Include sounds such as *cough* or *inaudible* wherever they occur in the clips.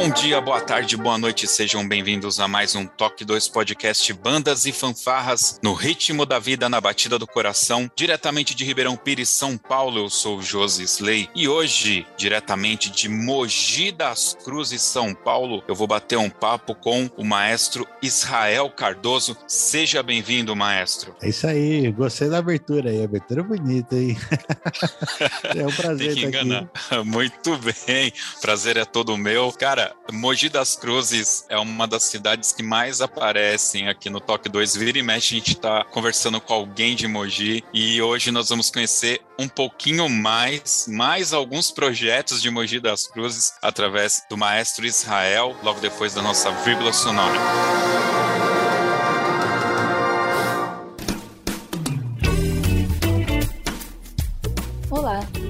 Bom dia, boa tarde, boa noite, sejam bem-vindos a mais um Toque 2 Podcast Bandas e Fanfarras no ritmo da vida, na batida do coração, diretamente de Ribeirão Pires, São Paulo. Eu sou o Josi Slay e hoje, diretamente de Mogi das Cruzes, São Paulo, eu vou bater um papo com o maestro Israel Cardoso. Seja bem-vindo, maestro. É isso aí, gostei da abertura aí, abertura bonita, hein? *laughs* é um prazer Tem que enganar. Aqui. *laughs* Muito bem, prazer é todo meu. Cara, Mogi das Cruzes é uma das cidades que mais aparecem aqui no Toque 2. Vira e mexe, a gente está conversando com alguém de Mogi e hoje nós vamos conhecer um pouquinho mais, mais alguns projetos de Mogi das Cruzes através do maestro Israel, logo depois da nossa vírgula sonora.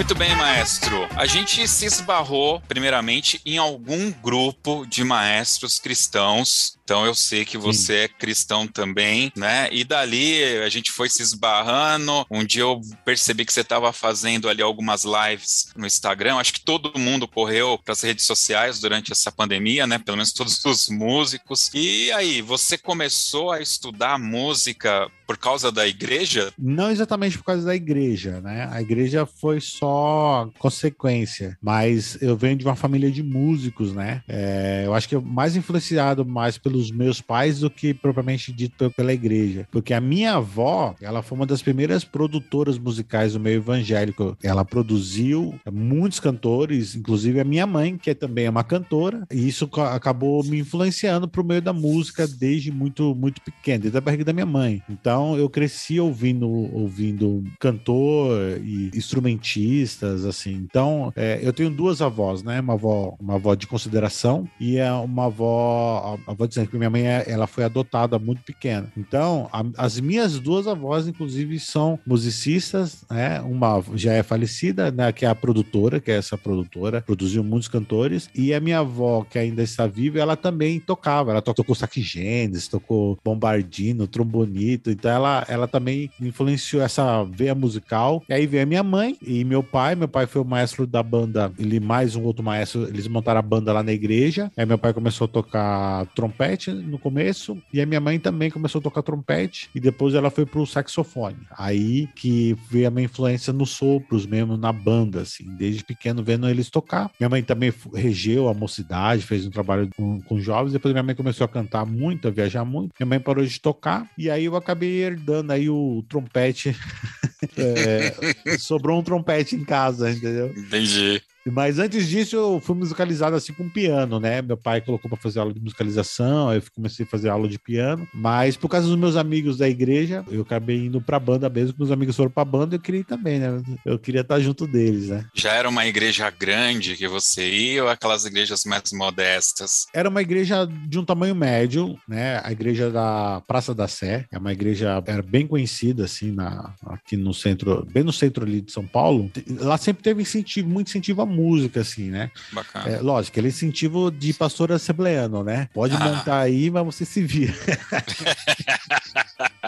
Muito bem, maestro. A gente se esbarrou, primeiramente, em algum grupo de maestros cristãos. Então eu sei que você Sim. é cristão também, né? E dali a gente foi se esbarrando. Um dia eu percebi que você estava fazendo ali algumas lives no Instagram. Acho que todo mundo correu para as redes sociais durante essa pandemia, né? Pelo menos *laughs* todos os músicos. E aí, você começou a estudar música por causa da igreja? Não exatamente por causa da igreja, né? A igreja foi só consequência, mas eu venho de uma família de músicos, né? É, eu acho que eu mais influenciado mais pelos meus pais do que propriamente dito pela igreja, porque a minha avó, ela foi uma das primeiras produtoras musicais do meio evangélico. Ela produziu muitos cantores, inclusive a minha mãe, que é também é uma cantora, e isso acabou me influenciando para o meio da música desde muito muito pequeno, desde a barriga da minha mãe. Então eu cresci ouvindo, ouvindo cantor e instrumentistas, assim. Então é, eu tenho duas avós, né? Uma avó, uma avó de consideração e é uma avó, a avó dizendo que minha mãe ela foi adotada muito pequena. Então a, as minhas duas avós, inclusive, são musicistas, né? Uma já é falecida, né? Que é a produtora, que é essa produtora, produziu muitos cantores. E a minha avó, que ainda está viva, ela também tocava. Ela tocou Saque Gênesis, tocou Bombardino, Trombonito. Então ela, ela também influenciou essa veia musical. E aí veio a minha mãe e meu pai. Meu pai foi o maestro da banda, ele mais um outro maestro, eles montaram a banda lá na igreja. Aí meu pai começou a tocar trompete no começo e a minha mãe também começou a tocar trompete e depois ela foi pro saxofone. Aí que veio a minha influência nos sopros mesmo, na banda, assim, desde pequeno vendo eles tocar. Minha mãe também regeu a mocidade, fez um trabalho com, com jovens. Depois minha mãe começou a cantar muito, a viajar muito. Minha mãe parou de tocar e aí eu acabei herdando aí o trompete. *laughs* é, sobrou um trompete em casa, entendeu? Entendi. Mas antes disso, eu fui musicalizado assim com piano, né? Meu pai colocou para fazer aula de musicalização, aí eu comecei a fazer aula de piano. Mas por causa dos meus amigos da igreja, eu acabei indo pra banda mesmo. Meus amigos foram pra banda, eu queria ir também, né? Eu queria estar junto deles, né? Já era uma igreja grande que você ia ou aquelas igrejas mais modestas? Era uma igreja de um tamanho médio, né? A igreja da Praça da Sé. É uma igreja era bem conhecida, assim, na, aqui no centro, bem no centro ali de São Paulo. Lá sempre teve incentivo, muito incentivo música, assim, né? Bacana. É, lógico, ele incentivo de pastor assembleano, né? Pode Ah. montar aí, mas você se vira. *laughs*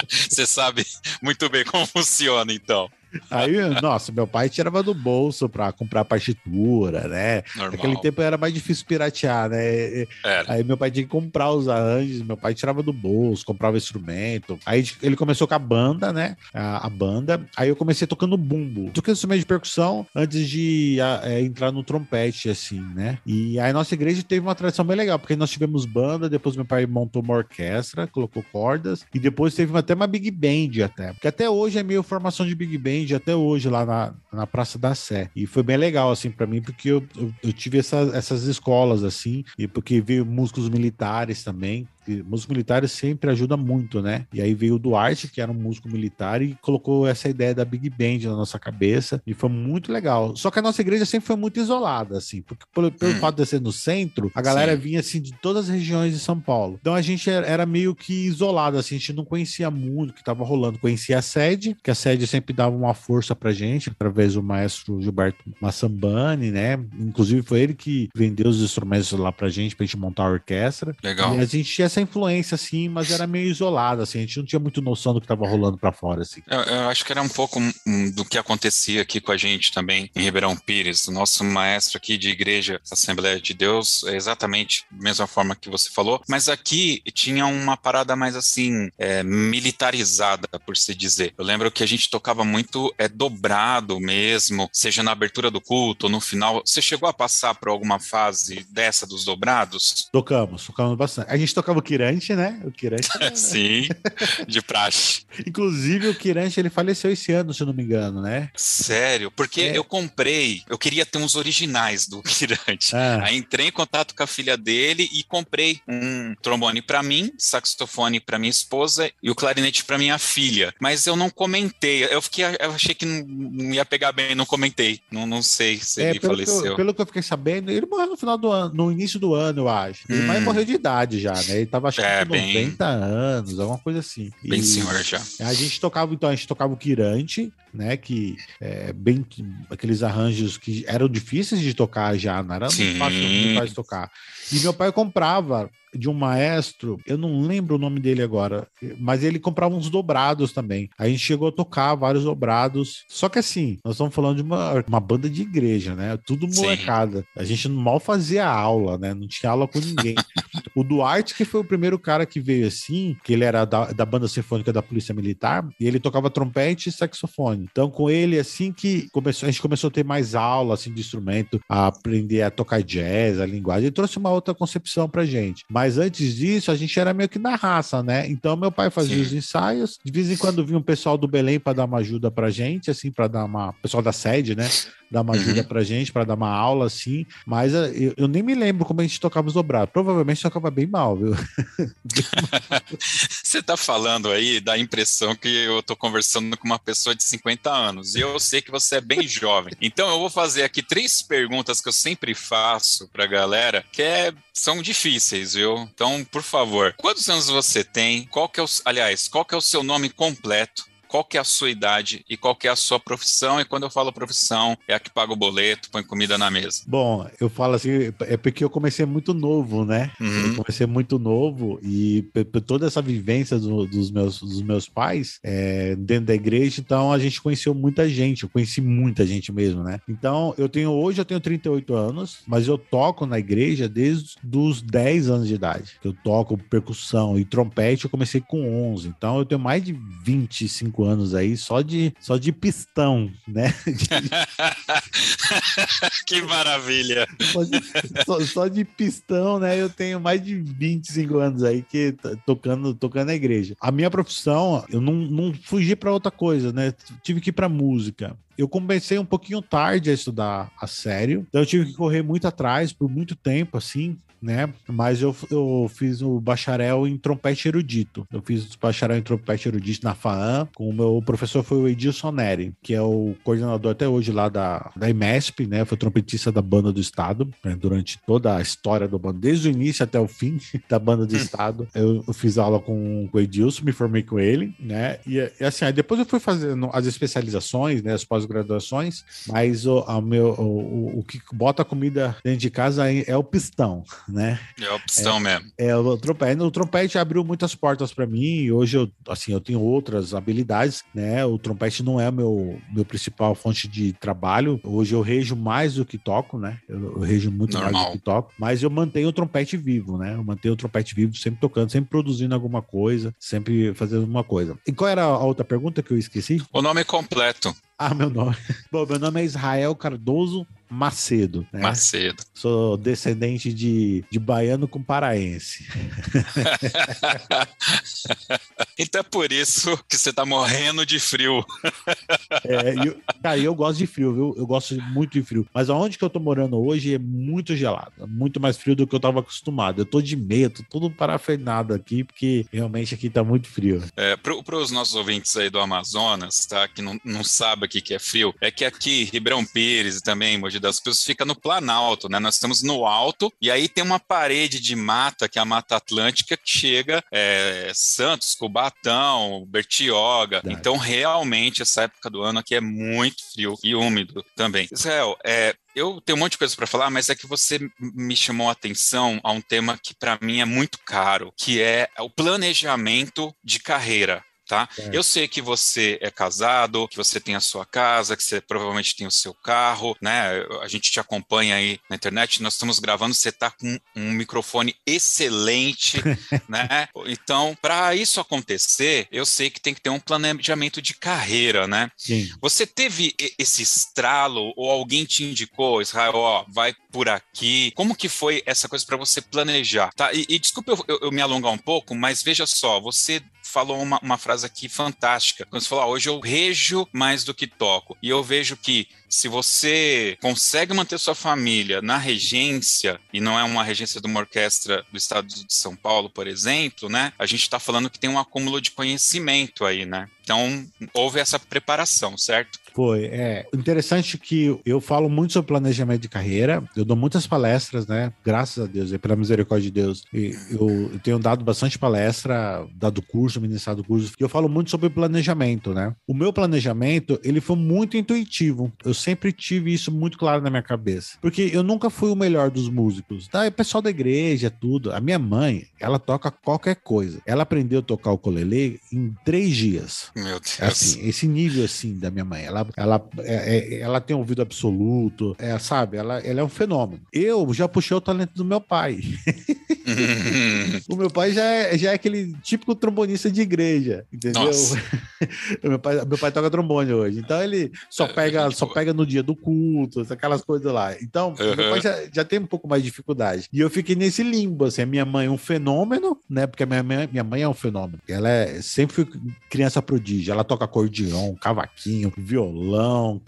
Você sabe muito bem como funciona, então. Aí, nossa, meu pai tirava do bolso pra comprar partitura, né? Normal. Naquele tempo era mais difícil piratear, né? Era. Aí meu pai tinha que comprar os arranjos, meu pai tirava do bolso, comprava instrumento. Aí ele começou com a banda, né? A, a banda. Aí eu comecei tocando bumbo. Toquei instrumento de percussão antes de a- é, entrar no trompete, assim, né? E aí nossa igreja teve uma tradição bem legal, porque nós tivemos banda, depois meu pai montou uma orquestra, colocou cordas, e depois teve até uma big band até. Porque até hoje é meio formação de big band, até hoje lá na, na Praça da Sé. E foi bem legal, assim, pra mim, porque eu, eu, eu tive essa- essas escolas, assim, e porque veio músicos militares também. Músicos militares sempre ajuda muito, né? E aí veio o Duarte, que era um músico militar, e colocou essa ideia da Big Band na nossa cabeça, e foi muito legal. Só que a nossa igreja sempre foi muito isolada, assim, porque pelo, pelo Hum. fato de ser no centro, a galera Sim. vinha, assim, de todas as regiões de São Paulo. Então a gente era, era meio que isolado, assim, a gente não conhecia muito o que tava rolando. Conhecia a sede, que a sede sempre dava uma força pra gente, através do maestro Gilberto Massambani, né? Inclusive foi ele que vendeu os instrumentos lá pra gente, pra gente montar a orquestra. Legal. E a gente tinha essa influência, assim, mas era meio isolado, assim, a gente não tinha muito noção do que tava rolando pra fora, assim. Eu, eu acho que era um pouco hum, do que acontecia aqui com a gente também em Ribeirão Pires. O nosso maestro aqui de igreja, Assembleia de Deus, é exatamente da mesma forma que você falou, mas aqui tinha uma parada mais assim, é, militarizada, por se dizer. Eu lembro que a gente tocava muito é, dobrado mesmo, seja na abertura do culto ou no final. Você chegou a passar por alguma fase dessa dos dobrados? Tocamos, tocamos bastante. A gente tocava o Kirante, né? O Kirante. *laughs* Sim, de praxe. Inclusive, o Kirante, ele faleceu esse ano, se eu não me engano, né? Sério? Porque É. eu comprei, eu queria ter uns originais do *laughs* Kirante. Ah, Aí entrei em contato com a filha dele e comprei um trombone pra mim, saxofone pra minha esposa e o clarinete pra minha filha. Mas eu não comentei. Eu fiquei, eu achei que não, ia pegar bem, não comentei. Não, não sei se é, ele pelo, que faleceu. eu, pelo que eu fiquei sabendo, ele morreu no final do ano, no início do ano, eu acho. Ele Hum. mais morreu de idade já, né? Tava acho que É, bem- 90 anos, alguma coisa assim. Bem E- senhor já. A gente tocava, então, a gente tocava o Kirante, né? Que é bem aqueles arranjos que eram difíceis de tocar já, não era Sim. muito fácil, muito fácil de tocar. E meu pai comprava de um maestro, eu não lembro o nome dele agora, mas ele comprava uns dobrados também. A gente chegou a tocar vários dobrados. Só que assim, nós estamos falando de uma, uma banda de igreja, né? Tudo Sim. molecada. A gente mal fazia aula, né? Não tinha aula com ninguém. *laughs* o Duarte, que foi o primeiro cara que veio assim, que ele era da, da banda sinfônica da Polícia Militar, e ele tocava trompete e saxofone. Então, com ele, assim que começou, a gente começou a ter mais aula assim, de instrumento, a aprender a tocar jazz, a linguagem, ele trouxe uma outra concepção pra gente. Mas antes disso, a gente era meio que na raça, né? Então, meu pai fazia Sim. os ensaios, de vez em quando vinha um pessoal do Belém para dar uma ajuda pra gente, assim, para dar uma. Pessoal da sede, né? Dar uma ajuda Uhum. pra gente, para dar uma aula, assim. Mas eh, eu, eu nem me lembro como a gente tocava os dobrados. Provavelmente tocava bem mal, viu? *laughs* Você tá falando aí, dá a impressão que eu tô conversando com uma pessoa de 50 anos. E eu sei que você é bem jovem. Então eu vou fazer aqui três perguntas que eu sempre faço pra galera, que é, são difíceis, viu? Então, por favor, quantos anos você tem? Qual que é o, aliás, qual que é o seu nome completo? Qual que é a sua idade e qual que é a sua profissão? E quando eu falo profissão, é a que paga o boleto, põe comida na mesa. Bom, eu falo assim, é porque eu comecei muito novo, né? Uhum. Eu comecei muito novo e toda essa vivência do- dos, meus, dos meus pais é, dentro da igreja, então a gente conheceu muita gente, eu conheci muita gente mesmo, né? Então, eu tenho, hoje eu tenho 38 anos, mas eu toco na igreja desde os 10 anos de idade. Eu toco percussão e trompete, eu comecei com 11, então eu tenho mais de 25 anos aí só de, só de pistão, né? *laughs* que maravilha! só de, só- só de pistão, né? Eu tenho mais de 25 anos aí que tocando, tocando na igreja. A minha profissão, eu não, não fugi para outra coisa, né? Tive que ir para música. Eu comecei um pouquinho tarde a estudar a sério, então eu tive que correr muito atrás por muito tempo, assim, né? Mas eu, eu fiz o bacharel em trompete erudito. Eu fiz o bacharel em trompete erudito na FAAM, com o meu professor foi o Edilson Neri, que é o coordenador até hoje lá da, da IMESP, né? Foi trompetista da banda do Estado, né? durante toda a história do banda, desde o início até o fim *laughs* da banda do Estado. Eu, eu fiz aula com, com o Edilson, me formei com ele, né? E, e assim, aí depois eu fui fazendo as especializações, né? As pós pós-graduações, mas o, a meu, o, o, que bota comida dentro de casa é o pistão, né? É o pistão é, mesmo. É o trompete. O trompete abriu muitas portas para mim e hoje eu, assim, eu tenho outras habilidades, né? O trompete não é o meu, meu principal fonte de trabalho. Hoje eu rejo mais do que toco, né? Eu, eu rejo muito Normal. mais do que toco, mas eu mantenho o trompete vivo, né? Eu mantenho o trompete vivo, sempre tocando, sempre produzindo alguma coisa, sempre fazendo alguma coisa. E qual era a outra pergunta que eu esqueci? O nome completo. Ah, meu nome. *laughs* Bom, meu nome é Israel Cardoso Macedo. Né? Macedo. Sou descendente de, de baiano com paraense. *laughs* então é por isso que você tá morrendo de frio. é, eu, cara, eu gosto de frio, viu? Eu gosto muito de frio. Mas aonde que eu tô morando hoje é muito gelado. É muito mais frio do que eu tava acostumado. Eu tô de meia, tô todo parafenado aqui, porque realmente aqui tá muito frio. É, para os nossos ouvintes aí do Amazonas, tá? Que não, não sabem aqui que é frio, é que aqui, Ribeirão Pires e também Mogi das Cruzes fica no Planalto, né? Nós estamos no alto e aí tem uma parede de mata, que é a Mata Atlântica, que chega é, Santos, Cubatão, Bertioga. Verdade. Então, realmente, essa época do ano aqui é muito frio e úmido também. Israel, é, eu tenho um monte de coisa para falar, mas é que você me chamou a atenção a um tema que para mim é muito caro, que é o planejamento de carreira tá? É. Eu sei que você é casado, que você tem a sua casa, que você provavelmente tem o seu carro, né? A gente te acompanha aí na internet, nós estamos gravando, você tá com um microfone excelente, *laughs* né? Então, para isso acontecer, eu sei que tem que ter um planejamento de carreira, né? Sim. Você teve esse estralo ou alguém te indicou, Israel, ó, vai por aqui? Como que foi essa coisa para você planejar? Tá? E, e desculpa eu, eu, eu, me alongar um pouco, mas veja só, você falou uma, uma frase aqui fantástica. Quando você falou, ah, hoje eu rejo mais do que toco. E eu vejo que se você consegue manter sua família na regência, e não é uma regência de uma orquestra do estado de São Paulo, por exemplo, né? A gente está falando que tem um acúmulo de conhecimento aí, né? Então, houve essa preparação, certo? Foi. É interessante que eu falo muito sobre planejamento de carreira. Eu dou muitas palestras, né? Graças a Deus, e pela misericórdia de Deus. Eu, eu, tenho dado bastante palestra, dado curso, ministrado curso. E eu falo muito sobre planejamento, né? O meu planejamento, ele foi muito intuitivo. Eu sempre tive isso muito claro na minha cabeça. Porque eu nunca fui o melhor dos músicos. Tá? O pessoal da igreja, tudo. A minha mãe, ela toca qualquer coisa. Ela aprendeu a tocar o colelê em três dias. Meu Deus. Assim, esse nível assim da minha mãe. Ela, ela, é, é, ela tem ouvido absoluto, é, sabe? Ela, ela é um fenômeno. Eu já puxei o talento do meu pai. *laughs* o meu pai já é, já é aquele típico trombonista de igreja, entendeu? *laughs* meu, pai, meu pai toca trombone hoje. Então ele só pega, só pega no dia do culto, aquelas coisas lá. Então, uhum. meu pai já, já tem um pouco mais de dificuldade. E eu fiquei nesse limbo, assim, a minha mãe é um fenômeno, né? Porque a minha mãe, minha mãe é um fenômeno. Ela é sempre criança prodígio. Ela toca acordeão, cavaquinho, violão,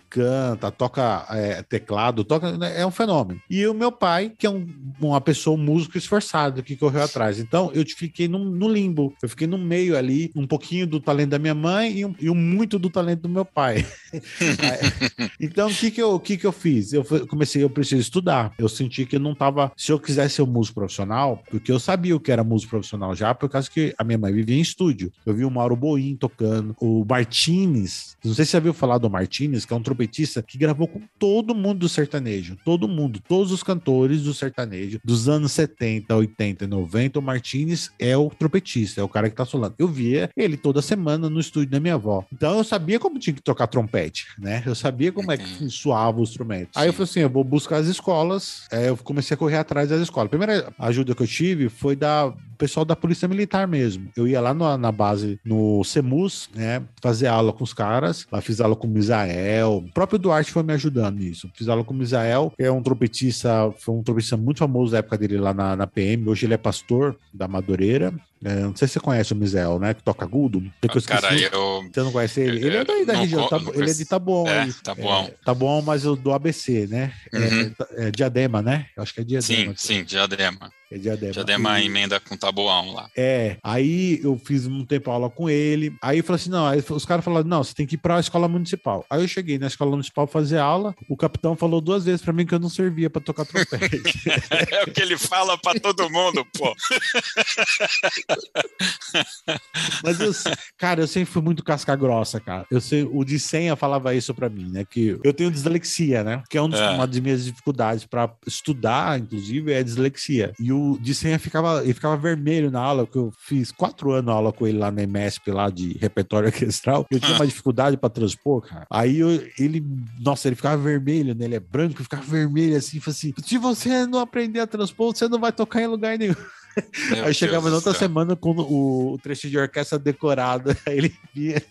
canta, toca é, teclado, toca. Né, é um fenômeno. E o meu pai, que é um, uma pessoa, um músico esforçado, que correu atrás. Então, eu fiquei no, no limbo. Eu fiquei no meio ali, um pouquinho do talento da minha mãe e, um, e um muito do talento do meu pai. *laughs* então, o que que eu, que que eu fiz? Eu comecei, eu preciso estudar. Eu senti que eu não tava, se eu quisesse ser um músico profissional, porque eu sabia o que era músico profissional já, por causa que a minha mãe vivia em estúdio. Eu vi o Mauro Boim tocando, o Martinez, não sei se você já viu falar do Martinez, que é um trompetista que gravou com todo mundo do sertanejo, todo mundo, todos os cantores do sertanejo, dos anos 70, 80 e 90, o Martinez é o trompetista, é o cara que tá solando. Eu via ele toda semana no estúdio da minha avó. Então eu sabia como tinha que tocar trompete, né? Eu sabia como é que suava o instrumento. Aí eu falei assim, eu vou buscar as escolas, é, eu comecei a correr atrás das escolas. A primeira ajuda que eu tive foi da pessoal da Polícia Militar mesmo. Eu ia lá no, na base, no CEMUS, né, fazer aula com os caras. Lá fiz aula com o Misael. O próprio Duarte foi me ajudando nisso. Fiz aula com o Misael, que é um trompetista, foi um trompetista muito famoso da época dele lá na, na PM. Hoje ele é pastor da Madureira. É, não sei se você conhece o Misael, né? Que toca agudo. Depois ah, cara, eu... Você não conhece ele? Ele é daí da região, tá, ele é de Taboão. É, tá bom. É, tá bom, mas do ABC, né? É, uhum. É, é, Diadema, né? Eu acho que é Diadema. Sim, sim, Diadema. É Diadema. Diadema E- emenda com tabuão lá. É, aí eu fiz um tempo aula com ele. Aí eu falei assim: não, aí os caras falaram: não, você tem que ir pra escola municipal. Aí eu cheguei na escola municipal fazer aula. O capitão falou duas vezes pra mim que eu não servia pra tocar trompete. *laughs* É o que ele fala pra todo mundo, pô. Mas eu, cara, eu sempre fui muito casca grossa, cara. Eu sei, o de senha falava isso pra mim, né? Que eu tenho dislexia, né? Que é um dos- É. uma das minhas dificuldades pra estudar, inclusive, é a dislexia. E o de senha ficava, ele ficava vermelho na aula, que eu fiz quatro anos aula com ele lá na MESP, lá de repertório orquestral. Eu tinha uma dificuldade pra transpor, cara. Aí eu- ele, nossa, ele ficava vermelho, né? Ele é branco, ficava vermelho assim, assim: se você não aprender a transpor, você não vai tocar em lugar nenhum. Meu Aí chegava na Deus outra semana com o, o trecho de orquestra decorado. *laughs* Aí ele vinha.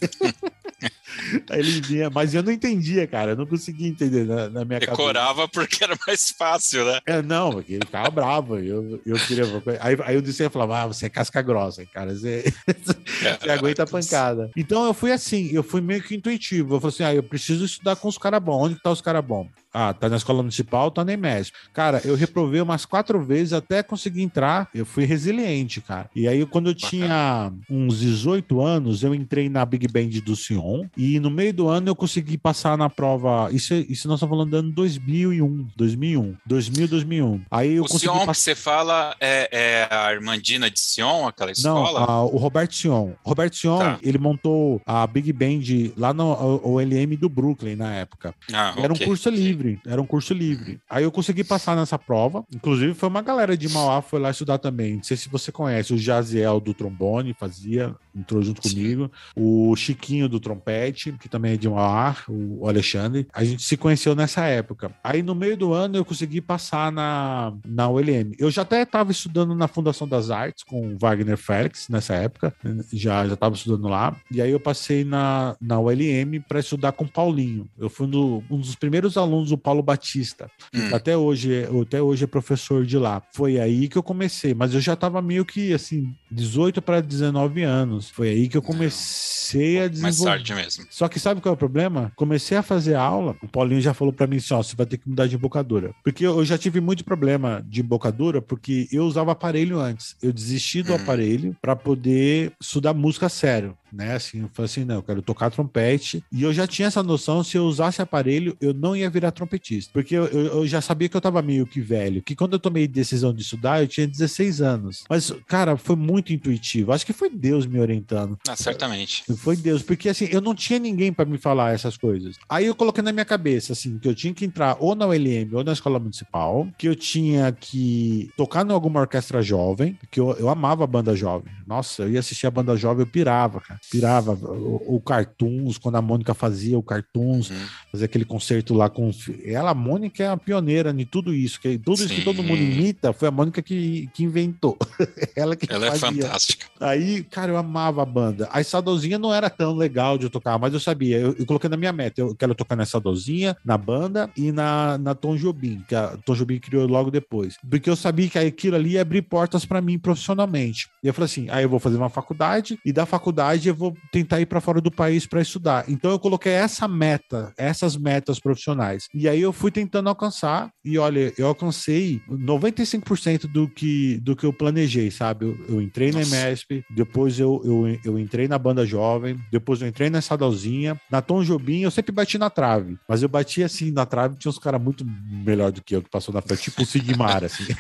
Aí ele vinha, mas eu não entendia, cara. Eu não conseguia entender na, na minha cabeça. Decorava porque era mais fácil, né? É, não, porque ele ficava bravo. Eu, eu queria. Aí, aí eu disse e falava: Ah, você é casca grossa, cara. Você, *laughs* você aguenta a pancada. Então eu fui assim, eu fui meio que intuitivo. Eu falei assim: ah, eu preciso estudar com os caras bons. Onde que tá os caras bons? Ah, tá na escola municipal, tá na EMESP. Cara, eu reprovei umas quatro vezes até conseguir entrar. Eu fui resiliente, cara. E aí, quando eu tinha uns 18 anos, eu entrei na Big Band do Sion. E no meio do ano eu consegui passar na prova. Isso, isso nós estamos falando do ano 2001. 2001. 2000, 2001. Aí eu O consegui Sion que passar. você fala é, é a Armandina de Sion, aquela Não, escola? a- o Roberto Sion. O Roberto Sion, Tá. ele montou a Big Band lá no OLM do Brooklyn na época. Ah, Era um ok, curso ok. livre, era um curso livre. Aí eu consegui passar nessa prova. Inclusive, foi uma galera de Mauá foi lá estudar também. Não sei se você conhece o Jaziel do trombone, fazia, entrou junto comigo. O Chiquinho do trompete, que também é de Mauá, o Alexandre. A gente se conheceu nessa época. Aí no meio do ano eu consegui passar na, na ULM. Eu já até estava estudando na Fundação das Artes com o Wagner Félix nessa época. Já já estava estudando lá. E aí eu passei na, na ULM para estudar com o Paulinho. Eu fui no- um dos primeiros alunos do Paulo Batista. Hum. Até hoje, até hoje é professor de lá. Foi aí que eu comecei, mas eu já estava meio que assim, 18 para 19 anos. Foi aí que eu comecei a Mais desenvolver. tarde mesmo. Só que sabe qual é o problema? Comecei a fazer aula, o Paulinho já falou pra mim assim, ó, você vai ter que mudar de embocadura. Porque eu já tive muito problema de embocadura, porque eu usava aparelho antes. Eu desisti do Hum. aparelho pra poder estudar música sério, né? Assim, eu falei assim, não, eu quero tocar trompete. E eu já tinha essa noção, se eu usasse aparelho, eu não ia virar trompetista. Porque eu, eu- eu já sabia que eu tava meio que velho, que quando eu tomei decisão de estudar, eu tinha 16 anos. Mas, cara, foi muito intuitivo. Acho que foi Deus me orientando. Ah, certamente. Foi Deus, porque assim, eu não tinha ninguém pra me falar essas coisas. Aí eu coloquei na minha cabeça, assim, que eu tinha que entrar ou na ULM ou na escola municipal, que eu tinha que tocar em alguma orquestra jovem, que eu, eu amava a banda jovem. Nossa, eu ia assistir a banda jovem, eu pirava, cara. Pirava. O, o Cartoons, quando a Mônica fazia o Cartoons, Uhum. fazer aquele concerto lá com. Ela, a Mônica, é a pioneira em tudo isso. Que, tudo isso que Sim. todo mundo imita foi a Mônica que, que inventou. *laughs* Ela que Ela é fazia. fantástica. Aí, cara, eu amava a banda. A Sadozinha não era tão legal de eu tocar, mas eu sabia. Eu, eu coloquei na minha meta. Eu quero tocar na Sadozinha, na banda e na, na Tom Jobim, que a Tom Jobim criou logo depois. Porque eu sabia que aquilo ali ia abrir portas pra mim profissionalmente. E eu falei assim: aí eu vou fazer uma faculdade e da faculdade eu vou tentar ir pra fora do país pra estudar. Então eu coloquei essa meta, essas metas profissionais. E aí eu fui tentando alcançar. E olha, eu alcancei 95% do que, do que eu planejei, sabe? Eu, eu entrei na Nossa. MESP, depois eu, eu, eu entrei na banda jovem, depois eu entrei na Sadalzinha, na Tom Jobim eu sempre bati na trave, mas eu bati assim na trave, tinha uns caras muito melhor do que eu que passou na frente, tipo o Sigmar, assim. *laughs*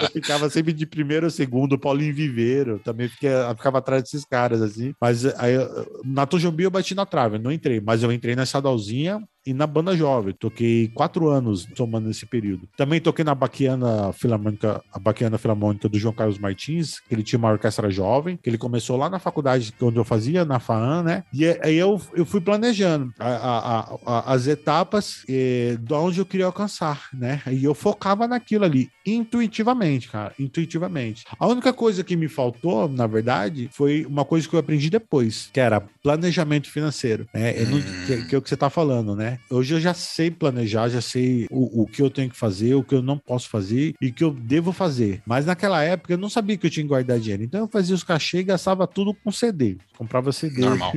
Eu ficava sempre de primeiro ou segundo, Paulinho Viveiro, também fica, ficava atrás desses caras, assim. Mas aí, eu- na Tom Jobim eu bati na trave, não entrei, mas eu entrei na Sadalzinha e na banda jovem. Toquei quatro anos somando nesse período. Também toquei na Baquiana Filarmônica, a Baquiana Filarmônica do João Carlos Martins, que ele tinha uma orquestra jovem, que ele começou lá na faculdade onde eu fazia, na FAAN, né? E aí eu, eu fui planejando a- a- a- as etapas eh, de onde eu queria alcançar, né? E eu focava naquilo ali, intuitivamente, cara, intuitivamente. A única coisa que me faltou, na verdade, foi uma coisa que eu aprendi depois, que era planejamento financeiro, né? Eu não- Hum. que, que é o que você tá falando, né? Né? Hoje eu já sei planejar, já sei o, o que eu tenho que fazer, o que eu não posso fazer e o que eu devo fazer. Mas naquela época eu não sabia que eu tinha que guardar dinheiro. Então eu fazia os cachê e gastava tudo com CD. Comprava CD. Normal.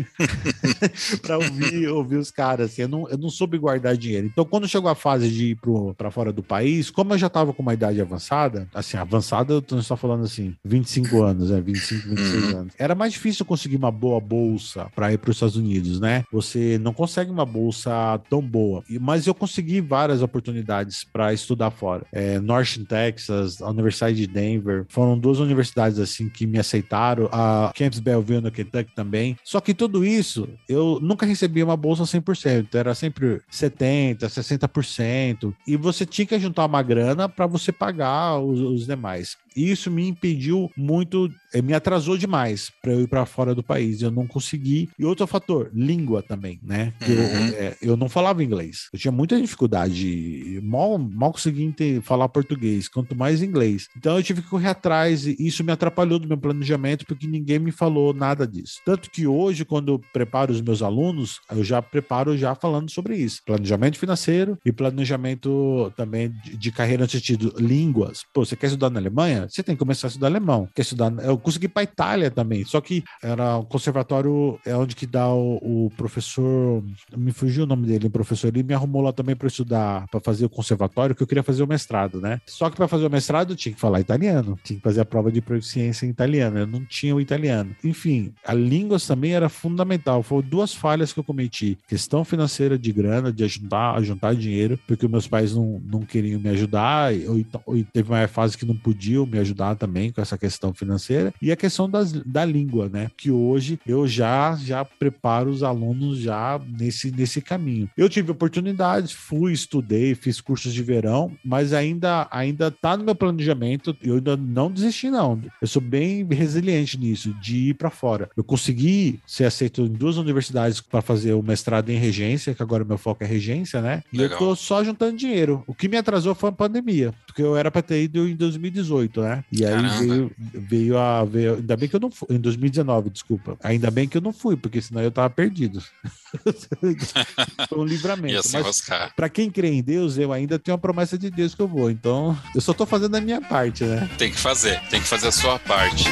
*laughs* pra ouvir, ouvir os caras. Assim. Eu, não, eu não soube guardar dinheiro. Então quando chegou a fase de ir para fora do país, como eu já tava com uma idade avançada, assim, avançada, eu tô só falando assim, 25 anos, né? 25, 26 uhum. anos. Era mais difícil conseguir uma boa bolsa para ir para os Estados Unidos, né? Você não consegue uma bolsa tão boa. Mas eu consegui várias oportunidades para estudar fora. É, North Texas, a Universidade de Denver, foram duas universidades assim que me aceitaram. A Campus Belleville no Kentucky também. Só que tudo isso, eu nunca recebi uma bolsa 100%. Era sempre 70%, 60%. E você tinha que juntar uma grana para você pagar os, os demais. E isso me impediu muito, eh, me atrasou demais para eu ir para fora do país. Eu não consegui. E outro fator, língua também, né? Uhum. Eu, é, eu não falava inglês. Eu tinha muita dificuldade. Mal, mal consegui falar português, quanto mais inglês. Então eu tive que correr atrás e isso me atrapalhou do meu planejamento porque ninguém me falou nada disso. Tanto que hoje, quando eu preparo os meus alunos, eu já preparo já falando sobre isso. Planejamento financeiro e planejamento também de, de carreira no sentido línguas. Pô, você quer estudar na Alemanha? Você tem que começar a estudar alemão. Quer estudar, eu consegui para Itália também, só que era o conservatório é onde que dá o, o professor, me fugiu o nome dele, o professor, ele me arrumou lá também para estudar, para fazer o conservatório, que eu queria fazer o mestrado, né? Só que para fazer o mestrado eu tinha que falar italiano, tinha que fazer a prova de proficiência em italiano, eu não tinha o italiano. Enfim, a línguas também era fundamental. Foram duas falhas que eu cometi: questão financeira de grana, de ajudar a juntar dinheiro, porque meus pais não, não queriam me ajudar, ou, ou teve uma fase que não podiam me me ajudar também com essa questão financeira e a questão das, da língua, né? Que hoje eu já já preparo os alunos já nesse, nesse caminho. Eu tive oportunidades, fui, estudei, fiz cursos de verão, mas ainda ainda tá no meu planejamento. Eu ainda não desisti não. Eu sou bem resiliente nisso de ir para fora. Eu consegui ser aceito em duas universidades para fazer o mestrado em regência, que agora meu foco é regência, né? E Legal. eu tô só juntando dinheiro. O que me atrasou foi a pandemia, porque eu era para ter ido em 2018, né? né? E aí veio, veio, a. Veio, ainda bem que eu não fui. Em 2019, desculpa. Ainda bem que eu não fui, porque senão eu tava perdido. *laughs* Foi um livramento. Mas para quem crê em Deus, eu ainda tenho a promessa de Deus que eu vou. Então, eu só tô fazendo a minha parte, né? Tem que fazer, tem que fazer a sua parte.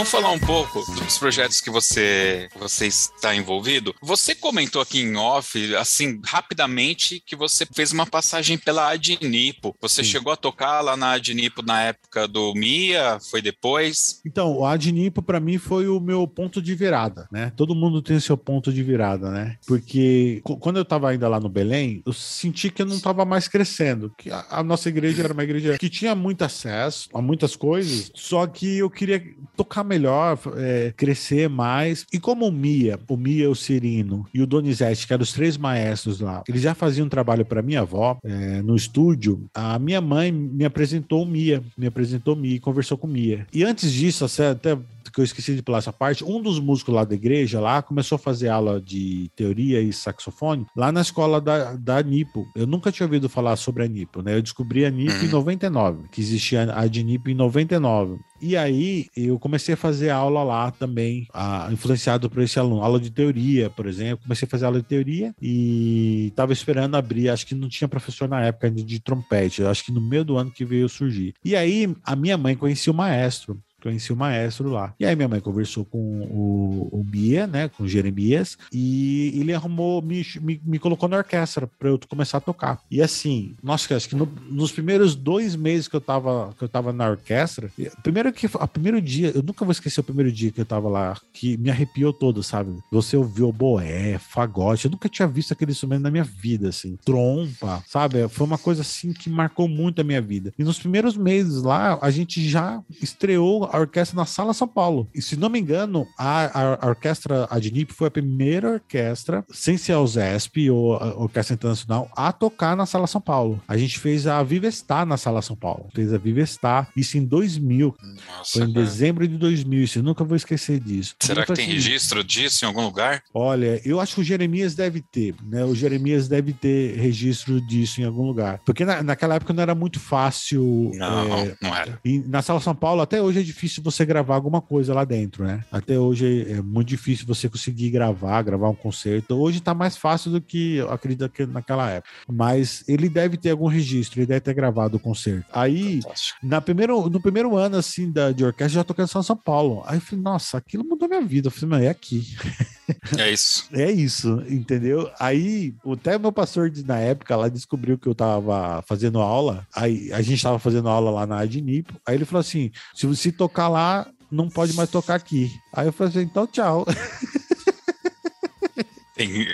Vamos falar um pouco dos projetos que você, você está envolvido. Você comentou aqui em off, assim, rapidamente, que você fez uma passagem pela Adnipo. Você Sim. chegou a tocar lá na Adnipo na época do Mia? Foi depois? Então, o Adnipo para mim foi o meu ponto de virada, né? Todo mundo tem seu ponto de virada, né? Porque quando eu estava ainda lá no Belém, eu senti que eu não estava mais crescendo. Que a, a nossa igreja era uma igreja que tinha muito acesso a muitas coisas, só que eu queria tocar melhor, é, crescer mais. E como o Mia, o Mia, o Cirino e o Donizete, que eram os três maestros lá, eles já faziam um trabalho para minha avó é, no estúdio, a minha mãe me apresentou o Mia, me apresentou o Mia e conversou com o Mia. E antes disso, até que eu esqueci de pular essa parte, um dos músicos lá da igreja lá começou a fazer aula de teoria e saxofone lá na escola da, da Nipo. Eu nunca tinha ouvido falar sobre a Nipo, né? Eu descobri a Nipo em 99, uhum. que existia a de Nipo em 99. E aí eu comecei a fazer aula lá também, a, influenciado por esse aluno, aula de teoria, por exemplo. Comecei a fazer aula de teoria e estava esperando abrir, acho que não tinha professor na época ainda de trompete, acho que no meio do ano que veio surgir. E aí a minha mãe conhecia o maestro conheci o maestro lá. E aí minha mãe conversou com o, o né, com o Jeremias, e ele arrumou, me, me, me colocou na orquestra para eu começar a tocar. E assim, nossa, acho que no, nos primeiros dois meses que eu tava, que eu tava na orquestra, primeiro que, a primeiro dia, eu nunca vou esquecer o primeiro dia que eu tava lá, que me arrepiou todo, sabe? Você ouviu o boé, fagote, eu nunca tinha visto aquele instrumento na minha vida, assim, trompa, sabe? Foi uma coisa assim que marcou muito a minha vida. E nos primeiros meses lá, a gente já estreou a orquestra na Sala São Paulo. E se não me engano, a, a, a orquestra Adnip foi a primeira orquestra, sem ser a USESP ou a Orquestra Internacional, a tocar na Sala São Paulo. A gente fez a Vivestar na Sala São Paulo. Fez a Vivestar, isso em 2000. Nossa, foi em dezembro de 2000, isso eu nunca vou esquecer disso. Será que tem assim, registro disso em algum lugar? Olha, eu acho que o Jeremias deve ter, né? O Jeremias deve ter registro disso em algum lugar. Porque na, naquela época não era muito fácil. Não, é, não era. E na Sala São Paulo, até hoje é difícil você gravar alguma coisa lá dentro, né? Até hoje é muito difícil você conseguir gravar, gravar um concerto. Hoje tá mais fácil do que eu acredito que naquela época. Mas ele deve ter algum registro, ele deve ter gravado o concerto. Aí, na primeiro, no primeiro ano, assim, da, de orquestra, já tocando em São Paulo. Aí eu falei, nossa, aquilo mudou minha vida. Eu falei, mas é aqui. *laughs* É isso. *laughs* é isso, entendeu? Aí, até meu pastor na época lá descobriu que eu tava fazendo aula. Aí a gente tava fazendo aula lá na Adnipo. Aí ele falou assim: se você tocar lá, não pode mais tocar aqui. Aí eu falei assim: então tchau. *laughs* Tem,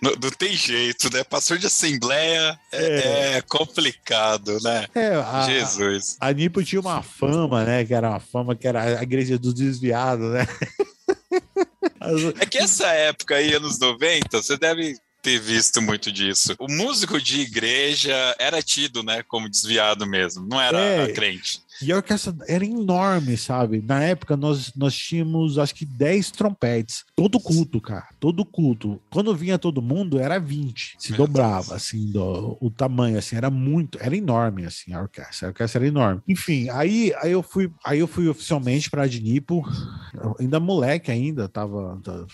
não, não, tem jeito, né? Pastor de assembleia é, é. é complicado, né? É, a, Jesus. A Nipo tinha uma fama, né? Que era uma fama que era a igreja dos desviados, né? *laughs* É que essa época aí, anos 90, você deve ter visto muito disso. O músico de igreja era tido, né, como desviado mesmo, não era é, crente. E a orquestra era enorme, sabe? Na época nós, nós tínhamos acho que 10 trompetes. Todo culto, cara. Todo culto. Quando vinha todo mundo, era 20. Se Meu dobrava, Deus. assim, do, o tamanho, assim, era muito, era enorme, assim, a orquestra. A orquestra era enorme. Enfim, aí, aí eu fui, aí eu fui oficialmente pra Adnipo, ainda moleque ainda, tava, tava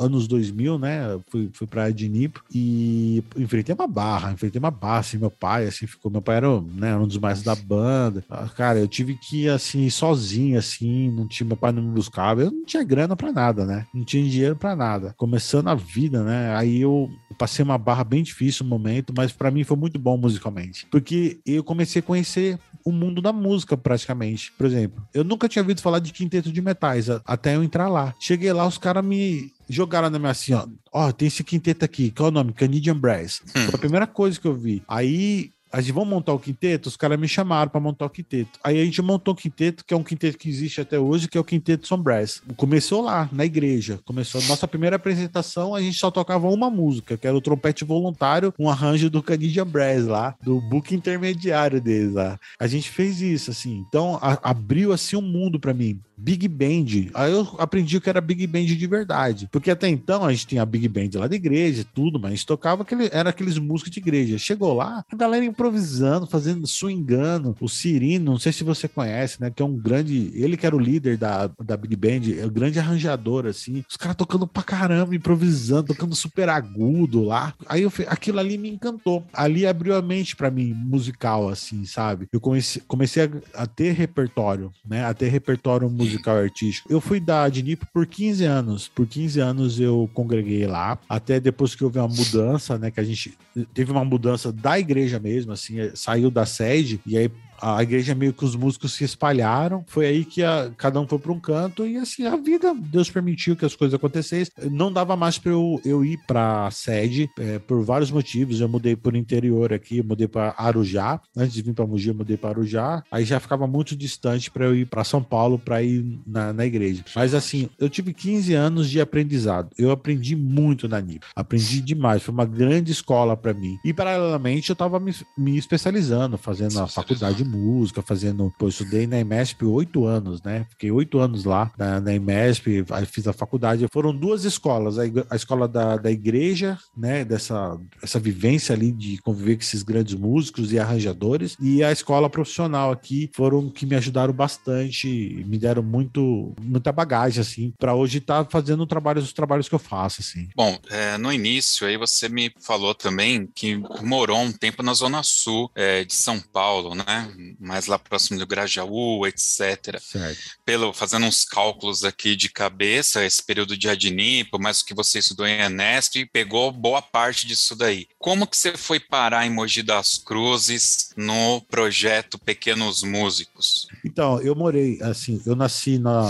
anos 2000, né? Fui, fui pra Adnipo e enfrentei uma barra, enfrentei uma barra, assim, meu pai, assim, ficou, meu pai era né, um dos mais da banda. Ah, cara, eu tive que ir assim, sozinho, assim, não tinha, meu pai não me buscava, eu não tinha grana para nada, né? Não tinha dinheiro para nada. Começando a vida, né? Aí eu passei uma barra bem difícil no momento, mas para mim foi muito bom musicalmente. Porque eu comecei a conhecer o mundo da música, praticamente. Por exemplo, eu nunca tinha ouvido falar de quinteto de metais até eu entrar lá. Cheguei lá, os caras me jogaram na minha assim, ó. Ó, tem esse quinteto aqui, qual é o nome? Canadian Brass. Hum. Foi a primeira coisa que eu vi. Aí a gente vamos montar o quinteto, os caras me chamaram para montar o quinteto. Aí a gente montou o quinteto, que é um quinteto que existe até hoje, que é o Quinteto Sombras. Começou lá, na igreja. Começou a nossa primeira apresentação, a gente só tocava uma música, que era o trompete voluntário, um arranjo do Canadian Brass lá, do book intermediário deles lá. A gente fez isso, assim. Então, a, abriu assim um mundo para mim. Big Band. Aí eu aprendi que era Big Band de verdade. Porque até então a gente tinha a Big Band lá da igreja, tudo, mas a gente tocava aquele, era aqueles músicos de igreja. Chegou lá, a galera improvisando, fazendo swingando. O Cirino, não sei se você conhece, né? Que é um grande. Ele que era o líder da, da Big Band, é um grande arranjador, assim. Os caras tocando pra caramba, improvisando, tocando super agudo lá. Aí eu, aquilo ali me encantou. Ali abriu a mente para mim, musical, assim, sabe? Eu comecei, comecei a, a ter repertório, né? A ter repertório musical musical artístico. Eu fui da Adnip por 15 anos. Por 15 anos eu congreguei lá, até depois que houve uma mudança, né, que a gente teve uma mudança da igreja mesmo, assim, saiu da sede e aí a igreja meio que os músicos se espalharam. Foi aí que a, cada um foi para um canto e assim a vida, Deus permitiu que as coisas acontecessem. Não dava mais para eu, eu ir para a sede é, por vários motivos. Eu mudei por interior aqui, mudei para Arujá. Antes de vir para Mogi, eu mudei para Arujá. Aí já ficava muito distante para eu ir para São Paulo para ir na, na igreja. Mas assim, eu tive 15 anos de aprendizado. Eu aprendi muito na NIP. Aprendi demais. Foi uma grande escola para mim. E paralelamente eu estava me, me especializando, fazendo a faculdade música, fazendo. Pô, eu estudei na IMESP oito anos, né? Fiquei oito anos lá na, na IMESP, fiz a faculdade. Foram duas escolas: a, a escola da, da igreja, né? Dessa essa vivência ali de conviver com esses grandes músicos e arranjadores, e a escola profissional aqui foram que me ajudaram bastante, me deram muito, muita bagagem, assim, para hoje estar tá fazendo os trabalhos que eu faço, assim. Bom, é, no início aí você me falou também que morou um tempo na Zona Sul é, de São Paulo, né? Mais lá próximo do Grajaú, etc. Certo. Pelo, fazendo uns cálculos aqui de cabeça, esse período de Adnipo, mais o que você estudou em Enesp, pegou boa parte disso daí. Como que você foi parar em Mogi das Cruzes no projeto Pequenos Músicos? Então, eu morei, assim, eu nasci na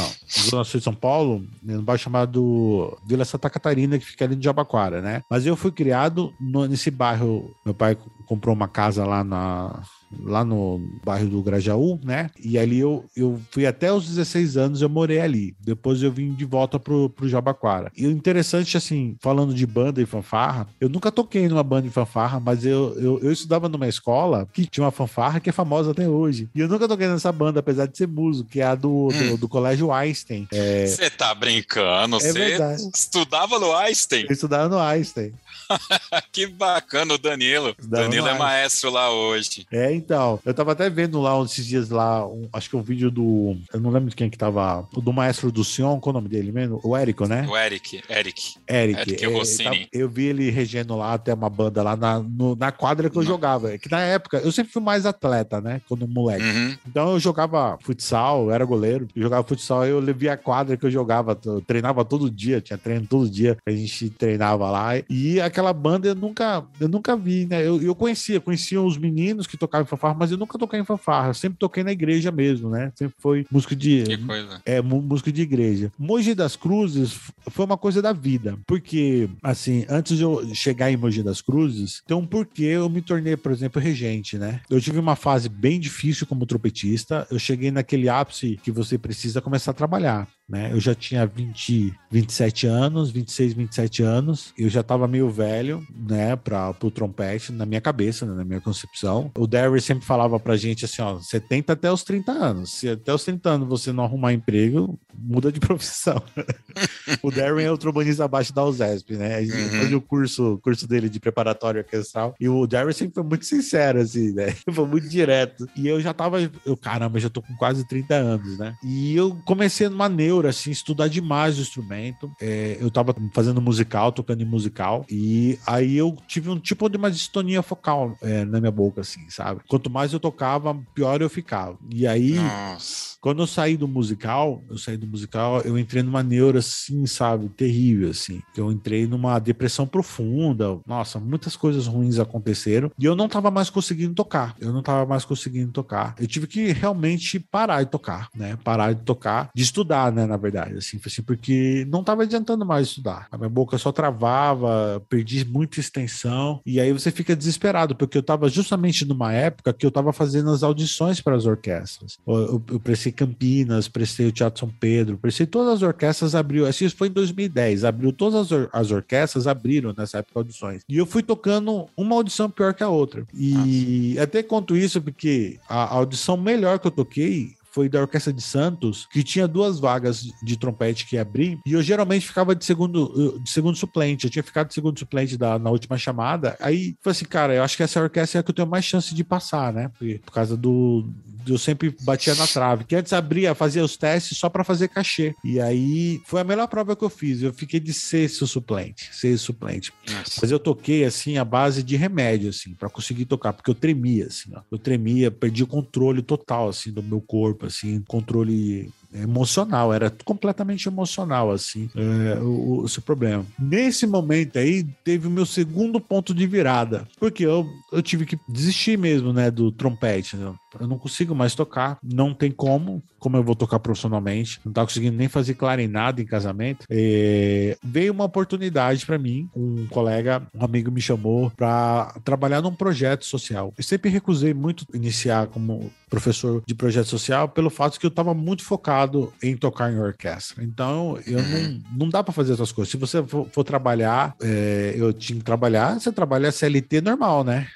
Zona Sul de São Paulo, num bairro chamado Vila Santa Catarina, que fica ali de Jabaquara, né? Mas eu fui criado no, nesse bairro, meu pai comprou uma casa lá na lá no bairro do Grajaú, né? E ali eu, eu fui até os 16 anos, eu morei ali. Depois eu vim de volta pro, pro Jabaquara. E o interessante, assim, falando de banda e fanfarra, eu nunca toquei numa banda de fanfarra, mas eu, eu, eu estudava numa escola que tinha uma fanfarra que é famosa até hoje. E eu nunca toquei nessa banda, apesar de ser músico, que é a do, hum. do, do, Colégio Einstein. Você é... tá brincando? Você é estudava no Einstein? Eu estudava no Einstein. *laughs* que bacana o Danilo. Danilo é maestro lá hoje. É, então. Eu tava até vendo lá esses dias lá, um, acho que um vídeo do. Eu não lembro de quem que tava. Do maestro do Sion, qual é o nome dele mesmo? O Érico, né? O Eric. Eric. Eric. Eric é, Rossini. Eu vi ele regendo lá até uma banda lá na, no, na quadra que eu não. jogava. É que na época, eu sempre fui mais atleta, né? Quando moleque. Uhum. Então eu jogava futsal, eu era goleiro. Eu jogava futsal, eu levei a quadra que eu jogava. Eu treinava todo dia, tinha treino todo dia. A gente treinava lá. E a aquela banda eu nunca, eu nunca vi, né? Eu, eu conhecia, conhecia os meninos que tocavam em fanfarra, mas eu nunca toquei em fanfarra, eu sempre toquei na igreja mesmo, né? Sempre foi música de. Que coisa. É, música de igreja. Mogi das Cruzes foi uma coisa da vida, porque, assim, antes de eu chegar em Mogi das Cruzes, tem um porquê eu me tornei, por exemplo, regente, né? Eu tive uma fase bem difícil como trompetista, eu cheguei naquele ápice que você precisa começar a trabalhar né? Eu já tinha 20, 27 anos, 26, 27 anos. Eu já estava meio velho, né, para o trompete, na minha cabeça, né, na minha concepção. O Derry sempre falava pra gente assim, ó, 70 até os 30 anos. Se até os 30 anos você não arrumar emprego, muda de *laughs* profissão. o Darren é o trombonista abaixo da USESP, né? A gente uhum. fazia o curso, curso dele de preparatório orquestral. E o Darren sempre foi muito sincero, assim, né? *laughs* Foi muito direto. E eu já tava, eu, caramba, já tô com quase 30 anos, né? E eu comecei numa neura, assim, estudar demais o instrumento. É, eu tava fazendo musical, tocando em musical. E aí eu tive um tipo de uma distonia focal é, na minha boca, assim, sabe? Quanto mais eu tocava, pior eu ficava. E aí, Nossa. Quando eu saí do musical, eu saí do musical, eu entrei numa neura, assim, sabe? Terrível, assim. Eu entrei numa depressão profunda. Nossa, muitas coisas ruins aconteceram. E eu não tava mais conseguindo tocar. Eu não tava mais conseguindo tocar. Eu tive que realmente parar de tocar, né? Parar de tocar, de estudar, né? Na verdade, assim, assim porque não tava adiantando mais estudar. A minha boca só travava, perdi muita extensão. E aí você fica desesperado, porque eu tava justamente numa época que eu tava fazendo as audições para as orquestras. Eu, eu, eu Campinas, prestei o Teatro São Pedro, prestei todas as orquestras abriu. Assim, isso foi em 2010. Abriu todas as, or as orquestras, abriram nessa época audições. E eu fui tocando uma audição pior que a outra. E Nossa. até conto isso porque a audição melhor que eu toquei foi da Orquestra de Santos, que tinha duas vagas de trompete que abrir, e eu geralmente ficava de segundo, de segundo suplente. Eu tinha ficado de segundo suplente da, na última chamada. Aí falei assim, cara, eu acho que essa orquestra é a que eu tenho mais chance de passar, né? Por, por causa do, eu sempre batia na trave. Que antes abria, fazia os testes só para fazer cachê. E aí foi a melhor prova que eu fiz. Eu fiquei de sexto suplente, sexto suplente. Nossa. Mas eu toquei assim a base de remédio assim para conseguir tocar, porque eu tremia assim, ó. Eu tremia, perdi o controle total assim do meu corpo assim, controle emocional, era completamente emocional, assim, é, o, o, seu problema. Nesse momento aí, teve o meu segundo ponto de virada, porque eu, eu tive que desistir mesmo, né, do trompete, né? Eu não consigo mais tocar, não tem como, como eu vou tocar profissionalmente, não tá conseguindo nem fazer clarinada em casamento. É, veio uma oportunidade para mim, um colega, um amigo me chamou para trabalhar num projeto social. Eu sempre recusei muito iniciar como professor de projeto social pelo fato que eu estava muito focado em tocar em orquestra. Então, eu não, uhum. não dá para fazer essas coisas. Se você for, for trabalhar, é, eu tinha que trabalhar, você trabalha CLT normal, né?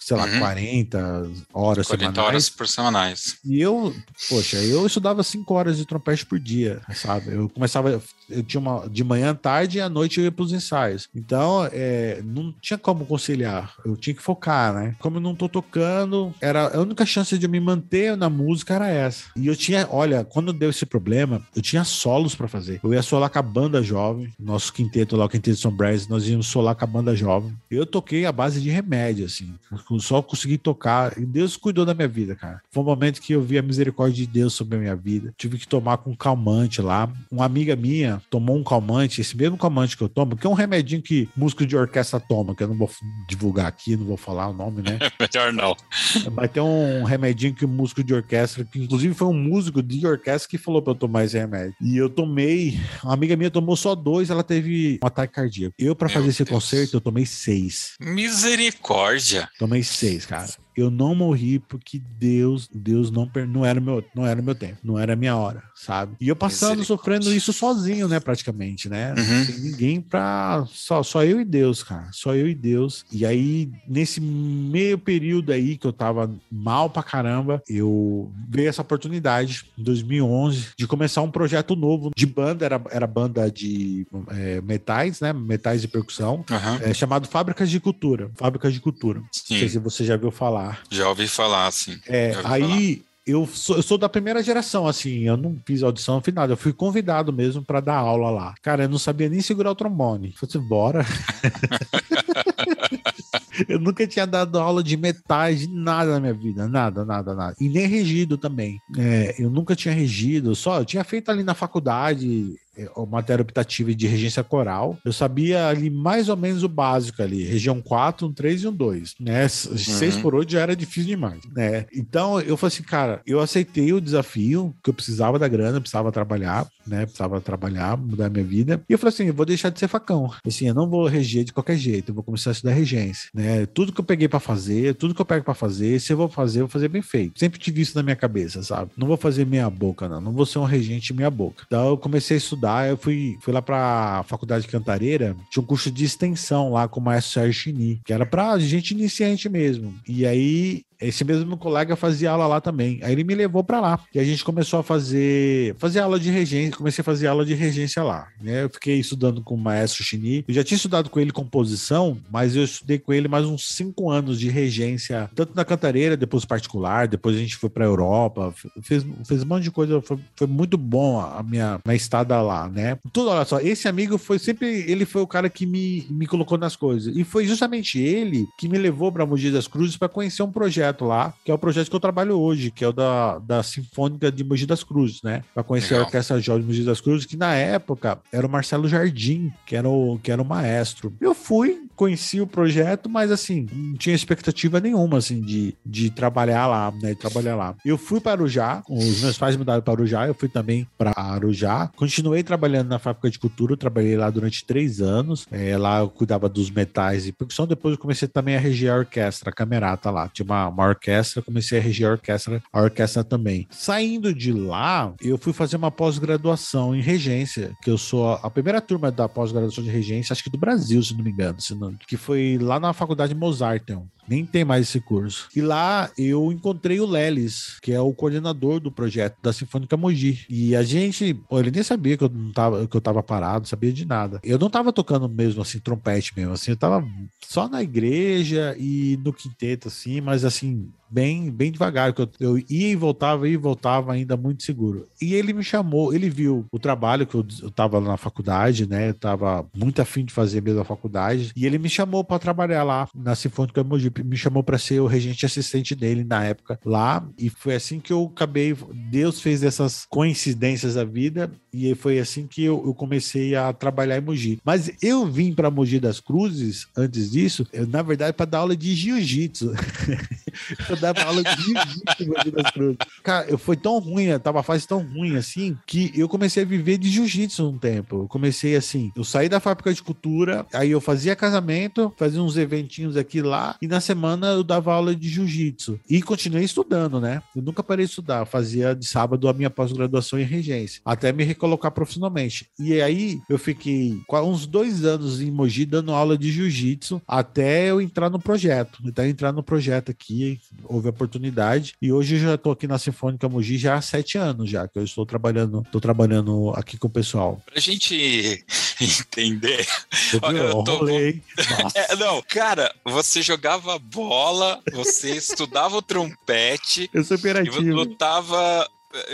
Sei lá, uhum. 40 horas 40 semanais. horas por semanais. E eu, poxa, eu estudava 5 horas de trompete por dia, sabe? Eu começava, eu tinha uma de manhã, tarde e à noite eu ia para os ensaios. Então, é, não tinha como conciliar. Eu tinha que focar, né? Como eu não tô tocando, era a única chance de eu me manter na música era essa. E eu tinha, olha, quando deu esse problema, eu tinha solos para fazer. Eu ia solar com a banda jovem, nosso quinteto lá, o quinteto São Brás, nós íamos solar com a banda jovem. Eu toquei a base de remédio, assim assim. Só consegui tocar. E Deus cuidou da minha vida, cara. Foi um momento que eu vi a misericórdia de Deus sobre a minha vida. Tive que tomar com calmante lá. Uma amiga minha tomou um calmante, esse mesmo calmante que eu tomo, que é um remedinho que músico de orquestra toma, que eu não vou divulgar aqui, não vou falar o nome, né? *laughs* Melhor não. *laughs* Mas tem um remedinho que o músico de orquestra, que inclusive foi um músico de orquestra que falou pra eu tomar esse remédio. E eu tomei, uma amiga minha tomou só dois, ela teve um ataque cardíaco. Eu, para fazer esse Deus. concerto, eu tomei seis. Misericórdia. Tomei seis, cara. Eu não morri porque Deus, Deus não, não era meu, não era meu tempo, não era minha hora, sabe? E eu passando sofrendo isso sozinho, né, praticamente, né? Uhum. Tem ninguém pra só só eu e Deus, cara, só eu e Deus. E aí nesse meio período aí que eu tava mal pra caramba, eu veio essa oportunidade em 2011 de começar um projeto novo de banda, era, era banda de é, metais, né? Metais de percussão, uhum. é, chamado Fábricas de Cultura. Fábricas de Cultura. Sim. Não sei se você já viu falar. Já ouvi falar, sim. É, aí. Falar eu sou, eu sou da primeira geração, assim, eu não fiz audição no final, eu fui convidado mesmo para dar aula lá. Cara, eu não sabia nem segurar o trombone. Falei assim, bora. *laughs* eu nunca tinha dado aula de metais, nada na minha vida, nada, nada, nada. E nem regido também. É, eu nunca tinha regido, só eu tinha feito ali na faculdade é, matéria optativa de regência coral. Eu sabia ali mais ou menos o básico ali, região 4, um 3 e um 2, né? 6 uhum. por 8 já era difícil demais, né? Então eu falei assim, cara, eu aceitei o desafio, que eu precisava da grana, precisava trabalhar, né? Precisava trabalhar, mudar minha vida. E eu falei assim, eu vou deixar de ser facão. Assim, eu não vou reger de qualquer jeito, eu vou começar a estudar regência, né? Tudo que eu peguei para fazer, tudo que eu pego para fazer, se eu vou fazer, eu vou fazer bem feito. Sempre tive isso na minha cabeça, sabe? Não vou fazer meia boca, não. Não vou ser um regente meia boca. Então eu comecei a estudar, eu fui, fui lá pra faculdade de Cantareira, tinha um curso de extensão lá com o maestro Sérgio Chini, que era pra gente iniciante mesmo. E aí esse mesmo colega fazia aula lá também. Aí ele me levou para lá. E a gente começou a fazer, fazer aula de regência. Comecei a fazer aula de regência lá. Né? Eu fiquei estudando com o maestro Chini. Eu já tinha estudado com ele composição, mas eu estudei com ele mais uns cinco anos de regência, tanto na cantareira, depois particular. Depois a gente foi para Europa, fez, fez um monte de coisa. Foi, foi muito bom a minha, minha estada lá, né? Tudo, olha só, esse amigo foi sempre, ele foi o cara que me, me colocou nas coisas. E foi justamente ele que me levou para Mogi das Cruzes para conhecer um projeto projeto lá, que é o projeto que eu trabalho hoje, que é o da, da Sinfônica de Mogi das Cruzes, né? Para conhecer Legal. a Orquestra Jorge Mogi das Cruzes, que na época era o Marcelo Jardim, que era o, que era o maestro. Eu fui, conheci o projeto, mas assim, não tinha expectativa nenhuma, assim, de, de trabalhar lá, né? De trabalhar lá. Eu fui para Arujá, os meus pais mudaram para Arujá, eu fui também para Arujá. Continuei trabalhando na fábrica de cultura, trabalhei lá durante três anos. É, lá eu cuidava dos metais e percussão. Depois eu comecei também a reger a orquestra, a camerata lá. Tinha uma, uma orquestra, comecei a reger a orquestra, a orquestra também. Saindo de lá, eu fui fazer uma pós-graduação em regência, que eu sou a primeira turma da pós-graduação de regência, acho que do Brasil, se não me engano, se não, que foi lá na faculdade Mozarteum nem tem mais esse curso. E lá eu encontrei o Lelis, que é o coordenador do projeto da Sinfônica Mogi. E a gente, ele nem sabia que eu não tava, que eu tava parado, sabia de nada. Eu não tava tocando mesmo assim trompete mesmo, assim, eu tava só na igreja e no quinteto assim, mas assim, bem, bem devagar, que eu, eu ia e voltava, ia e voltava ainda muito seguro. E ele me chamou, ele viu o trabalho que eu, eu tava na faculdade, né? Eu tava muito afim de fazer mesmo a faculdade, e ele me chamou para trabalhar lá na Sinfônica Mogi, me chamou para ser o regente assistente dele na época lá, e foi assim que eu acabei, Deus fez essas coincidências da vida, e foi assim que eu, eu comecei a trabalhar em Mogi. Mas eu vim para Mogi das Cruzes antes disso, eu, na verdade, para dar aula de jiu-jitsu. *laughs* dava aula de jiu-jitsu. Cara, foi tão ruim, tava fase tão ruim assim, que eu comecei a viver de jiu-jitsu um tempo. Eu comecei assim, eu saí da fábrica de cultura, aí eu fazia casamento, fazia uns eventinhos aqui lá, e na semana eu dava aula de jiu-jitsu. E continuei estudando, né? Eu nunca parei de estudar, eu fazia de sábado a minha pós-graduação em regência, até me recolocar profissionalmente. E aí eu fiquei uns dois anos em Mogi dando aula de jiu-jitsu até eu entrar no projeto. Até entrar no projeto aqui, houve oportunidade. E hoje eu já estou aqui na Sinfônica Mogi já há sete anos já, que eu estou trabalhando, estou trabalhando aqui com o pessoal. Pra gente *laughs* entender. Eu, eu tô... é, não, cara, você jogava bola, você *laughs* estudava o trompete. Eu sou imperativo. E lutava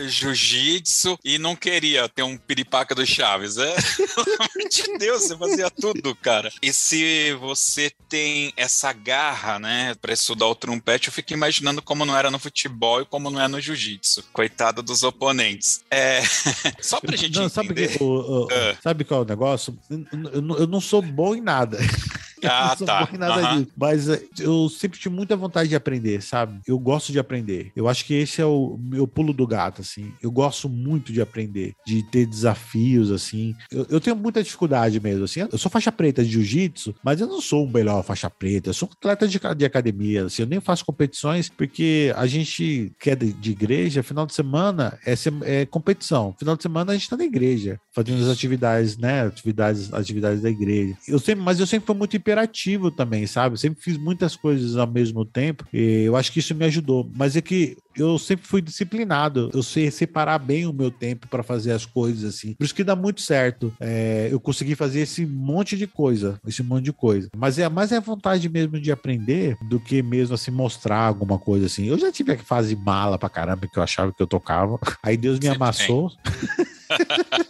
jiu-jitsu e não queria ter um piripaca do Chaves. É, *laughs* pelo amor de Deus, você fazia tudo, cara. E se você tem essa garra, né, pra estudar o trompete, eu fico imaginando como não era no futebol e como não é no jiu-jitsu. Coitado dos oponentes. É. *laughs* Só pra gente não, entender. Sabe, que, o, o, uh. sabe qual é o negócio? Eu, eu, eu não sou bom em nada. *laughs* Ah, *laughs* não sou tá. bom em nada Aham. disso. Mas é, eu sempre tive muita vontade de aprender, sabe? Eu gosto de aprender. Eu acho que esse é o meu pulo do gato, assim. Eu gosto muito de aprender, de ter desafios, assim. Eu, eu tenho muita dificuldade mesmo, assim. Eu sou faixa preta de jiu-jitsu, mas eu não sou o melhor faixa preta. Eu sou atleta de, de academia, assim. Eu nem faço competições porque a gente que é de, de igreja, final de semana é, sem- é competição. Final de semana a gente tá na igreja, fazendo as atividades, né? Atividades, atividades da igreja. Eu sempre, mas eu sempre fui muito imperativo também, sabe? Eu sempre fiz muitas coisas ao mesmo tempo e eu acho que isso me ajudou. Mas é que eu sempre fui disciplinado. Eu sei separar bem o meu tempo para fazer as coisas assim. Por isso que dá muito certo. É, eu consegui fazer esse monte de coisa, esse monte de coisa. Mas é mais é a vontade mesmo de aprender do que mesmo assim mostrar alguma coisa assim. Eu já tive a fase mala pra caramba que eu achava que eu tocava. Aí Deus me Sempre amassou. *laughs*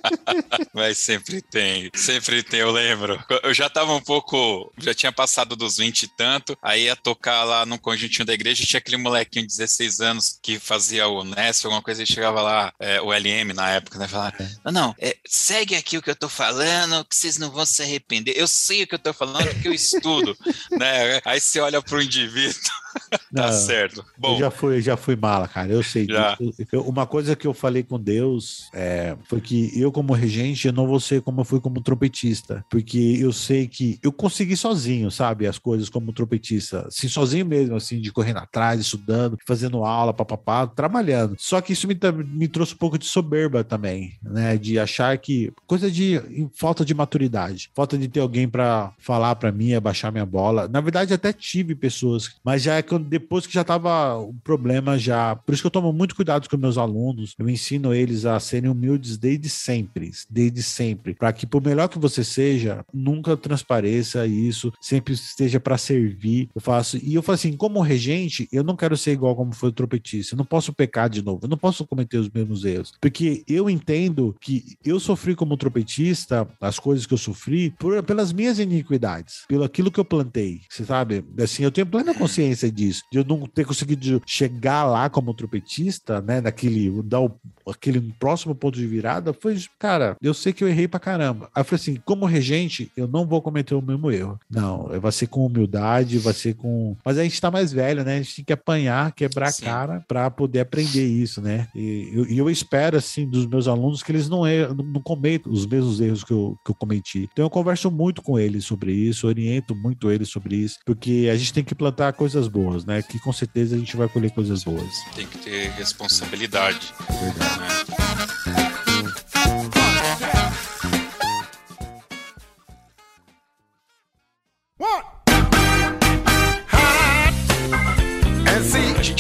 Mas sempre tem, sempre tem, eu lembro. Eu já tava um pouco, já tinha passado dos 20 e tanto, aí ia tocar lá no conjuntinho da igreja, tinha aquele molequinho de 16 anos que fazia o Nesp, alguma coisa, e chegava lá, é, o LM na época, né, falava, não, não, é, segue aqui o que eu tô falando, que vocês não vão se arrepender, eu sei o que eu tô falando porque eu estudo, *laughs* né, aí você olha pro indivíduo, *laughs* tá Não, certo. Bom, eu já fui, já fui mala, cara. Eu sei Já. disso. Eu- uma coisa que eu falei com Deus é, foi que eu, como regente, eu não vou ser como eu fui como trompetista. Porque eu sei que eu consegui sozinho, sabe? As coisas como trompetista. Assim, sozinho mesmo, assim, de correndo atrás, estudando, fazendo aula, papapá, trabalhando. Só que isso me, me trouxe um pouco de soberba também, né? De achar que. Coisa de falta de maturidade. Falta de ter alguém pra falar pra mim, abaixar minha bola. Na verdade, até tive pessoas, mas já é quando, depois que já tava o problema já. Por isso que eu tomo muito cuidado com meus alunos. Eu ensino eles a serem humildes desde sempre, desde sempre, para que por melhor que você seja, nunca transpareça isso, sempre esteja para servir. Eu faço e eu faço assim, como regente, eu não quero ser igual como foi o trompetista. Eu não posso pecar de novo. Eu não posso cometer os mesmos erros, porque eu entendo que eu sofri como trompetista as coisas que eu sofri por, pelas minhas iniquidades, pelo aquilo que eu plantei. Você sabe? Assim, eu tenho plena consciência disso, de eu não ter conseguido chegar lá como trompetista, né? Naquele, dar o, aquele próximo ponto de virada, foi, cara, eu sei que eu errei pra caramba. Aí eu falei assim, como regente, eu não vou cometer o mesmo erro. Não, vai ser com humildade, vai ser com. Mas a gente tá mais velho, né? A gente tem que apanhar, quebrar Sim. a cara pra poder aprender isso, né? E eu, eu espero, assim, dos meus alunos que eles não, erram, não cometam os mesmos erros que eu, que eu cometi. Então eu converso muito com eles sobre isso, oriento muito eles sobre isso, porque a gente tem que plantar coisas boas, né? Que com certeza a gente vai colher coisas boas. tem que ter responsabilidade, É verdade. né?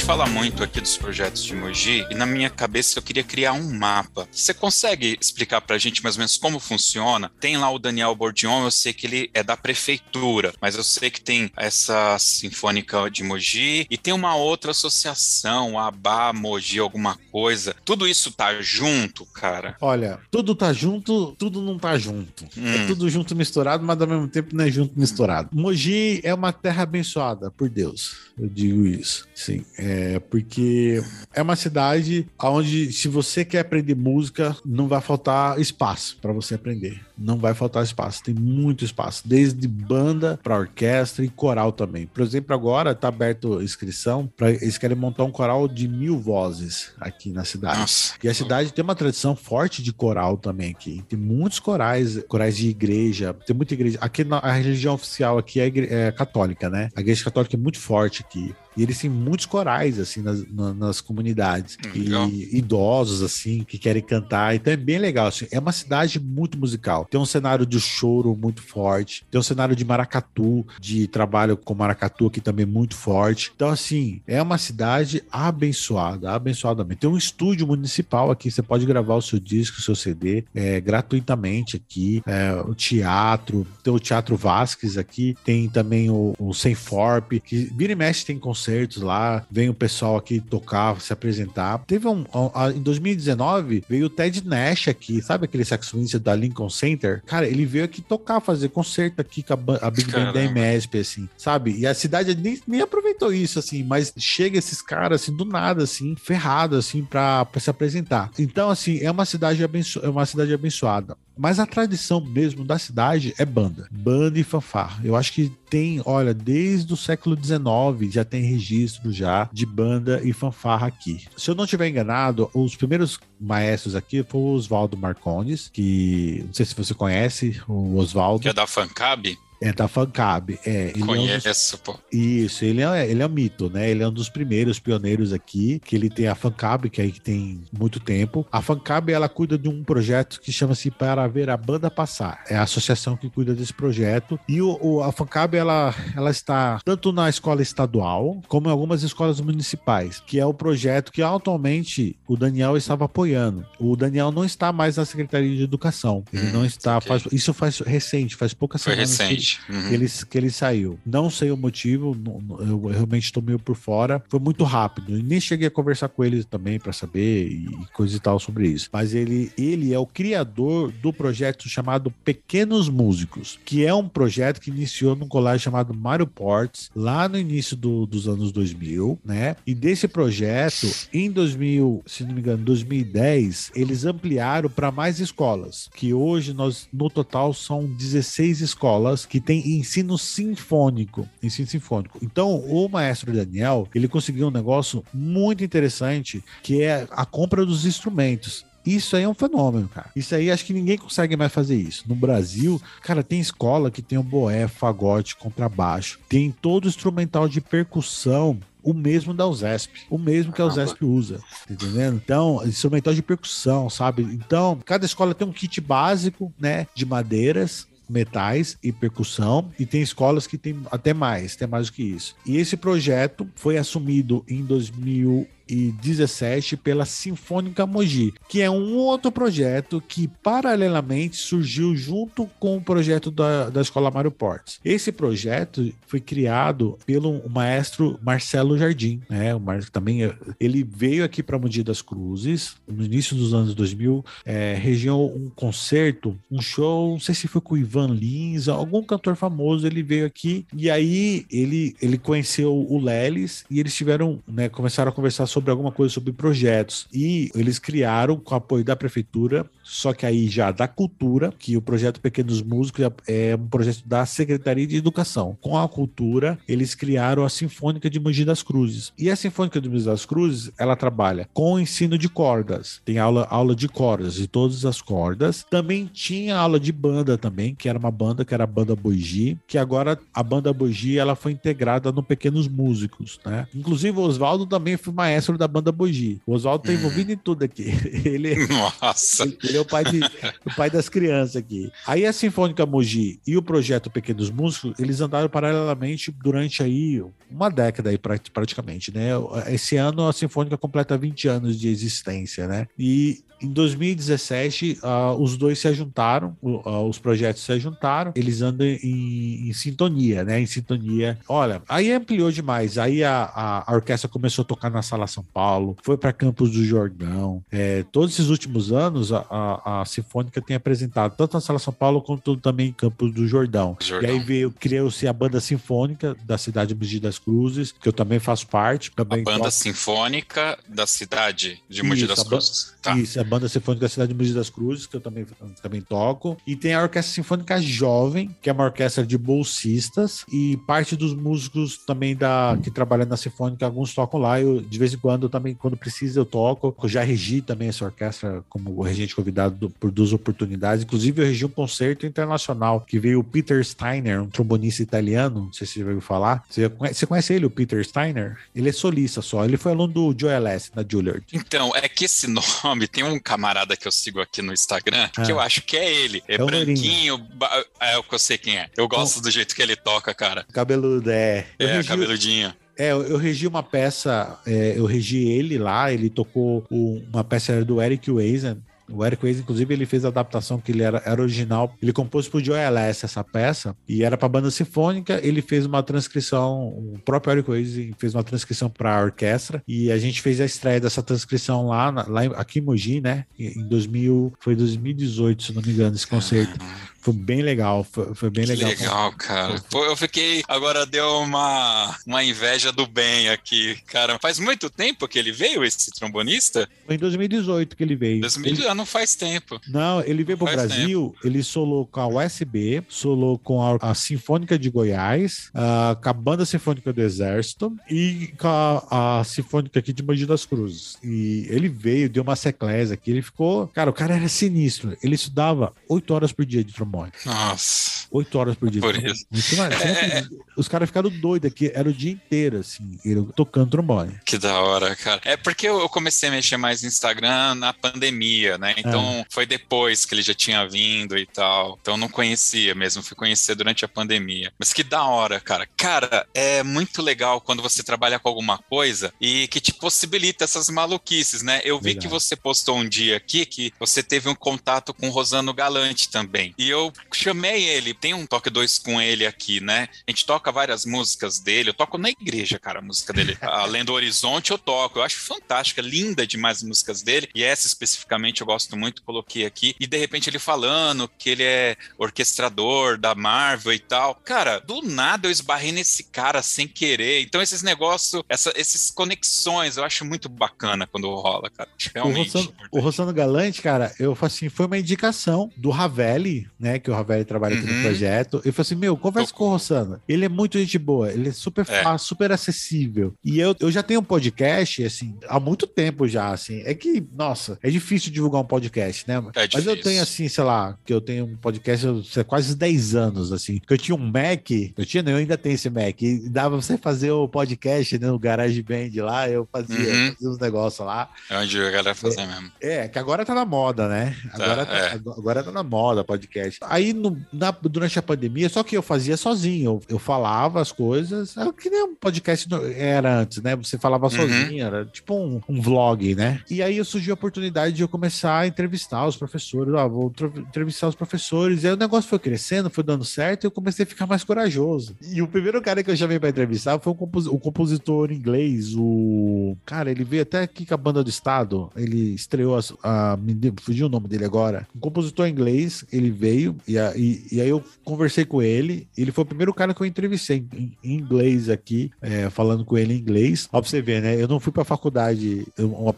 Fala muito aqui dos projetos de Mogi e na minha cabeça eu queria criar um mapa. Você consegue explicar pra gente mais ou menos como funciona? Tem lá o Daniel Bordion, eu sei que ele é da prefeitura, mas eu sei que tem essa Sinfônica de Mogi e tem uma outra associação, a ABA Mogi, alguma coisa. Tudo isso tá junto, cara? Olha, tudo tá junto, tudo não tá junto. É Hum. tudo junto misturado, mas ao mesmo tempo não é junto misturado. Mogi é uma terra abençoada por Deus. Eu digo isso. Sim, é porque é uma cidade onde se você quer aprender música, não vai faltar espaço para você aprender. Não vai faltar espaço, tem muito espaço, desde banda para orquestra e coral também. Por exemplo, agora tá aberto inscrição para eles querem montar um coral de mil vozes aqui na cidade. Nossa. E a cidade tem uma tradição forte de coral também aqui. Tem muitos corais, corais de igreja. Tem muita igreja. Aqui na, a religião oficial aqui é, é católica, né? A igreja católica é muito forte aqui. E eles têm muitos corais, assim, nas, na- nas comunidades. Legal. E idosos, assim, que querem cantar. Então é bem legal. assim. É uma cidade muito musical. Tem um cenário de choro muito forte. Tem um cenário de maracatu, de trabalho com maracatu aqui também muito forte. Então, assim, é uma cidade abençoada, abençoadamente. Tem um estúdio municipal aqui. Você pode gravar o seu disco, o seu CD, é, gratuitamente aqui. É, o teatro, tem o Teatro Vasques aqui. Tem também o, o Senforp, que vira e mexe tem concertos lá. Vem o pessoal aqui tocar, se apresentar. Teve um. a- em 2019, veio o Ted Nash aqui, sabe aquele saxofonista da Lincoln Center? Cara, ele veio aqui tocar, fazer concerto aqui com a, a Big Band da. MESP, assim, sabe? E a cidade nem, nem aproveitou isso, assim, mas chega esses caras, assim, do nada, assim, ferrado, assim, pra, pra se apresentar. Então, assim, é uma cidade, abenço é uma cidade abençoada. Mas a tradição mesmo da cidade é banda. Banda e fanfarra. Eu acho que tem, olha, desde o século XIX já tem registro já de banda e fanfarra aqui. Se eu não estiver enganado, os primeiros maestros aqui foi o Oswaldo Marcondes, que não sei se você conhece o Oswaldo. Que é da Fancab? É da Fancab, é. Ele Conheço, é um dos... pô. Isso, ele é, ele é um mito, né? Ele é um dos primeiros pioneiros aqui, que ele tem a Fancab, que aí que tem muito tempo. A Fancab, ela cuida de um projeto que chama-se Para Ver a Banda Passar. É a associação que cuida desse projeto. E o, o, a Fancab, ela, ela está tanto na escola estadual, como em algumas escolas municipais, que é o projeto que atualmente o Daniel estava apoiando. O Daniel não está mais na Secretaria de Educação. Ele hum, não está... Okay. Faz, isso faz recente, faz poucas Foi semanas. recente uhum. que, ele, que ele saiu. Não sei o motivo, eu realmente estou meio por fora. Foi muito rápido. E nem cheguei a conversar com ele também para saber e coisa e tal sobre isso. Mas ele, ele é o criador do projeto chamado Pequenos Músicos, que é um projeto que iniciou num colégio chamado Mario Ports, lá no início do, dos anos 2000, né? E desse projeto, em 2000, se não me engano, 2010, eles ampliaram para mais escolas, que hoje nós, no total, são 16 escolas que tem ensino sinfônico, ensino sinfônico. Então, o maestro Daniel, ele conseguiu um negócio muito interessante, que é a compra dos instrumentos. Isso aí é um fenômeno, cara. Isso aí acho que ninguém consegue mais fazer isso. No Brasil, cara, tem escola que tem o boé, fagote, contrabaixo, tem todo o instrumental de percussão o mesmo da USESP, o mesmo que a USESP usa, tá entendendo? Então, instrumental de percussão, sabe? Então, cada escola tem um kit básico, né, de madeiras, metais e percussão, e tem escolas que tem até mais, tem mais do que isso. E esse projeto foi assumido em 2000 2017 pela Sinfônica Mogi, que é um outro projeto que paralelamente surgiu junto com o projeto da, da Escola Mário Portes. Esse projeto foi criado pelo maestro Marcelo Jardim, né? O Mar também ele veio aqui para Mogi das Cruzes no início dos anos 2000, é, região um concerto, um show, não sei se foi com o Ivan Lins, algum cantor famoso, ele veio aqui e aí ele ele conheceu o Lelis e eles tiveram, né, começaram a conversar sobre alguma coisa sobre projetos. E eles criaram, com apoio da prefeitura, só que aí já da cultura, que o projeto Pequenos Músicos é, é um projeto da Secretaria de Educação. Com a cultura, eles criaram a Sinfônica de Mogi das Cruzes. E a Sinfônica de Mogi das Cruzes, ela trabalha com o ensino de cordas. Tem aula, aula de cordas, de todas as cordas. Também tinha aula de banda também, que era uma banda que era a Banda Boigi, que agora a Banda Boigi ela foi integrada no Pequenos Músicos, né? Inclusive o Oswaldo também foi maestro da banda Bogi. O Oswaldo tá envolvido em tudo aqui. *laughs* Ele, Nossa! Ele, ele é o pai, de, o pai das crianças aqui. Aí a Sinfônica Mogi e o projeto Pequenos Músicos, eles andaram paralelamente durante aí uma década aí praticamente, né? Esse ano a Sinfônica completa 20 anos de existência, né? E em 2017, uh, ah, os dois se juntaram, uh, os projetos se juntaram, eles andam em, em, sintonia, né? Em sintonia. Olha, aí ampliou demais. Aí a, a, a orquestra começou a tocar na Sala São Paulo, foi para Campos do Jordão. É, todos esses últimos anos, a, a, a, Sinfônica tem apresentado tanto na Sala São Paulo quanto também em Campos do Jordão. Jordão. E aí veio, criou-se a Banda Sinfônica da cidade de Mogi das Cruzes, que eu também faço parte. Também a Banda toco. Sinfônica da cidade de Mogi das Cruzes. Tá. Isso, a Banda Sinfônica da Cidade de Mogi das Cruzes, que eu também, também toco. E tem a Orquestra Sinfônica Jovem, que é uma orquestra de bolsistas. E parte dos músicos também da que trabalham na Sinfônica, alguns tocam lá. Eu, de vez em quando, também, quando precisa, eu toco. Eu já regi também essa orquestra como regente convidado do, por duas oportunidades. Inclusive, eu regi um concerto internacional que veio o Peter Steiner, um trombonista italiano. Não sei se você já ouviu falar. Você conhece, você conhece ele, o Peter Steiner? Ele é solista só. Ele foi aluno do Joel S. na Juilliard. Então, é que esse *laughs* nome tem um camarada que eu sigo aqui no Instagram, ah. que eu acho que é ele. É, é branquinho, ba... é o que eu sei quem é. Eu gosto do jeito que ele toca, cara. Cabeludo, é. Eu é, regi... cabeludinho. É, eu regi uma peça, é, eu regi ele lá, ele tocou uma peça do Eric Weisen, o Eric Weiss, inclusive, ele fez a adaptação que ele era, era original. Ele compôs pro Joe LS essa peça e era para banda sinfônica. Ele fez uma transcrição, o próprio Eric Weiss fez uma transcrição para orquestra e a gente fez a estreia dessa transcrição lá, lá aqui em Mogi, né? Em 2000, foi 2018, se não me engano, esse concerto. Foi bem legal, foi, foi bem legal. Legal, cara. Pô, eu fiquei. Agora deu uma, uma inveja do bem aqui, cara. Faz muito tempo que ele veio, esse trombonista? Foi em 2018 que ele veio. 2018, ele... Ah, não faz tempo. Não, ele veio pro Brasil, tempo. ele solou com a USB, solou com a, a Sinfônica de Goiás, a, com a Banda Sinfônica do Exército e com a, a Sinfônica aqui de Mogi das Cruzes. E ele veio, deu uma seclesa aqui, ele ficou. Cara, o cara era sinistro. Ele estudava oito horas por dia de trombone. Nossa. Oito horas por dia. Por isso. É... Os caras ficaram doidos aqui, era o dia inteiro, assim, tocando trombone. Que da hora, cara. É porque eu comecei a mexer mais no Instagram na pandemia, né? Então é. foi depois que ele já tinha vindo e tal. Então não conhecia mesmo, fui conhecer durante a pandemia. Mas que da hora, cara. Cara, é muito legal quando você trabalha com alguma coisa e que te possibilita essas maluquices, né? Eu vi que você postou um dia aqui que você teve um contato com o Rosano Galante também. E eu chamei ele, tem um toque dois com ele aqui, né? A gente toca várias músicas dele, eu toco na igreja, cara, a música dele. *laughs* Além do Horizonte, eu toco. Eu acho fantástica, linda demais as músicas dele. E essa especificamente eu gosto muito, coloquei aqui. E de repente ele falando que ele é orquestrador da Marvel e tal. Cara, do nada eu esbarrei nesse cara sem querer. Então esses negócios, essa, esses conexões, eu acho muito bacana quando rola, cara. Realmente. O Rossano, o Rossano Galante, cara, eu assim, foi uma indicação do Ravelli, né? Que o Ravelli trabalha aqui uhum. no projeto. Eu falei assim: meu, conversa com o Rossano. Ele é muito gente boa, ele é super é. fácil, super acessível. E eu, eu já tenho um podcast, assim, há muito tempo já, assim. É que, nossa, é difícil divulgar um podcast, né? É Mas eu tenho, assim, sei lá, que eu tenho um podcast há quase 10 anos, assim. Que eu tinha um Mac, eu tinha, eu ainda tenho esse Mac, e dava pra você fazer o podcast né, no GarageBand lá, eu fazia, uhum. fazia uns negócios lá. É onde a galera fazia é, mesmo. É, que agora tá na moda, né? Agora, tá, tá, agora tá na moda podcast. Aí, no, na, durante a pandemia, só que eu fazia sozinho, eu, eu falava as coisas, é que nem um podcast era antes, né? Você falava uhum. sozinho, era tipo um, um, vlog, né? E aí surgiu a oportunidade de eu começar a entrevistar os professores, ah, vou entrevistar os professores, e aí o negócio foi crescendo, foi dando certo, e eu comecei a ficar mais corajoso. E o primeiro cara que eu chamei para entrevistar foi um compos o compositor inglês, o... Cara, ele veio até aqui com a Banda do Estado, ele estreou a... a me fugiu o nome dele agora, um compositor inglês, ele veio, e, a, e, e aí eu conversei com ele, ele foi o primeiro cara que eu entrevistei em, em inglês aqui, é, falando com ele em inglês. Ó, pra você ver, né? Eu não fui pra faculdade eu,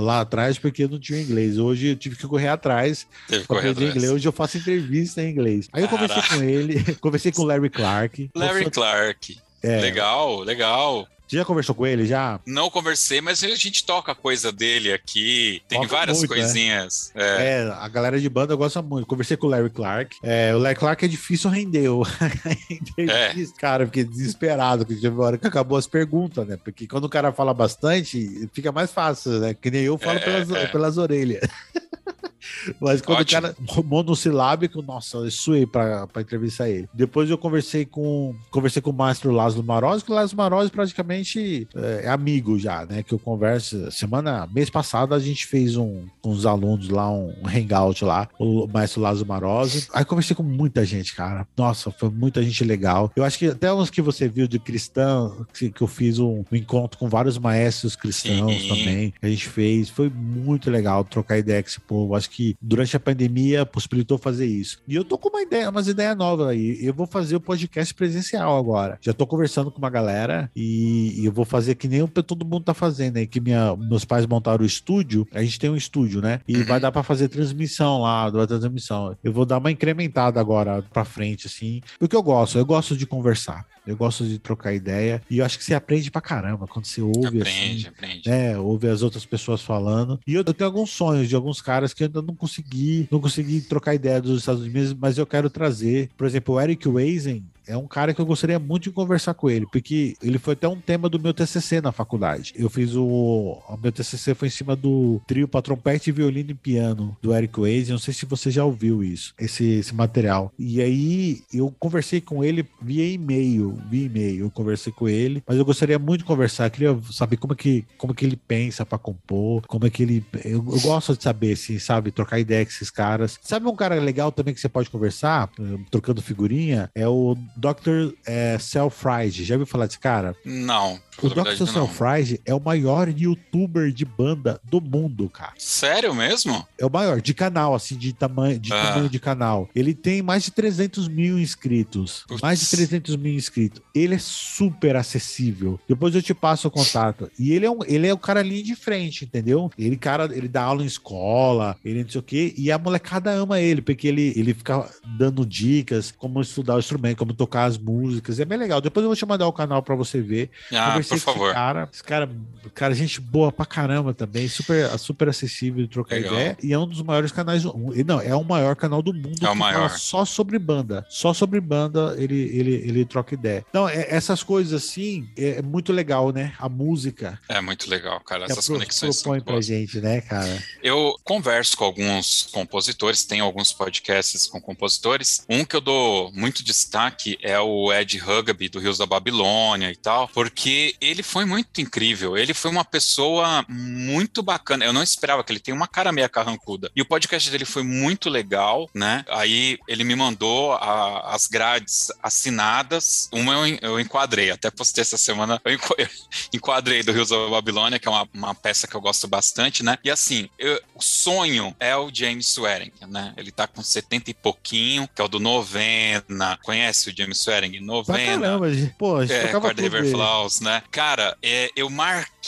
lá atrás porque eu não tinha inglês. Hoje eu tive que correr atrás Teve pra aprender inglês. Hoje eu faço entrevista em inglês. Aí eu conversei com ele, *laughs* conversei com o Larry Clark. Larry Clark. É. Legal, legal. Você já conversou com ele já? Não conversei, mas a gente toca coisa dele aqui. Tem toca várias muito, né? coisinhas. Né? É. é. a galera de banda gosta muito. Conversei com o Larry Clark. É, o Larry Clark é difícil render. *laughs* é cara, fiquei desesperado, porque teve uma hora que acabou as perguntas, né? Porque quando o cara fala bastante, fica mais fácil, né? Que nem eu falo é, pelas, é. pelas orelhas. Mas quando Ótimo. o cara monossilábico, nossa, eu suei pra, pra entrevistar ele. Depois eu conversei com conversei com o maestro Lázaro Maroz, que o Lázaro Maroz praticamente é, é, amigo já, né? Que eu converso. Semana, mês passado, a gente fez um com os alunos lá, um, um hangout lá, o maestro Lázaro Maroz. Aí conversei com muita gente, cara. Nossa, foi muita gente legal. Eu acho que até uns que você viu de cristão, que, que eu fiz um, um, encontro com vários maestros cristãos Sim. também. Que a gente fez. Foi muito legal trocar ideia com esse povo. Acho que durante a pandemia possibilitou fazer isso. E eu tô com uma ideia, umas ideias novas aí. Eu vou fazer o podcast presencial agora. Já tô conversando com uma galera e, e eu vou fazer que nem todo mundo tá fazendo aí, que minha, meus pais montaram o estúdio. A gente tem um estúdio, né? E vai dar para fazer transmissão lá, da transmissão. Eu vou dar uma incrementada agora para frente, assim. Porque eu gosto, eu gosto de conversar. Eu gosto de trocar ideia. E eu acho que você aprende pra caramba quando você ouve aprende, assim. Aprende. Né, ouve as outras pessoas falando. E eu, eu tenho alguns sonhos de alguns caras que eu ainda não consegui, não consegui trocar ideia dos Estados Unidos, mas eu quero trazer. Por exemplo, o Eric Weisen, é um cara que eu gostaria muito de conversar com ele, porque ele foi até um tema do meu TCC na faculdade. Eu fiz o. O meu TCC foi em cima do trio para trompete, violino e piano do Eric Waze. Não sei se você já ouviu isso, esse, esse material. E aí eu conversei com ele via e-mail, via e-mail. Eu conversei com ele, mas eu gostaria muito de conversar. Eu queria saber como é que, como é que ele pensa para compor, como é que ele. Eu, eu, gosto de saber, assim, sabe, trocar ideia com esses caras. Sabe um cara legal também que você pode conversar, trocando figurinha? É o Dr. É, Selfride. Já ouviu falar desse cara? Não. O Dr. Selfride é o maior youtuber de banda do mundo, cara. Sério mesmo? É o maior, de canal, assim, de tamanho de, ah. tamanho de canal. Ele tem mais de 300 mil inscritos. Putz. Mais de 300 mil inscritos. Ele é super acessível. Depois eu te passo o contato. E ele é, um, ele é o cara ali de frente, entendeu? Ele, cara, ele dá aula em escola, ele não sei o quê. E a molecada ama ele, porque ele, ele fica dando dicas como estudar o instrumento, como tocar as músicas. É bem legal. Depois eu vou te mandar o canal para você ver. Ah, por favor. Cara, esse cara, cara, gente boa pra caramba também, super, super acessível de trocar legal. ideia. E é um dos maiores canais. Não, é o maior canal do mundo. É o maior. Só sobre banda. Só sobre banda ele, ele, ele troca ideia. Então, é, essas coisas assim, é muito legal, né? A música. É muito legal, cara. Essas pro, conexões propõe pra gente, né, cara? Eu converso com alguns compositores, tem alguns podcasts com compositores. Um que eu dou muito destaque é o Ed Hugaby, do Rios da Babilônia e tal, porque ele foi muito incrível. Ele foi uma pessoa muito bacana. Eu não esperava que ele tem uma cara meia carrancuda. E o podcast dele foi muito legal, né? Aí ele me mandou a, as grades assinadas. Uma eu, eu, enquadrei, até postei essa semana. Eu *laughs* enquadrei do Rios da Babilônia, que é uma, uma peça que eu gosto bastante, né? E assim, eu, o sonho é o James Swearing, né? Ele tá com 70 e pouquinho, que é o do Novena. Conhece o James Swearing? Novena. Caramba, pô, a gente é, Quarter River Flaws, né? Cara, é, eu marquei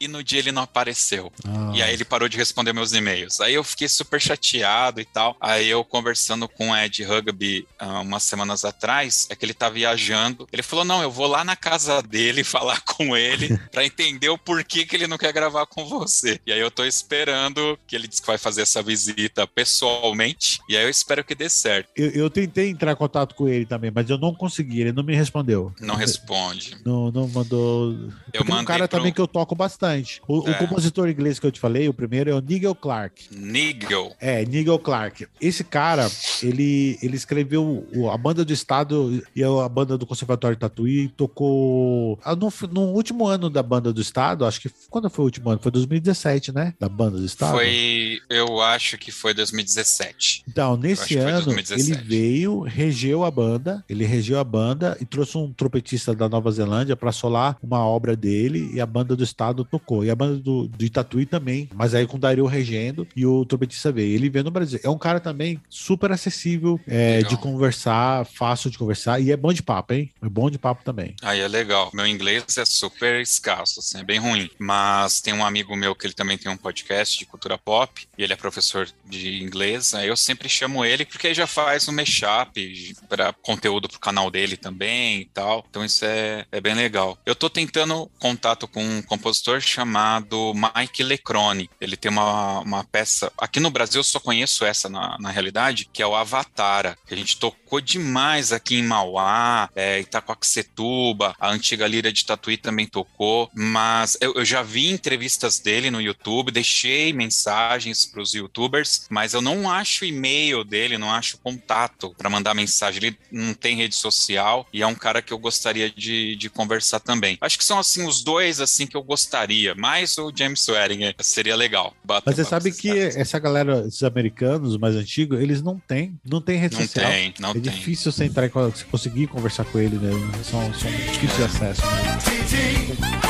e no dia ele não apareceu. Ah. E aí ele parou de responder meus e-mails. Aí eu fiquei super chateado e tal. Aí eu conversando com o Ed Rugby uh, umas semanas atrás, é que ele tá viajando. Ele falou: não, eu vou lá na casa dele *laughs* falar com ele *laughs* para entender o porquê que ele não quer gravar com você. E aí eu tô esperando que ele disse que vai fazer essa visita pessoalmente. E aí eu espero que dê certo. Eu, eu tentei entrar em contato com ele também, mas eu não consegui. Ele não me respondeu. Não responde. Não, não mandou. Eu mandei um cara também que eu toco bastante. O, é. o, compositor inglês que eu te falei, o primeiro é o Nigel Clark. Nigel. É, Nigel Clark. Esse cara, ele, ele escreveu a banda do Estado e a banda do Conservatório Tatuí tocou ah, no, no, último ano da banda do Estado, acho que quando foi o último ano? Foi 2017, né? Da banda do Estado. Foi, eu acho que foi 2017. Então, nesse ano, ele veio, regeu a banda, ele regeu a banda e trouxe um trompetista da Nova Zelândia para solar uma obra dele e a banda do Estado tocou. E a banda do, do Itatuí também, mas aí com o Dario regendo e o trompetista veio. Ele veio no Brasil. É um cara também super acessível é, de conversar, fácil de conversar e é bom de papo, hein? É bom de papo também. Aí é legal. Meu inglês é super escasso, assim, é bem ruim. Mas tem um amigo meu que ele também tem um podcast de cultura pop e ele é professor de inglês. Aí eu sempre chamo ele porque ele já faz um mashup para conteúdo pro canal dele também e tal. Então isso é, é bem legal. Eu tô tentando contato com um compositor chamado Mike Lecrone. Ele tem uma, uma peça. Aqui no Brasil eu só conheço essa na, na realidade, que é o Avatara, que a gente tocou demais aqui em Mauá, é, Itacoaxetuba, a antiga Lira de Tatuí também tocou, mas eu, eu já vi entrevistas dele no YouTube, deixei mensagens para os youtubers, mas eu não acho e-mail dele, não acho contato para mandar mensagem. Ele não tem rede social e é um cara que eu gostaria de, de conversar também. Acho que são assim os dois assim que eu gostaria, mais o James Swearing seria legal. Mas você sabe que essa galera, esses americanos mais antigos, eles não têm, não tem rede não social. Tem, não é tem. difícil você entrar, você conseguir conversar com ele, né? São, são difíceis de acesso. Né?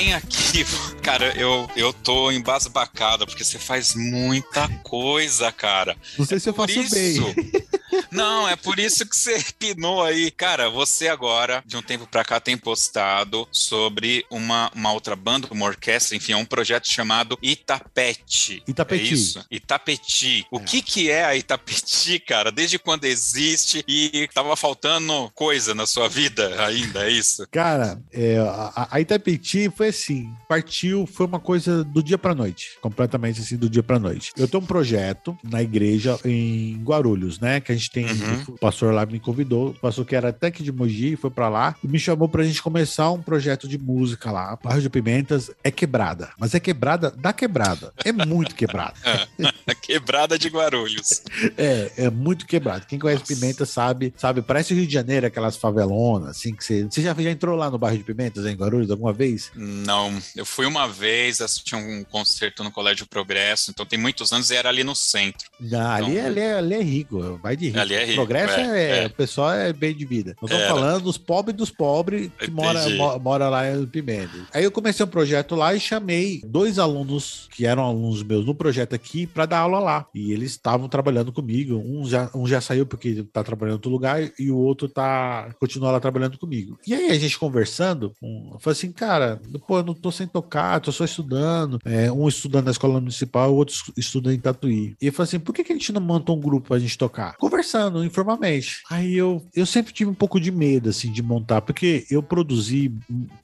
Tem aqui, *laughs* cara, eu, eu tô embasbacado, porque você faz muita coisa, cara. Não sei é se eu faço isso. bem. *laughs* Não, é por isso que você pinou aí. Cara, você agora, de um tempo pra cá, tem postado sobre uma, uma outra banda, uma orquestra, enfim, é um projeto chamado Itapete. Itapeti. É isso? Itapeti. O é. que que é a Itapeti, cara? Desde quando existe e tava faltando coisa na sua vida ainda, é isso? Cara, é, a, a Itapeti foi assim, partiu, foi uma coisa do dia pra noite, completamente assim, do dia pra noite. Eu tenho um projeto na igreja em Guarulhos, né, que a gente tem, uhum. o pastor lá me convidou, o pastor que era até que de Mogi, foi pra lá, e me chamou pra gente começar um projeto de música lá. Barra de Pimentas é quebrada, mas é quebrada da quebrada. É muito quebrada. *laughs* Quebrada de Guarulhos. É, é muito quebrado. Quem conhece Nossa. Pimenta sabe, sabe, parece o Rio de Janeiro, aquelas favelonas, assim, que você. Você já, já entrou lá no bairro de Pimentas, em Guarulhos, alguma vez? Não, eu fui uma vez, assisti um concerto no Colégio Progresso, então tem muitos anos e era ali no centro. Ah, então, ali, ali, é, ali é rico, vai de rico. Ali é rico. Progresso é, é, é, o pessoal é bem de vida. Nós estamos falando dos pobres dos pobres que mora, mora lá em Pimentas. Aí eu comecei um projeto lá e chamei dois alunos que eram alunos meus no projeto aqui para dar aula lá. E eles estavam trabalhando comigo. Um já, um já saiu porque tá trabalhando em outro lugar e o outro tá continua lá trabalhando comigo. E aí a gente conversando, um, eu falei assim, cara, pô, eu não tô sem tocar, tô só estudando. É, um estudando na escola municipal, o outro estudando em Tatuí. E eu falei assim, por que, que a gente não monta um grupo pra gente tocar? Conversando informalmente. Aí eu, eu sempre tive um pouco de medo, assim, de montar, porque eu produzi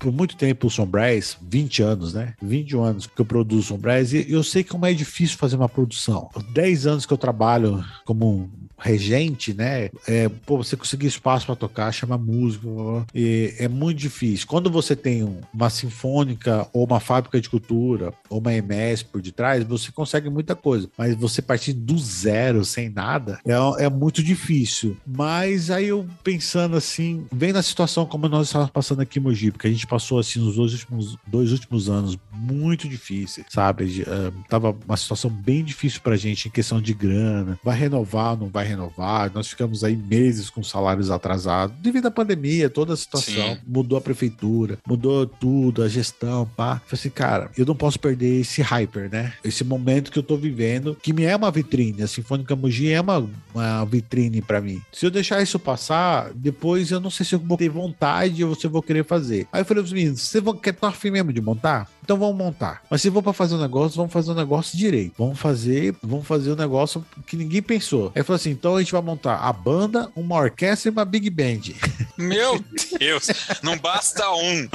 por muito tempo o Sombrais, 20 anos, né? 21 anos que eu produzo Sombrais, e eu sei como é difícil fazer uma produção. 10 anos que eu trabalho como regente, né? É, pô, você conseguir espaço para tocar, chamar músico, é muito difícil. Quando você tem uma sinfônica ou uma fábrica de cultura ou uma MS por detrás, você consegue muita coisa. Mas você partir do zero, sem nada, é, é muito difícil. Mas aí eu pensando assim, vendo a situação como nós estávamos passando aqui em Mogi, porque a gente passou assim nos dois últimos, dois últimos anos muito difíceis, sabe? Uh, tava uma situação bem difícil pra gente em questão de grana. Vai renovar, não vai renovar. Nós ficamos aí meses com salários atrasados devido à pandemia, toda a situação. Sim. Mudou a prefeitura, mudou tudo, a gestão, pá. Falei assim, cara, eu não posso perder esse hyper, né? Esse momento que eu tô vivendo, que me é uma vitrine. A Sinfônica Mogi é uma, uma vitrine para mim. Se eu deixar isso passar, depois eu não sei se eu vou ter vontade ou se eu vou querer fazer. Aí eu falei pros meninos, você quer estar afim mesmo de montar? Então vamos montar. Mas se for para fazer um negócio, vamos fazer um negócio direito. Vamos fazer, vamos fazer um negócio que ninguém pensou. Aí falou assim: então a gente vai montar a banda, uma orquestra e uma big band. *laughs* Meu Deus, não basta um.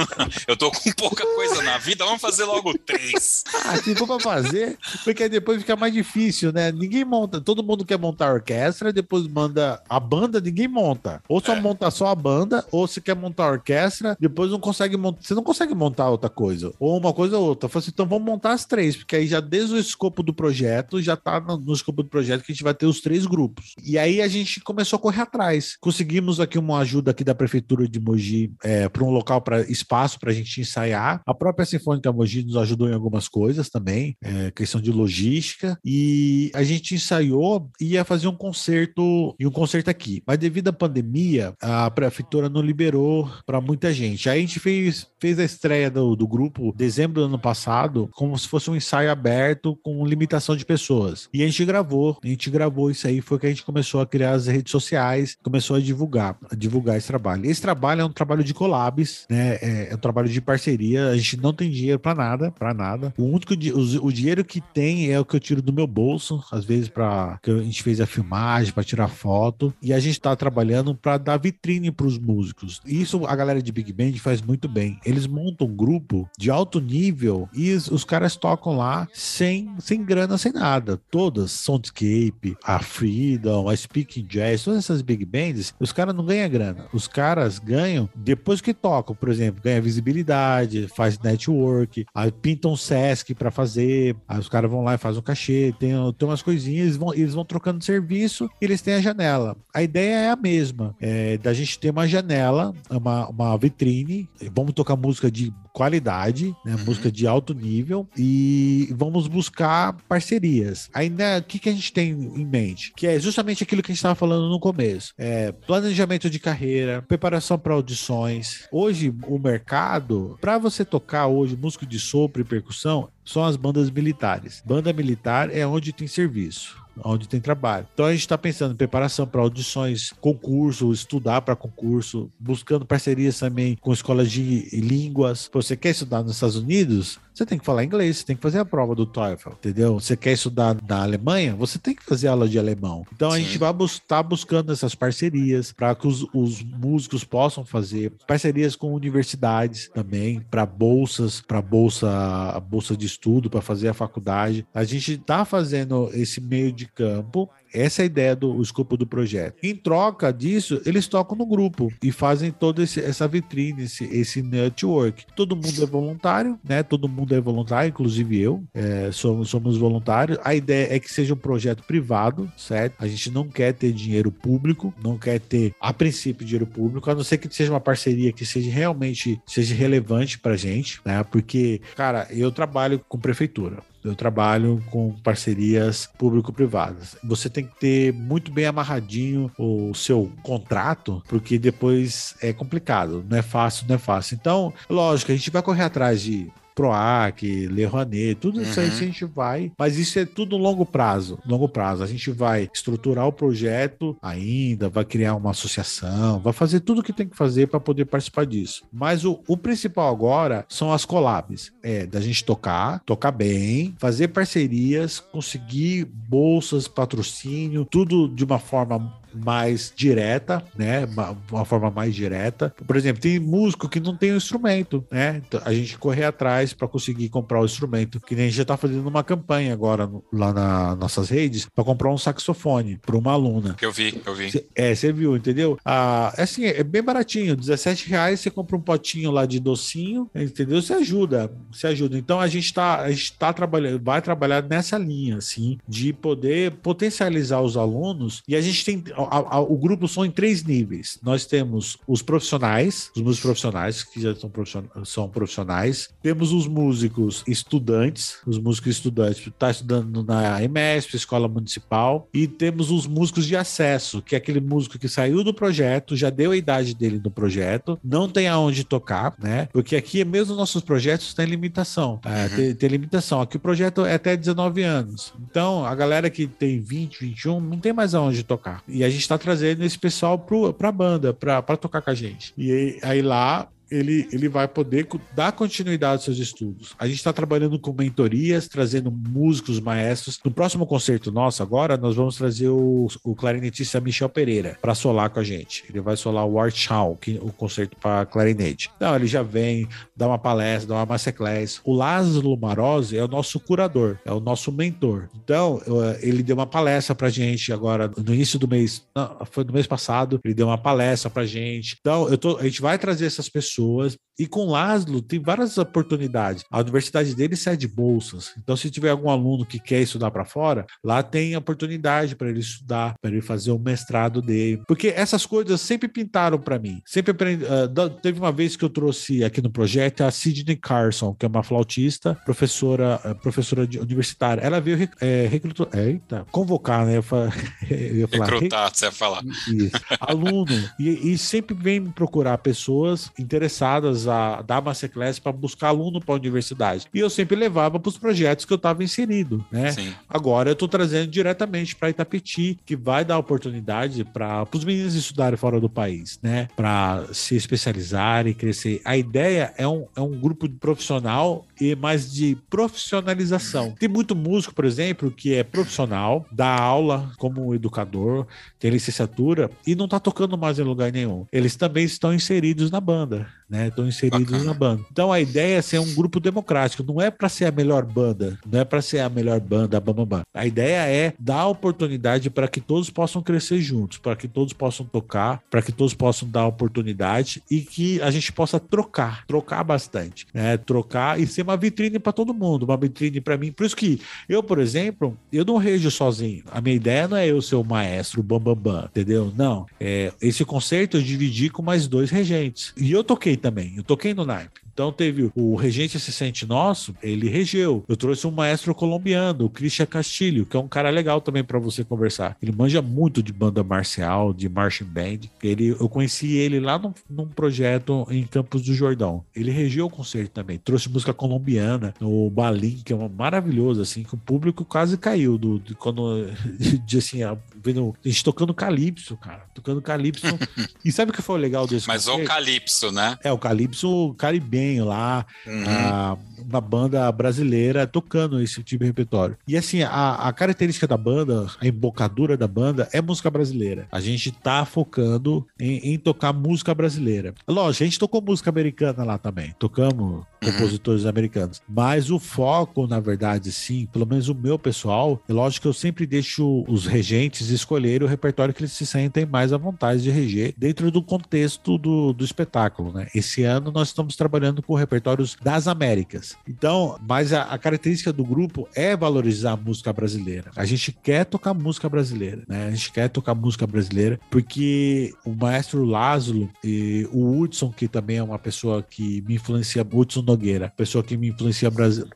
Eu tô com pouca coisa na vida, vamos fazer logo três. Ah, se for pra fazer, porque depois fica mais difícil, né? Ninguém monta, todo mundo quer montar a orquestra, depois manda a banda, ninguém monta. Ou só é. monta só a banda, ou se quer montar a orquestra, depois não consegue montar, você não consegue montar outra coisa. Ou uma coisa ou outra. Eu falei assim, então vamos montar as três, porque aí já desde o escopo do projeto, já tá no, no escopo do projeto que a gente vai ter os três grupos. E aí a gente começou a correr atrás. Conseguimos aqui uma ajuda aqui da prefeitura de Mogi é, para um local para espaço para a gente ensaiar. A própria Sinfônica Mogi nos ajudou em algumas coisas também, é, questão de logística. E a gente ensaiou e ia fazer um concerto e um concerto aqui. Mas devido à pandemia, a prefeitura não liberou para muita gente. Aí a gente fez, fez a estreia do, do grupo dezembro do ano passado, como se fosse um ensaio aberto com limitação de pessoas. E a gente gravou, a gente gravou isso aí, foi que a gente começou a criar as redes sociais, começou a divulgar, a divulgar esse trabalho. Esse trabalho é um trabalho de collabs, né? É, é um trabalho de parceria. A gente não tem dinheiro para nada, para nada. O único o, dinheiro que tem é o que eu tiro do meu bolso, às vezes para que a gente fez a filmagem, para tirar foto, e a gente está trabalhando para dar vitrine para os músicos. Isso a galera de Big Band faz muito bem. Eles montam um grupo de alto nível e os, caras tocam lá sem, sem grana, sem nada. Todas, Soundscape, a Freedom, a Speaking Jazz, todas essas big bands, os caras não ganham grana. Os caras ganham depois que tocam, por exemplo, ganha visibilidade, faz network, aí pintam Sesc para fazer, aí os caras vão lá e fazem um cachê, tem, tem umas coisinhas, eles vão, eles vão trocando serviço e eles têm a janela. A ideia é a mesma, é da gente ter uma janela, uma, uma vitrine, vamos tocar música de qualidade, né? Uhum. Música de alto nível e vamos buscar parcerias. Ainda o que, que a gente tem em mente? Que é justamente aquilo que a gente estava falando no começo: é planejamento de carreira, preparação para audições. Hoje, o mercado, para você tocar hoje músico de sopro e percussão, são as bandas militares. Banda militar é onde tem serviço onde tem trabalho. Então a gente está pensando em preparação para audições, concurso, estudar para concurso, buscando parcerias também com escolas de línguas. Você quer estudar nos Estados Unidos? Você tem que falar inglês, você tem que fazer a prova do TOEFL, entendeu? Você quer estudar na Alemanha? Você tem que fazer aula de alemão. Então Sim. a gente vai estar tá buscando essas parcerias para que os, os, músicos possam fazer parcerias com universidades também para bolsas, para bolsa, bolsa de estudo, para fazer a faculdade. A gente está fazendo esse meio de de campo essa é a ideia do escopo do projeto. Em troca disso, eles tocam no grupo e fazem toda essa vitrine, esse, esse network. Todo mundo é voluntário, né? Todo mundo é voluntário, inclusive eu. É, somos, somos voluntários. A ideia é que seja um projeto privado, certo? A gente não quer ter dinheiro público, não quer ter, a princípio, dinheiro público, a não ser que seja uma parceria que seja realmente seja relevante pra gente, né? Porque, cara, eu trabalho com prefeitura. Eu trabalho com parcerias público-privadas. Você tem que ter muito bem amarradinho o seu contrato, porque depois é complicado, não é fácil, não é fácil. Então, lógico, a gente vai correr atrás de PROAC, Le Rouanet, tudo uhum. isso aí uhum. a gente vai, mas isso é tudo longo prazo, longo prazo. A gente vai estruturar o projeto ainda, vai criar uma associação, vai fazer tudo o que tem que fazer para poder participar disso. Mas o, o principal agora são as collabs, é da gente tocar, tocar bem, fazer parcerias, conseguir bolsas, patrocínio, tudo de uma forma mais direta, né? Uma, uma, forma mais direta. Por exemplo, tem músico que não tem o um instrumento, né? Então, a gente correr atrás para conseguir comprar o instrumento. Que nem a gente já tá fazendo uma campanha agora no, lá nas nossas redes para comprar um saxofone para uma aluna. Eu vi, eu vi. Cê, é, você viu, entendeu? Ah, é assim, é bem baratinho, 17 reais você compra um potinho lá de docinho, entendeu? Você ajuda, você ajuda. Então a gente tá, a gente tá trabalhando, vai trabalhar nessa linha, assim, de poder potencializar os alunos e a gente tem a, a, o grupo são em três níveis. Nós temos os profissionais, os músicos profissionais, que já são, profissionais, são profissionais. Temos os músicos estudantes, os músicos estudantes, está estudando na EMESP, Escola Municipal. E temos os músicos de acesso, que é aquele músico que saiu do projeto, já deu a idade dele no projeto, não tem aonde tocar, né? Porque aqui, mesmo nossos projetos, tem limitação. É, uhum. tem, tem limitação. Aqui o projeto é até 19 anos. Então, a galera que tem 20, 21, não tem mais aonde tocar. E a gente está trazendo esse pessoal para a banda, para tocar com a gente. E aí lá ele, ele vai poder dar continuidade aos seus estudos. A gente está trabalhando com mentorias, trazendo músicos, maestros. No próximo concerto nosso, agora, nós vamos trazer o, o clarinetista Michel Pereira para solar com a gente. Ele vai solar o Art Shaw, que, o concerto para clarinete. Então, ele já vem, dá uma palestra, dá uma masterclass. O Lázaro Marozzi é o nosso curador, é o nosso mentor. Então, ele deu uma palestra para gente agora, no início do mês, não, foi no mês passado, ele deu uma palestra para gente. Então, eu tô, a gente vai trazer essas pessoas pessoas. E com Laszlo tem várias oportunidades. A universidade dele cede bolsas. Então, se tiver algum aluno que quer estudar para fora, lá tem oportunidade para ele estudar, para ele fazer o mestrado dele. Porque essas coisas sempre pintaram para mim. Sempre aprendi, uh, teve uma vez que eu trouxe aqui no projeto a Sidney Carson, que é uma flautista, professora, uh, professora universitária. Ela veio é, recrutar, é, eita, convocar, né? Eu, *laughs* eu ia falar, recrutar, você ia falar. Isso, aluno. E, e sempre vem me procurar pessoas interessadas a dar masterclass para buscar aluno para a universidade. E eu sempre levava para os projetos que eu estava inserido, né? Sim. Agora eu estou trazendo diretamente para Itapeti, que vai dar oportunidade para os meninos estudarem fora do país, né? Para se especializarem, crescer. A ideia é um, é um grupo profissional e mais de profissionalização. Tem muito músico, por exemplo, que é profissional, dá aula como educador, tem licenciatura e não está tocando mais em lugar nenhum. Eles também estão inseridos na banda né? Estão inseridos Bacana. na banda. Então a ideia é ser um grupo democrático, não é para ser a melhor banda, não é para ser a melhor banda, bam, bam, bam. A ideia é dar oportunidade para que todos possam crescer juntos, para que todos possam tocar, para que todos possam dar oportunidade e que a gente possa trocar, trocar bastante, né? Trocar e ser uma vitrine para todo mundo, uma vitrine para mim. Por isso que eu, por exemplo, eu não rejo sozinho. A minha ideia não é eu ser o maestro, bam, bam, bam, entendeu? Não. É, esse concerto eu dividi com mais dois regentes. E eu toquei também. Eu toquei no naipe. Então teve o regente assistente nosso, ele regeu. Eu trouxe um maestro colombiano, o Christian Castilho, que é um cara legal também para você conversar. Ele manja muito de banda marcial, de marching band. Ele, eu conheci ele lá num, num projeto em Campos do Jordão. Ele regeu o concerto também. Trouxe música colombiana, no Balim, que é uma maravilhoso, assim, que o público quase caiu do, de, quando, *laughs* de, assim, vendo a gente tocando calypso, cara. Tocando calypso. *laughs* e sabe o que foi legal desse Mas concerto? o calypso, né? É, o calypso caribenho lá. Uhum. Ah, uma banda brasileira tocando esse tipo de repertório. E assim, a, a característica da banda, a embocadura da banda é música brasileira. A gente tá focando em, em tocar música brasileira. Lógico, a gente tocou música americana lá também. Tocamos compositores americanos. Mas o foco, na verdade, sim, pelo menos o meu pessoal, é lógico que eu sempre deixo os regentes escolherem o repertório que eles se sentem mais à vontade de reger dentro do contexto do, do espetáculo, né? Esse ano nós estamos trabalhando com repertórios das Américas. Então, mas a, a característica do grupo é valorizar a música brasileira. A gente quer tocar música brasileira, né? A gente quer tocar música brasileira porque o maestro Lázaro e o Hudson, que também é uma pessoa que me influencia, Hudson Nogueira, pessoa que me influencia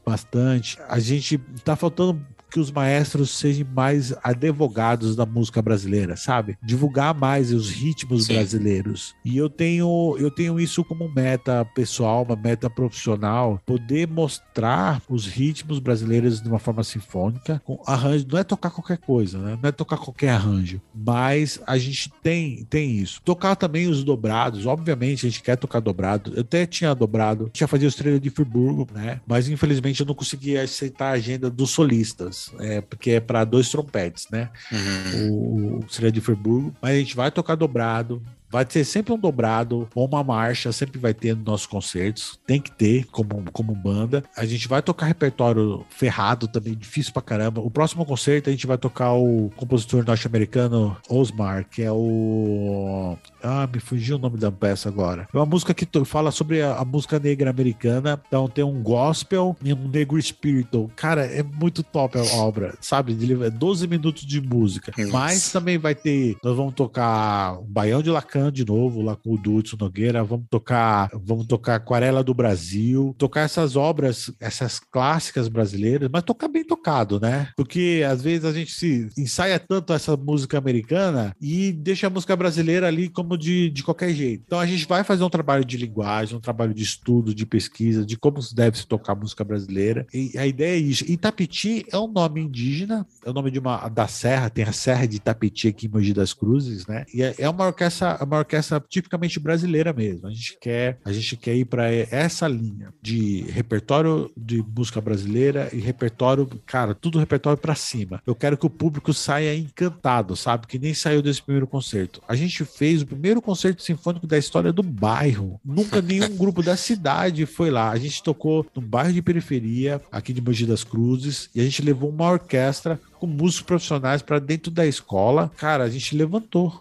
bastante. A gente tá faltando que os maestros sejam mais advogados da música brasileira, sabe? Divulgar mais os ritmos Sim. brasileiros. E eu tenho, eu tenho isso como meta pessoal, uma meta profissional, poder mostrar os ritmos brasileiros de uma forma sinfônica, com arranjo, não é tocar qualquer coisa, né? Não é tocar qualquer arranjo, mas a gente tem, tem isso. Tocar também os dobrados, obviamente a gente quer tocar dobrado. Eu até tinha dobrado, já fazia os treinos de Friburgo, né? Mas infelizmente eu não conseguia aceitar a agenda dos solistas é, porque é para dois trompetes, né? Uhum. O, o seria de Friburgo, mas a gente vai tocar dobrado, Vai ter sempre um dobrado ou uma marcha, sempre vai ter nos nossos concertos. Tem que ter como, como banda. A gente vai tocar repertório ferrado também, difícil pra caramba. O próximo concerto a gente vai tocar o compositor norte-americano Osmar, que é o. Ah, me fugiu o nome da peça agora. É uma música que fala sobre a, a música negra americana. Então tem um gospel e um negro spiritual. Cara, é muito top a obra, sabe? 12 minutos de música. Nossa. Mas também vai ter. Nós vamos tocar o Baião de Lacan de novo, lá com o Dudson Nogueira. Vamos tocar, vamos tocar Aquarela do Brasil, tocar essas obras, essas clássicas brasileiras, mas tocar bem tocado, né? Porque às vezes a gente se ensaia tanto essa música americana e deixa a música brasileira ali como de, de qualquer jeito. Então a gente vai fazer um trabalho de linguagem, um trabalho de estudo, de pesquisa, de como deve se tocar música brasileira. E a ideia é isso. Itapiti é um nome indígena, é o nome de uma da serra, tem a Serra de Itapiti aqui em Mogi das Cruzes, né? E é, é uma orquestra, uma orquestra tipicamente brasileira mesmo. A gente quer, a gente quer ir para essa linha de repertório de música brasileira e repertório, cara, tudo repertório para cima. Eu quero que o público saia encantado, sabe? Que nem saiu desse primeiro concerto. A gente fez o primeiro concerto sinfônico da história do bairro. Nunca *laughs* nenhum grupo da cidade foi lá. A gente tocou no bairro de periferia, aqui de Mogi das Cruzes, e a gente levou uma orquestra com músicos profissionais para dentro da escola. Cara, a gente levantou.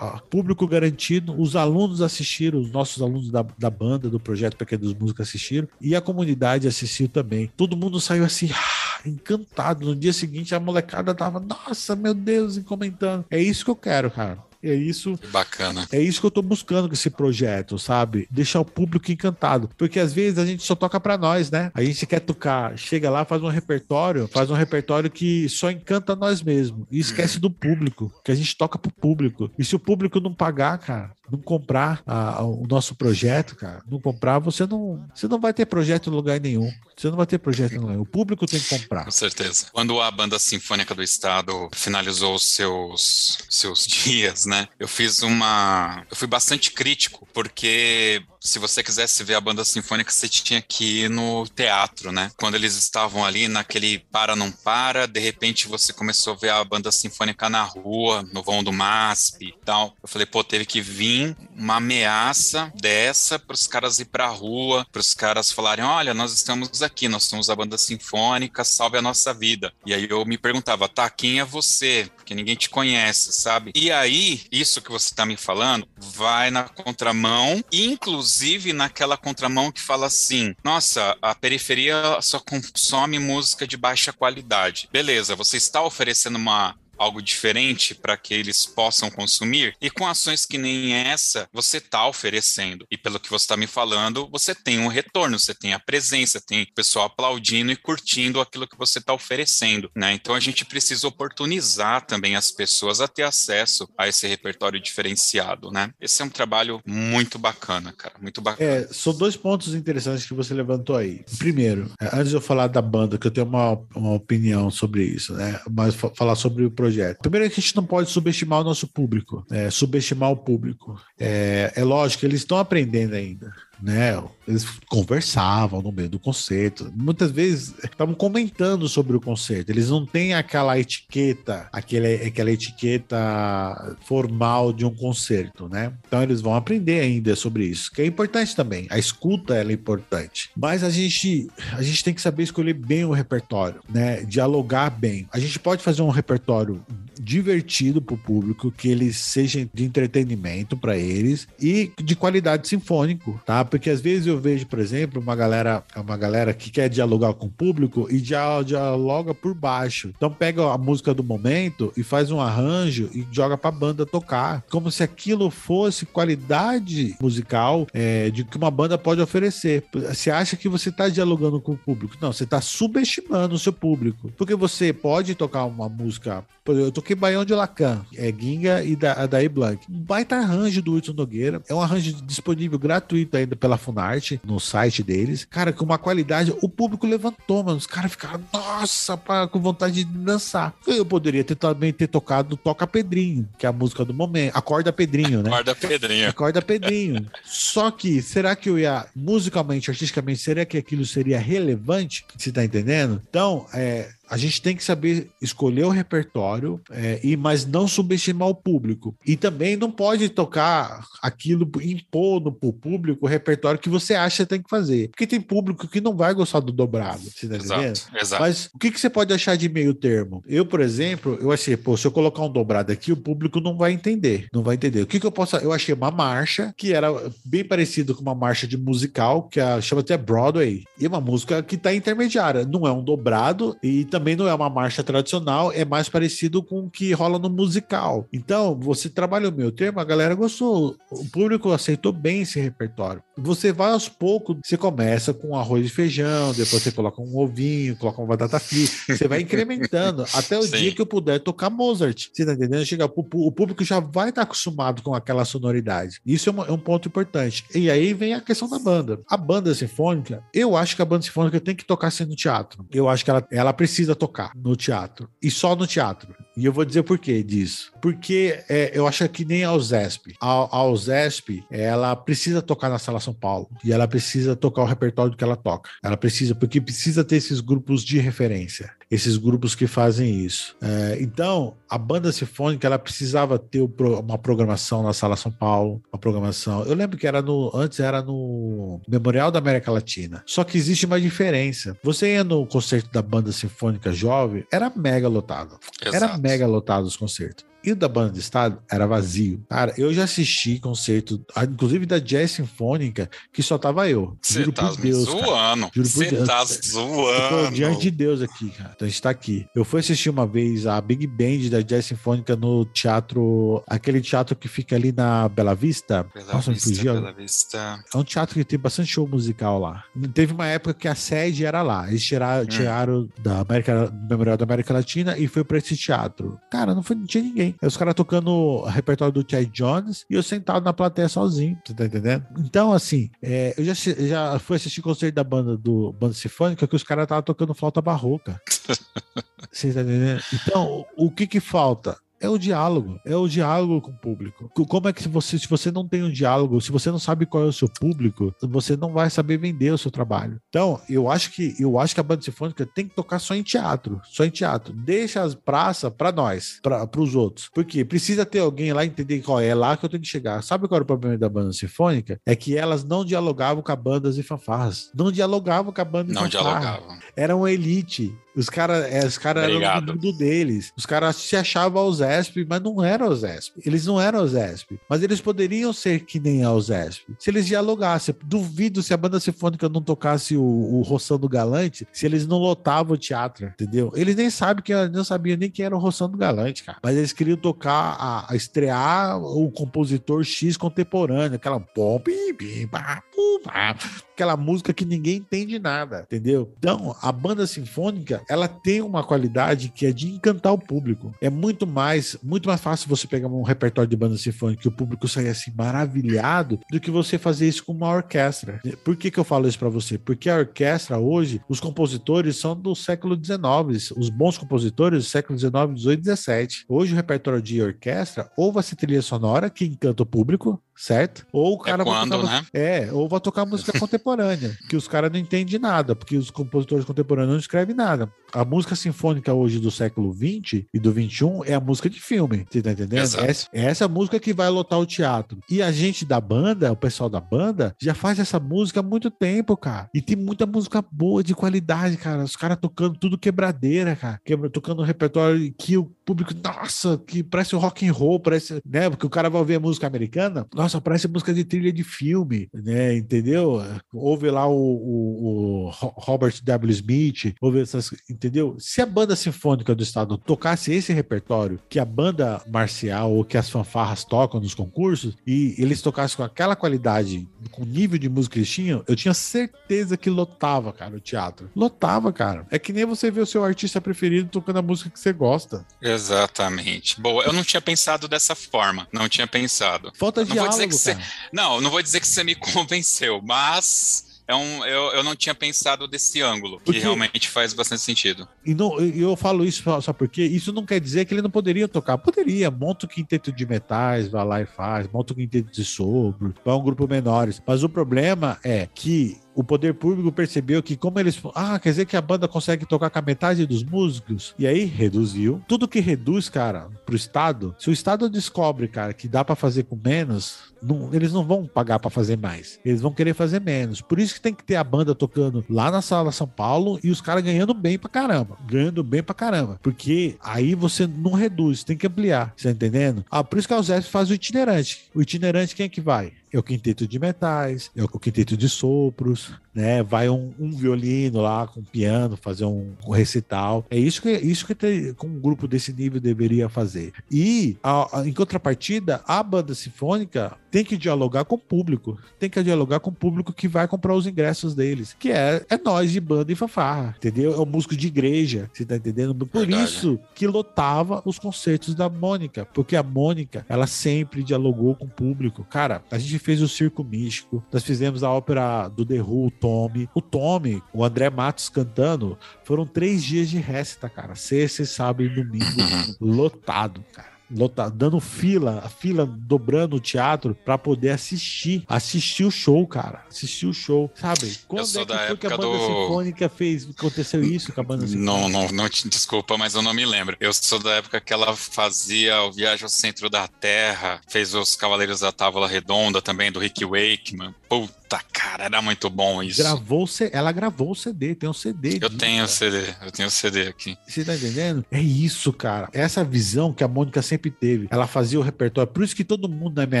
Público garantido, os alunos assistiram, os nossos alunos da, da banda, do projeto Pequenos Músicos assistiram, e a comunidade assistiu também. Todo mundo saiu assim, ah, encantado. No dia seguinte, a molecada tava, nossa, meu Deus, e comentando. É isso que eu quero, cara. É isso. Bacana. É isso que eu tô buscando com esse projeto, sabe? Deixar o público encantado. Porque às vezes a gente só toca para nós, né? A gente quer tocar, chega lá, faz um repertório, faz um repertório que só encanta nós mesmos. E esquece do público, que a gente toca pro público. E se o público não pagar, cara, não comprar a, a, o nosso projeto, cara, não comprar, você não, você não vai ter projeto em lugar nenhum. Você não vai ter projeto em lugar nenhum. O público tem que comprar. Com certeza. Quando a Banda Sinfônica do Estado finalizou os seus, seus *laughs* dias, né? Eu fiz uma. Eu fui bastante crítico, porque se você quisesse ver a banda sinfônica, você tinha que ir no teatro, né? Quando eles estavam ali naquele para não para, de repente você começou a ver a banda sinfônica na rua, no vão do MASP e tal. Eu falei, pô, teve que vir uma ameaça dessa para os caras ir para a rua, para os caras falarem, olha, nós estamos aqui, nós somos a banda sinfônica, salve a nossa vida. E aí eu me perguntava, tá, quem é você? Porque ninguém te conhece, sabe? E aí, isso que você está me falando vai na contramão, inclusive naquela contramão que fala assim: nossa, a periferia só consome música de baixa qualidade. Beleza, você está oferecendo uma algo diferente para que eles possam consumir. E com ações que nem essa, você está oferecendo. E pelo que você está me falando, você tem um retorno, você tem a presença, tem o pessoal aplaudindo e curtindo aquilo que você está oferecendo. Né? Então a gente precisa oportunizar também as pessoas a ter acesso a esse repertório diferenciado. Né? Esse é um trabalho muito bacana, cara. Muito bacana. É, são dois pontos interessantes que você levantou aí. Primeiro, é, antes de eu falar da banda, que eu tenho uma, uma opinião sobre isso, né? Mas falar sobre o projeto projeto. Primeiro que a gente não pode subestimar o nosso público, é, subestimar o público. É, é lógico, eles estão aprendendo ainda. né? Eles conversavam no meio do concerto. Muitas vezes estavam comentando sobre o concerto. Eles não têm aquela etiqueta, aquele, aquela etiqueta formal de um concerto, né? Então eles vão aprender ainda sobre isso, que é importante também. A escuta é importante. Mas a gente, a gente tem que saber escolher bem o repertório, né? Dialogar bem. A gente pode fazer um repertório divertido para o público, que ele seja de entretenimento para eles e de qualidade sinfônico, tá? Porque às vezes eu vejo, por exemplo, uma galera, uma galera que quer dialogar com o público e dialoga por baixo. Então pega a música do momento e faz um arranjo e joga para a banda tocar, como se aquilo fosse qualidade musical é, de que uma banda pode oferecer. Você acha que você está dialogando com o público? Não, você está subestimando o seu público, porque você pode tocar uma música eu toquei Baião de Lacan, é Ginga e da, Blanc. Um baita arranjo do Wilson Nogueira. É um arranjo disponível gratuito ainda pela Funarte, no site deles. Cara, com uma qualidade, o público levantou, mano. Os caras ficaram, nossa, pá, com vontade de dançar. Eu poderia ter também ter tocado Toca Pedrinho, que é a música do momento. Acorda Pedrinho, né? Acorda Pedrinho. Acorda Pedrinho. Só que, será que eu ia, musicalmente, artisticamente, será que aquilo seria relevante? Você tá entendendo? Então, é, a gente tem que saber escolher o repertório, é, e mas não subestimar o público. E também não pode tocar aquilo, impor no público o repertório que você acha que tem que fazer. Porque tem público que não vai gostar do dobrado. Você tá exato, entendendo? Exato. Mas o que, que você pode achar de meio termo? Eu, por exemplo, eu achei, pô, se eu colocar um dobrado aqui, o público não vai entender. Não vai entender. O que, que eu posso. Eu achei uma marcha que era bem parecido com uma marcha de musical, que é, chama até Broadway. E é uma música que tá intermediária. Não é um dobrado e também não é uma marcha tradicional, é mais parecido com o que rola no musical. Então, você trabalha o meu termo, a galera gostou, o público aceitou bem esse repertório. Você vai aos poucos, você começa com arroz e feijão, depois você coloca um ovinho, coloca uma batata frita, você vai incrementando *laughs* até o Sim. dia que eu puder tocar Mozart. Você tá entendendo? Chega, o público já vai estar acostumado com aquela sonoridade. Isso é, uma, é um ponto importante. E aí vem a questão da banda. A banda sinfônica, eu acho que a banda sinfônica tem que tocar sendo teatro. Eu acho que ela, ela precisa tocar no teatro. E só no teatro. E eu vou dizer por que disso. Porque é, eu acho que nem a USESP. A, a USESP, ela precisa tocar na Sala São Paulo. E ela precisa tocar o repertório que ela toca. Ela precisa, porque precisa ter esses grupos de referência esses grupos que fazem isso. É, então, a banda sinfônica ela precisava ter uma programação na Sala São Paulo, uma programação. Eu lembro que era no antes era no Memorial da América Latina. Só que existe uma diferença. Você ia no concerto da banda sinfônica jovem, era mega lotado. Exato. Era mega lotado os concertos. E o da banda de estado era vazio. Cara, eu já assisti concerto, inclusive da Jazz Sinfônica, que só tava eu. Você tá por Deus, zoando. Você tá *laughs* zoando. diante de Deus aqui, cara. Então a gente tá aqui. Eu fui assistir uma vez a Big Band da Jazz Sinfônica no teatro, aquele teatro que fica ali na Bela Vista. Bela Nossa, Vista, fugiu. Bela Vista. É um teatro que tem bastante show musical lá. Teve uma época que a sede era lá. Eles tiraram, hum. tiraram da América, do Memorial da América Latina e foi para esse teatro. Cara, não, foi, não tinha ninguém. Aí os caras tocando o repertório do Chad Jones e eu sentado na plateia sozinho, você tá entendendo? Então, assim, é, eu já, já fui assistir concerto da banda do Banda Sinfônica que os caras estavam tocando flauta barroca. *laughs* Você tá entendendo? Então, o que que falta? É o diálogo, é o diálogo com o público. Como é que você, se você não tem um diálogo, se você não sabe qual é o seu público, você não vai saber vender o seu trabalho. Então, eu acho que eu acho que a banda sinfônica tem que tocar só em teatro, só em teatro. Deixa as praças para nós, para os outros. Porque precisa ter alguém lá entender qual é, é lá que eu tenho que chegar. Sabe qual era o problema da banda sinfônica? É que elas não dialogavam com a bandas e fanfarras. Não dialogavam com a banda não e fanfarra. dialogavam. Era uma elite. Os caras é, os cara eram do mundo deles. Os caras se achavam os ESP, mas não eram os ESP. Eles não eram os ESP. Mas eles poderiam ser que nem a ESP. Se eles dialogassem. Duvido se a banda sinfônica não tocasse o, o Roçando Galante, se eles não lotavam o teatro, entendeu? Eles nem sabem que não sabiam nem quem era o Roçando Galante, cara. Mas eles queriam tocar, a, a estrear o compositor X contemporâneo, aquela pim, pim, pá, pum, pá, aquela música que ninguém entende nada, entendeu? Então, a banda sinfônica ela tem uma qualidade que é de encantar o público. É muito mais, muito mais fácil você pegar um repertório de banda sinfônica que o público sair assim maravilhado do que você fazer isso com uma orquestra. Por que, que eu falo isso para você? Porque a orquestra hoje, os compositores são do século XIX, os bons compositores do século XIX, XVIII, XVII. Hoje o repertório de orquestra ou vai ser trilha sonora que encanta o público, certo? Ou o cara é quando, vai tocar, né? É, ou vai tocar música *laughs* contemporânea, que os caras não entendem nada, porque os compositores contemporâneos não escrevem nada. A música sinfônica hoje do século 20 e do 21 é a música de filme, você tá entendendo? Essa, é essa música que vai lotar o teatro. E a gente da banda, o pessoal da banda, já faz essa música há muito tempo, cara. E tem muita música boa, de qualidade, cara. Os caras tocando tudo quebradeira, cara. Quebra, tocando um repertório que o público, nossa, que parece o rock and roll, parece, né? Porque o cara vai ouvir a música americana, nossa, parece música de trilha de filme, né? Entendeu? Ouve lá o, o, o Robert W. Smith, ouve essas, entendeu? Se a banda sinfônica do estado tocasse esse repertório que a banda marcial ou que as fanfarras tocam nos concursos e eles tocassem com aquela qualidade, com o nível de música que eles tinham, eu tinha certeza que lotava, cara, o teatro. Lotava, cara. É que nem você vê o seu artista preferido tocando a música que você gosta. Exatamente. Boa, eu não tinha pensado dessa forma. Não tinha pensado. Falta não diálogo, vou dizer que você, Não, não vou dizer que você me *laughs* convenceu, mas é um, eu, eu não tinha pensado desse ângulo, que Porque- realmente faz bastante sentido. E não, eu falo isso só só porque isso não quer dizer que ele não poderia tocar. Poderia, monta o quinteto de metais, vai lá e faz, monta o quinteto de sopro, vai um grupo menores. Mas o problema é que o poder público percebeu que como eles... Ah, quer dizer que a banda consegue tocar com a metade dos músicos? E aí reduziu. Tudo que reduz, cara, pro Estado, se o Estado descobre, cara, que dá pra fazer com menos, não- eles não vão pagar pra fazer mais. Eles vão querer fazer menos. Por isso que tem que ter a banda tocando lá na Sala São Paulo e os caras ganhando bem pra caramba. Ganhando bem pra caramba. Porque aí você não reduz, tem que ampliar. Você tá entendendo? Ah, por isso que a USESP faz o itinerante. O itinerante quem é que vai? É o quinteto de metais, é o quinteto de sopros, né? Vai um, um violino lá com piano fazer um, um recital. É isso que isso que te- com um grupo desse nível deveria fazer. E a- a- em contrapartida, a banda sinfônica tem que dialogar com o público, tem que dialogar com o público que vai comprar os ingressos deles, que é, é nós de banda e fanfarra, entendeu? É o músico de igreja, você tá entendendo? Por Verdade. isso que lotava os concertos da Mônica, porque a Mônica, ela sempre dialogou com o público. Cara, a gente fez o Circo Místico, nós fizemos a ópera do The Who, Tommy. O Tommy, o André Matos cantando, foram três dias de resta, cara. Sexta sábado e domingo, *laughs* lotado, cara. Lotado, dando fila, a fila dobrando o teatro pra poder assistir, assistir o show, cara, assistir o show, sabe? Quando é que da foi que a banda do- sinfônica fez, aconteceu isso com a banda sinfônica? Não, não, não te desculpa, mas eu não me lembro. Eu sou da época que ela fazia o Viagem ao Centro da Terra, fez os Cavaleiros da Távola Redonda também, do Rick Wakeman. Puta, cara, era muito bom isso. Gravou, ela gravou o CD, tem um CD. Eu disso, tenho o. CD, eu tenho o CD aqui. Você tá entendendo? É isso, cara. Essa visão que a Mônica sempre teve. Ela fazia o repertório. Por isso que todo mundo na minha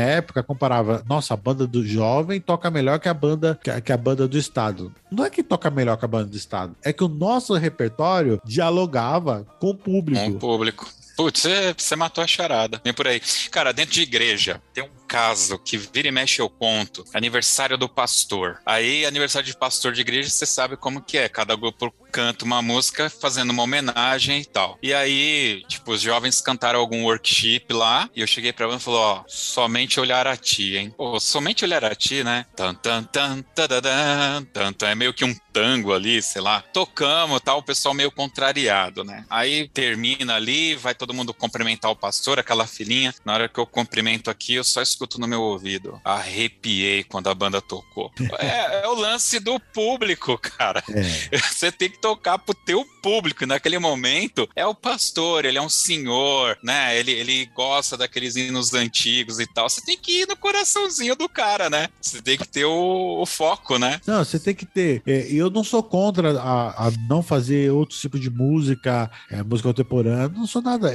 época comparava, nossa, a banda do jovem toca melhor que a banda que a, que a banda do estado. Não é que toca melhor que a banda do estado, é que o nosso repertório dialogava com o público. Com o público. Putz, você, você matou a charada. Vem por aí. Cara, dentro de igreja, tem um caso que vira e mexe eu conto. Aniversário do pastor. Aí, aniversário de pastor de igreja, você sabe como que é. Cada grupo canta uma música fazendo uma homenagem e tal. E aí, tipo, os jovens cantaram algum workshop lá. E eu cheguei pra ela e falou: Ó, somente olhar a ti, hein? Pô, somente olhar a ti, né? Tan, tan, tan, tadadã, tan, tan. É meio que um tango ali, sei lá. Tocamos tal, o pessoal meio contrariado, né? Aí termina ali, vai todo mundo cumprimentar o pastor, aquela filhinha. Na hora que eu cumprimento aqui, eu só escuto no meu ouvido. Arrepiei quando a banda tocou. É, é o lance do público, cara. É. Você tem que tocar pro teu público. E naquele momento, é o pastor, ele é um senhor, né? Ele, ele gosta daqueles hinos antigos e tal. Você tem que ir no coraçãozinho do cara, né? Você tem que ter o, o foco, né? Não, você tem que ter. é, eu não sou contra a, a não fazer outro tipo de música, é, música contemporânea. Não sou nada.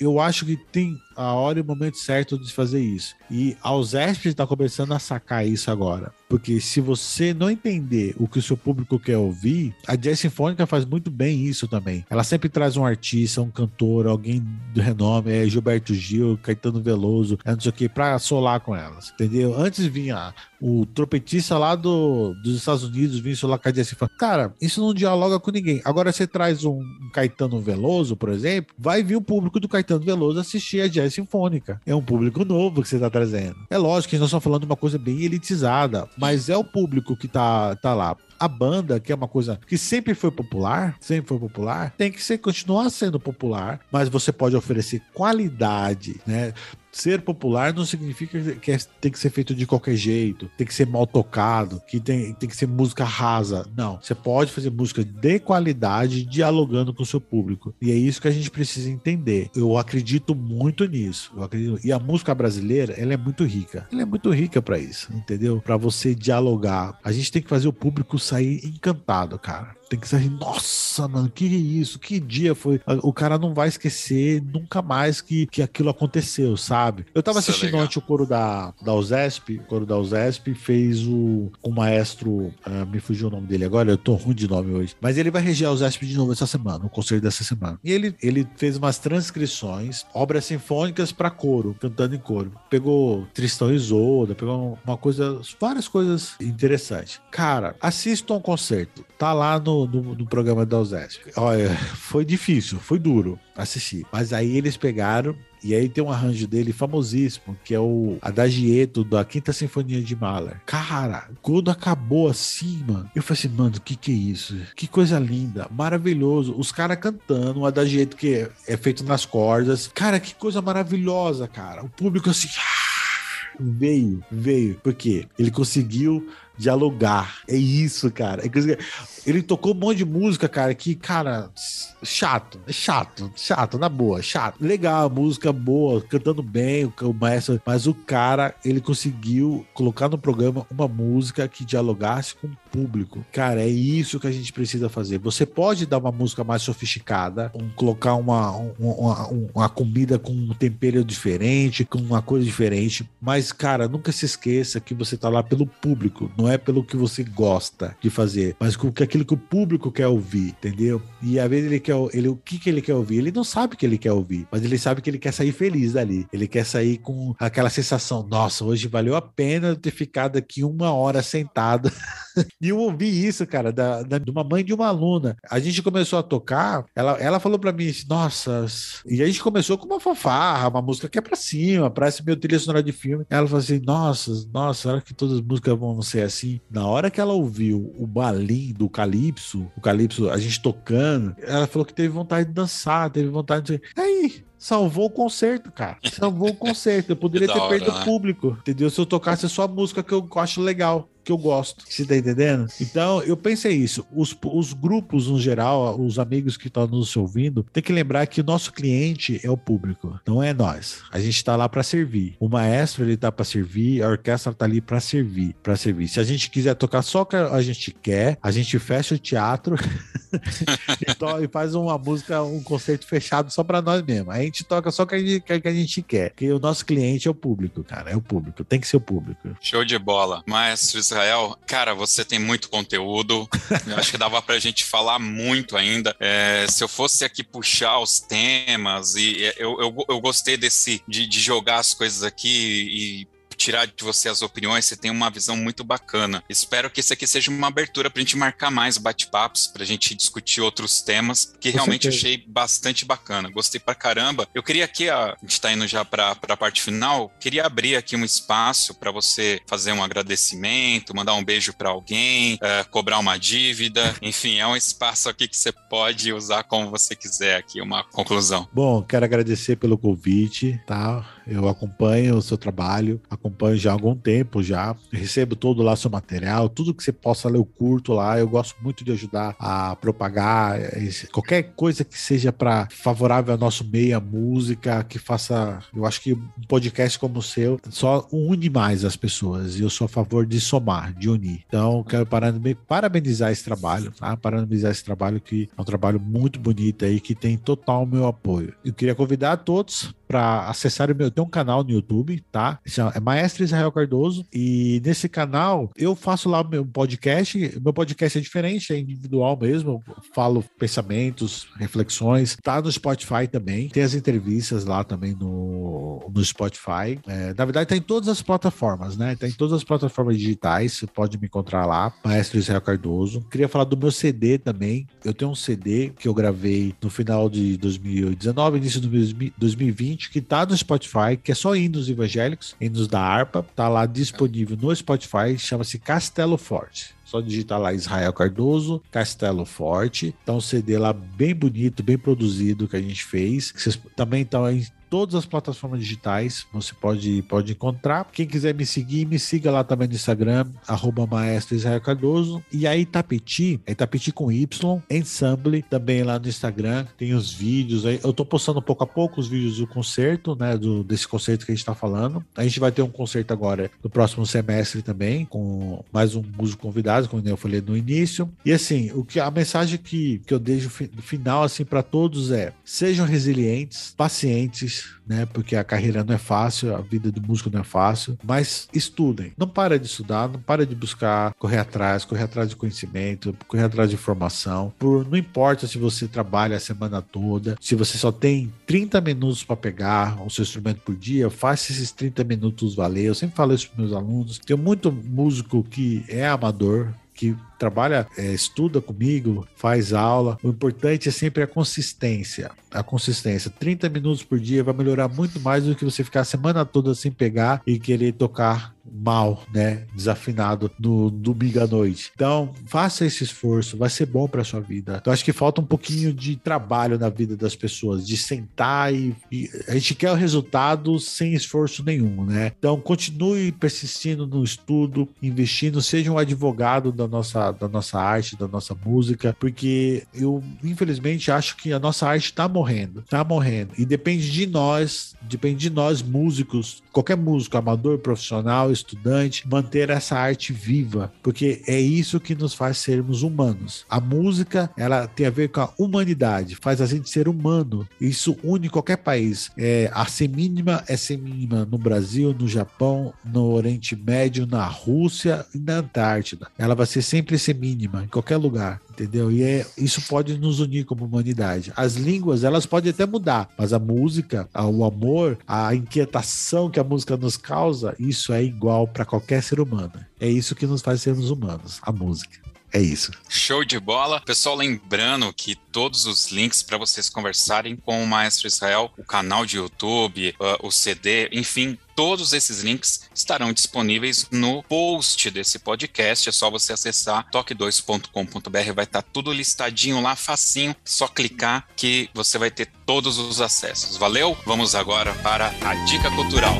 Eu acho que tem a hora e o momento certo de fazer isso. E a USESP está começando a sacar isso agora. Porque se você não entender o que o seu público quer ouvir, a Jazz Sinfônica faz muito bem isso também. Ela sempre traz um artista, um cantor, alguém do renome, é Gilberto Gil, Caetano Veloso, é não sei o que, pra solar com elas. Entendeu? Antes vinha o trompetista lá do, dos Estados Unidos, vinha solar com a Jazz Sinfônica. Cara, isso não dialoga com ninguém. Agora você traz um, Caetano Veloso, por exemplo, vai vir o público do Caetano Veloso assistir a Jazz Sinfônica. É um público novo que você tá trazendo. É lógico que nós estamos falando de uma coisa bem elitizada, mas é o público que tá, tá lá. A banda, que é uma coisa que sempre foi popular, sempre foi popular, tem que ser, continuar sendo popular, mas você pode oferecer qualidade, né? ser popular não significa que é, tem que ser feito de qualquer jeito, tem que ser mal tocado, que tem, tem que ser música rasa. Não. Você pode fazer música de qualidade, dialogando com o seu público. E é isso que a gente precisa entender. Eu acredito muito nisso. Eu acredito. E a música brasileira, ela é muito rica. Ela é muito rica para isso, entendeu? Para você dialogar. A gente tem que fazer o público sair encantado, cara tem que sair. Nossa, mano, que isso? Que dia foi? O cara não vai esquecer nunca mais que, que aquilo aconteceu, sabe? Eu tava Isso é assistindo é ontem o coro da, da USESP, o coro da USESP fez o, o maestro, uh, me fugiu o nome dele agora, eu tô ruim de nome hoje, mas ele vai reger a USESP de novo essa semana, o conselho dessa semana. E ele, ele fez umas transcrições, obras sinfônicas para coro, cantando em coro. Pegou Tristão e Isolda, pegou uma coisa, várias coisas interessantes. Cara, assista um concerto, tá lá no no, no, programa da USESP. Olha, foi difícil, foi duro assistir. Mas aí eles pegaram e aí tem um arranjo dele famosíssimo, que é o Adagieto da Quinta Sinfonia de Mahler. Cara, quando acabou assim, mano, eu falei assim, mano, o que que é isso? Que coisa linda, maravilhoso. Os caras cantando, o Adagieto que é, feito nas cordas. Cara, que coisa maravilhosa, cara. O público assim... Veio, veio, porque ele conseguiu dialogar. É isso, cara. É ele tocou um monte de música, cara, que, cara, chato, é chato, chato, na boa, chato. Legal, música boa, cantando bem, o maestro, mas o cara, ele conseguiu colocar no programa uma música que dialogasse com o público. Cara, é isso que a gente precisa fazer. Você pode dar uma música mais sofisticada, um, colocar uma, uma, uma comida com um tempero diferente, com uma coisa diferente, mas, cara, nunca se esqueça que você tá lá pelo público, não é pelo que você gosta de fazer, mas com aquilo que o público quer ouvir, entendeu? E às vezes ele quer, ele, o que, que ele quer ouvir? Ele não sabe o que ele quer ouvir, mas ele sabe que ele quer sair feliz dali. Ele quer sair com aquela sensação: nossa, hoje valeu a pena ter ficado aqui uma hora sentado. *laughs* e eu ouvi isso, cara, da, da, de uma mãe de uma aluna. A gente começou a tocar, ela, ela falou para mim: nossa, e a gente começou com uma fanfarra, uma música que é pra cima, parece meu trilha sonora de filme. Ela falou assim: nossa, nossa, será que todas as músicas vão ser assim. Na hora que ela ouviu o balim do Calypso, o Calypso, a gente tocando, ela falou que teve vontade de dançar, teve vontade de. Aí, salvou o concerto, cara. Salvou o concerto. Eu poderia *laughs* ter perdido né? o público, entendeu? Se eu tocasse só a música que eu acho legal que eu gosto. Você tá entendendo? Então, eu pensei isso. Os, os grupos, no geral, os amigos que estão nos ouvindo, tem que lembrar que o nosso cliente é o público, não é nós. A gente está lá para servir. O maestro, ele tá para servir, a orquestra tá ali para servir, para servir. Se a gente quiser tocar só o que a gente quer, a gente fecha o teatro *laughs* e, faz uma música, um concerto fechado só para nós mesmo. A gente toca só o que a gente, que a gente quer. Porque o nosso cliente é o público, cara. É o público. Tem que ser o público. Show de bola. Maestros Israel, cara, você tem muito conteúdo. *laughs* Eu acho que dava pra gente falar muito ainda. É, se eu fosse aqui puxar os temas, e eu, eu, eu gostei desse de, de jogar as coisas aqui e tirar de você as opiniões, você tem uma visão muito bacana. Espero que esse aqui seja uma abertura para a gente marcar mais bate-papos, para a gente discutir outros temas, que realmente achei bastante bacana. Gostei pra caramba. Eu queria aqui, a, a gente está indo já para a parte final, queria abrir aqui um espaço para você fazer um agradecimento, mandar um beijo para alguém, uh, cobrar uma dívida, enfim, é um espaço aqui que você pode usar como você quiser aqui, uma conclusão. Bom, quero agradecer pelo convite, tá? Eu acompanho o seu trabalho, acompanho já há algum tempo já, recebo todo lá seu material, tudo que você possa ler eu curto lá, eu gosto muito de ajudar a propagar qualquer coisa que seja para favorável ao nosso meio, a música, que faça, eu acho que um podcast como o seu só une mais as pessoas e eu sou a favor de somar, de unir. Então, quero parabenizar esse trabalho, tá? Parabenizar esse trabalho que é um trabalho muito bonito aí que tem total meu apoio. Eu queria convidar a todos para acessar o meu. Tem um canal no YouTube, tá? É Maestro Israel Cardoso. E nesse canal eu faço lá meu podcast. Meu podcast é diferente, é individual mesmo. Eu falo pensamentos, reflexões. Tá no Spotify também. Tem as entrevistas lá também no, no Spotify. É, na verdade, tá em todas as plataformas, né? Tá em todas as plataformas digitais. Você pode me encontrar lá. Maestro Israel Cardoso. Queria falar do meu CD também. Eu tenho um CD que eu gravei no final de 2019, início de 2020 que tá no Spotify, que é só hinos evangélicos, hinos da harpa, tá lá disponível no Spotify, chama-se Castelo Forte Só digitar lá Israel Cardoso, Castelo Forte. Tá um CD lá bem bonito, bem produzido que a gente fez. Vocês também estão em todas as plataformas digitais. Você pode, pode encontrar. Quem quiser me seguir, me siga lá também no Instagram, arroba Maestro Israel Cardoso. E aí, Itapeti, é Itapeti com Y, Ensemble, também lá no Instagram. Tem os vídeos aí. Eu tô postando pouco a pouco os vídeos do concerto, né? Do, desse concerto que a gente tá falando. A gente vai ter um concerto agora no próximo semestre também, com mais um músico convidado, como eu falei no início. E assim, o que a mensagem que, que eu deixo no final, assim, para todos é: sejam resilientes, pacientes né? Porque a carreira não é fácil, a vida do músico não é fácil, mas estudem. Não para de estudar, não para de buscar correr atrás, correr atrás de conhecimento, correr atrás de informação. Por não importa se você trabalha a semana toda, se você só tem 30 minutos para pegar o seu instrumento por dia, faça esses 30 minutos valer. Eu sempre falo isso para meus alunos. Tem muito músico que é amador, que trabalha, é, estuda comigo, faz aula. O importante é sempre a consistência. A consistência. 30 minutos por dia vai melhorar muito mais do que você ficar a semana toda sem pegar e querer tocar mal, né? Desafinado no domingo à noite. Então, faça esse esforço, vai ser bom para sua vida. Então, acho que falta um pouquinho de trabalho na vida das pessoas, de sentar e, e, a gente quer o resultado sem esforço nenhum, né? Então, continue persistindo no estudo, investindo, seja um advogado da nossa da nossa arte, da nossa música, porque eu infelizmente acho que a nossa arte está morrendo, está morrendo e depende de nós, depende de nós músicos, qualquer músico, amador, profissional, estudante, manter essa arte viva, porque é isso que nos faz sermos humanos. A música, ela tem a ver com a humanidade, faz a gente ser humano. Isso une qualquer país. É, a semínima é semínima no Brasil, no Japão, no Oriente Médio, na Rússia e na Antártida. Ela vai ser sempre semínima em qualquer lugar entendeu? E é, isso pode nos unir como humanidade. As línguas, elas podem até mudar, mas a música, o amor, a inquietação que a música nos causa, isso é igual para qualquer ser humano. É isso que nos faz sermos humanos, a música. É isso. Show de bola. Pessoal, lembrando que todos os links para vocês conversarem com o Maestro Israel, o canal de YouTube, uh, o CD, enfim, todos esses links estarão disponíveis no post desse podcast. É só você acessar toque2.com.br, vai estar tá tudo listadinho lá, facinho. Só clicar que você vai ter todos os acessos. Valeu? Vamos agora para a dica cultural.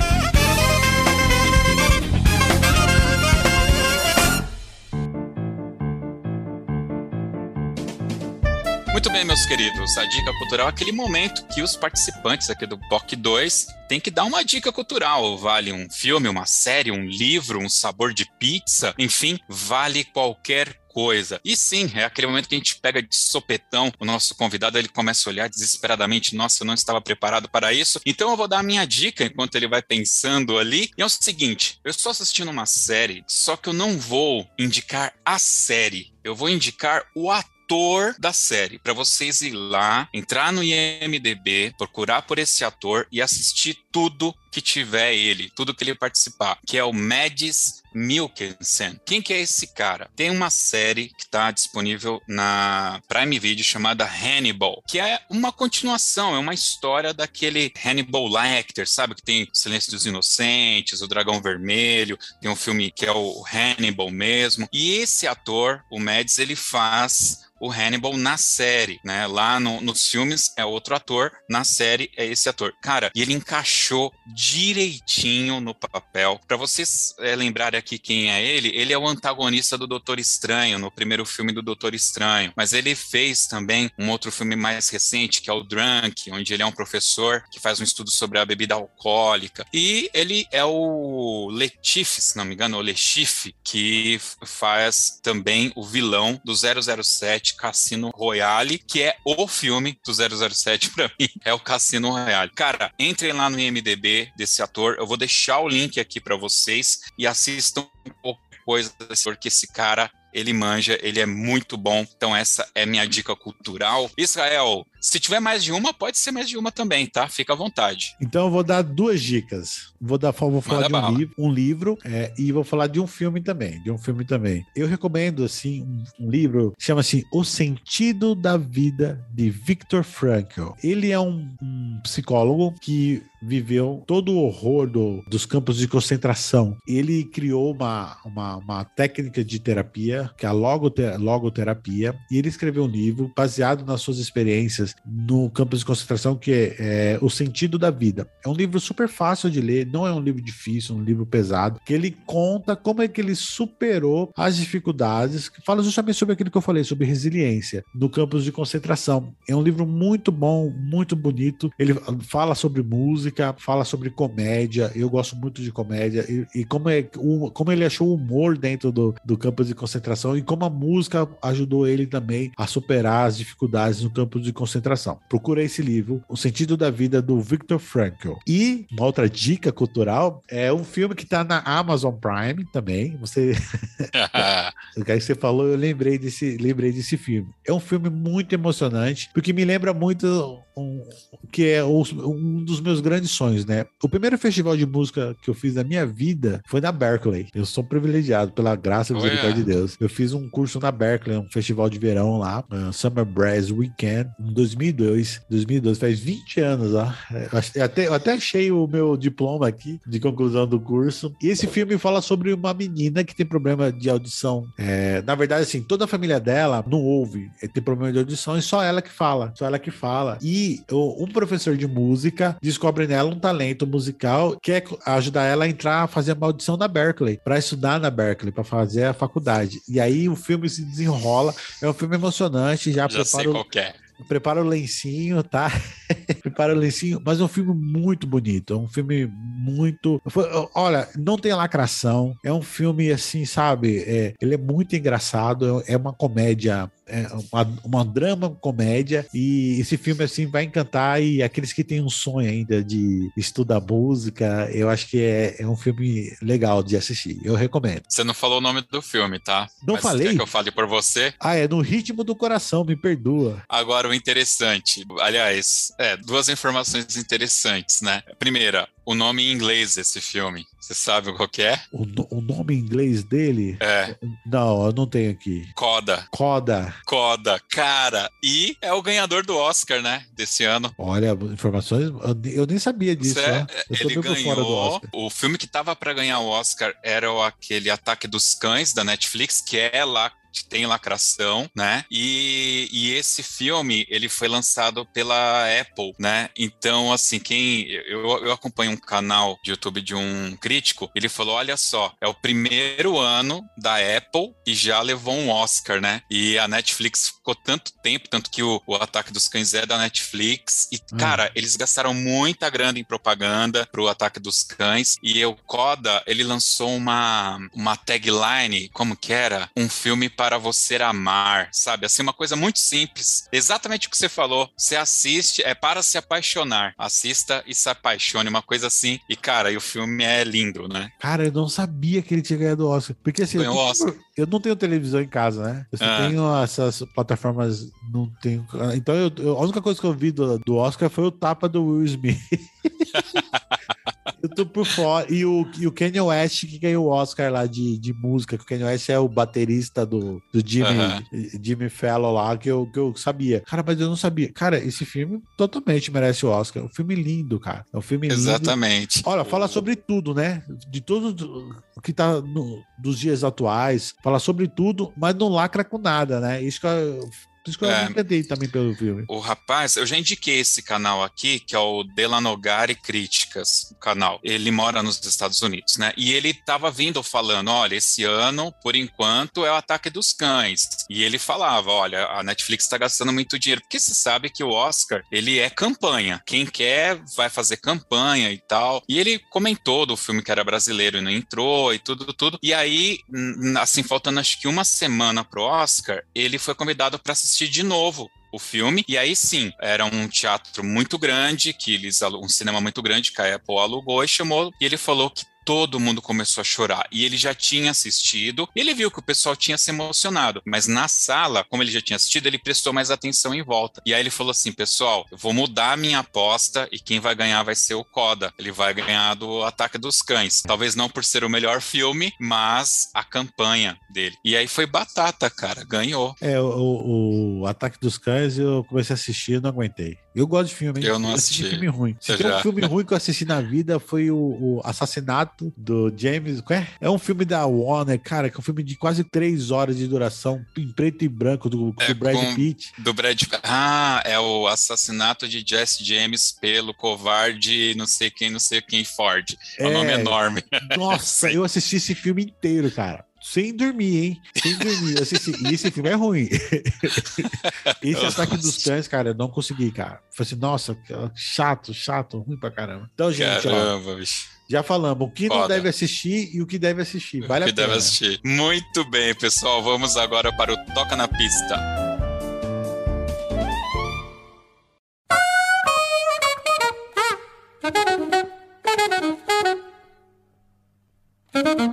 Muito bem, meus queridos. A dica cultural é aquele momento que os participantes aqui do POC 2 têm que dar uma dica cultural. Vale um filme, uma série, um livro, um sabor de pizza, enfim, vale qualquer coisa. E sim, é aquele momento que a gente pega de sopetão o nosso convidado, ele começa a olhar desesperadamente, nossa, eu não estava preparado para isso. Então eu vou dar a minha dica enquanto ele vai pensando ali. E é o seguinte, eu estou assistindo uma série, só que eu não vou indicar a série. Eu vou indicar o ator ator da série, para vocês ir lá, entrar no IMDb, procurar por esse ator e assistir tudo que tiver ele, tudo que ele participar, que é o Mads Mikkelsen. Quem que é esse cara? Tem uma série que está disponível na Prime Video chamada Hannibal, que é uma continuação, é uma história daquele Hannibal Lecter, sabe? Que tem Silêncio dos Inocentes, O Dragão Vermelho, tem um filme que é o Hannibal mesmo. E esse ator, o Mads, ele faz o Hannibal na série, né? Lá no, nos filmes é outro ator, na série é esse ator. Cara, e ele encaixou direitinho no papel. Para vocês é, lembrarem aqui quem é ele, ele é o antagonista do Doutor Estranho, no primeiro filme do Doutor Estranho. Mas ele fez também um outro filme mais recente, que é o Drunk, onde ele é um professor que faz um estudo sobre a bebida alcoólica. E ele é o Letif, se não me engano, o Lechif, que faz também o vilão do 007 Cassino Royale, que é o filme do 007 para mim, *laughs* é o Cassino Royale. Cara, entrem lá no IMDb desse ator, eu vou deixar o link aqui para vocês e assistam qualquer coisa desse ator, que esse cara ele manja, ele é muito bom. Então, essa é minha dica cultural. Israel, se tiver mais de uma, pode ser mais de uma também, tá? Fica à vontade. Então eu vou dar duas dicas. Vou dar, vou falar Manda de um livro, um livro é, e vou falar de um filme também, de um filme também. Eu recomendo assim um, um livro chama-se O Sentido da Vida de Viktor Frankl. Ele é um, um psicólogo que viveu todo o horror do, dos campos de concentração. Ele criou uma, uma, uma técnica de terapia, que é a logoter, logoterapia, e ele escreveu um livro baseado nas suas experiências no campo de concentração, que é, é O Sentido da Vida. É um livro super fácil de ler, não é um livro difícil, um livro pesado, que ele conta como é que ele superou as dificuldades, que fala justamente sobre aquilo que eu falei, sobre resiliência no campus de concentração. É um livro muito bom, muito bonito. Ele fala sobre música, fala sobre comédia. Eu gosto muito de comédia e, e como, é, o, como ele achou o humor dentro do, do campus de concentração e como a música ajudou ele também a superar as dificuldades no campo de concentração. Procura esse livro, O Sentido da Vida, do Viktor Frankl. E uma outra dica cultural é um filme que está na Amazon Prime também. Você. *laughs* o que você falou, eu lembrei desse, lembrei desse filme. É um filme muito emocionante, porque me lembra muito um, que é um dos meus grandes sonhos, né? O primeiro festival de música que eu fiz na minha vida foi na Berkeley. Eu sou privilegiado pela graça e misericórdia de Deus. Eu fiz um curso na Berkeley, um festival de verão lá, uh, Summer Brass Weekend, em 2002. 2002, faz 20 anos, ó. Eu até, eu até achei o meu diploma aqui de conclusão do curso. E esse filme fala sobre uma menina que tem problema de audição. É, na verdade, assim, toda a família dela não ouve, tem problema de audição e só ela que fala. Só ela que fala. E um professor de música descobre nela um talento musical, quer ajudar ela a entrar a fazer uma audição na Berkeley, para estudar na Berkeley, para fazer a faculdade. E aí o filme se desenrola, é um filme emocionante, já, já prepara. Sei qual é prepara o lencinho, tá? *laughs* prepara o lencinho, mas é um filme muito bonito, é um filme muito. Olha, não tem lacração, é um filme assim, sabe? É, ele é muito engraçado, é uma comédia é uma, uma drama comédia e esse filme assim vai encantar e aqueles que têm um sonho ainda de estudar música, eu acho que é, é um filme legal de assistir. Eu recomendo. Você não falou o nome do filme, tá? Não Mas falei. Quer que eu fale por você? Ah, é no ritmo do coração, me perdoa. Agora o interessante, aliás, é duas informações interessantes, né? Primeira, o nome em inglês desse filme. Você sabe qual que é? O, o, nome em inglês dele? É. Não, eu não tenho aqui. Coda. Coda. Coda, cara. E é o ganhador do Oscar, né? Desse ano. Olha, informações. Eu nem sabia disso. É, ele ganhou. O filme que tava para ganhar o Oscar era aquele Ataque dos Cães da Netflix, que é lá tem lacração, né? E, e esse filme, ele foi lançado pela Apple, né? Então, assim, quem... Eu, eu acompanho um canal de YouTube de um crítico, ele falou, olha só, é o primeiro ano da Apple e já levou um Oscar, né? E a Netflix ficou tanto tempo, tanto que o, o Ataque dos Cães é da Netflix e, hum. cara, eles gastaram muita grana em propaganda pro Ataque dos Cães e o Coda, ele lançou uma, uma tagline, como que era? Um filme para você amar, sabe? Assim, uma coisa muito simples. Exatamente o que você falou. Você assiste, é para se apaixonar. Assista e se apaixone, uma coisa assim. E, cara, e o filme é lindo, né? Cara, eu não sabia que ele tinha ganhado o Oscar. Porque assim, eu, Oscar. eu não tenho televisão em casa, né? Eu só ah. tenho essas plataformas, não tenho. Então, eu, eu, a única coisa que eu vi do, do Oscar foi o tapa do Will Smith. *laughs* Eu tô por fora. E o, e o Kanye West que ganhou o Oscar lá de, de música, que o Kanye West é o baterista do, do Jimmy, Jimmy Fallon lá, que eu, que eu sabia. Cara, mas eu não sabia. Cara, esse filme totalmente merece o Oscar. É um filme lindo, cara. É um filme lindo. Exatamente. Olha, fala sobre tudo, né? De tudo que tá no, dos dias atuais. Fala sobre tudo, mas não lacra com nada, né? Isso que eu por isso que eu é, encantei também pelo filme. O rapaz, eu já indiquei esse canal aqui, que é o Delanogari Críticas, o canal. Ele mora nos Estados Unidos, né? E ele tava vindo falando: olha, esse ano, por enquanto, é o ataque dos cães. E ele falava: olha, a Netflix tá gastando muito dinheiro. Porque você sabe que o Oscar, ele é campanha. Quem quer vai fazer campanha e tal. E ele comentou do filme que era brasileiro e não entrou e tudo, tudo. E aí, assim, faltando acho que uma semana pro Oscar, ele foi convidado para assistir assistir de novo o filme. E aí sim, era um teatro muito grande, que eles um cinema muito grande que a Apple alugou e chamou. E ele falou que todo mundo começou a chorar. E ele já tinha assistido, ele viu que o pessoal tinha se emocionado, mas na sala, como ele já tinha assistido, ele prestou mais atenção em volta. E aí ele falou assim: pessoal, eu vou mudar a minha aposta e quem vai ganhar vai ser o Coda. Ele vai ganhar do Ataque dos Cães. Talvez não por ser o melhor filme, mas a campanha dele. E aí foi batata, cara, ganhou. É, o, o Ataque dos Cães eu comecei a assistir e não aguentei. Eu gosto de filme, hein? Eu não assisti. filme ruim. Se tem um filme ruim que eu assisti na vida foi o, o Assassinato do James. É? é um filme da Warner, cara, que é um filme de quase três horas de duração, em preto e branco, do, é do Brad com, Pitt. Do Brad Ah, é o Assassinato de Jesse James pelo covarde, não sei quem, não sei quem Ford. É, é um nome enorme. Nossa, *laughs* eu assisti esse filme inteiro, cara. Sem dormir, hein? Sem dormir. E esse filme é ruim. *laughs* esse ataque dos cães, cara, eu não consegui, cara. Falei assim, nossa, chato, chato, ruim pra caramba. Então, gente, caramba, ó, bicho. Já falamos o que Foda. não deve assistir e o que deve assistir. Vale o que deve assistir. Muito bem, pessoal. Vamos agora para o Toca na Pista. queridos *laughs*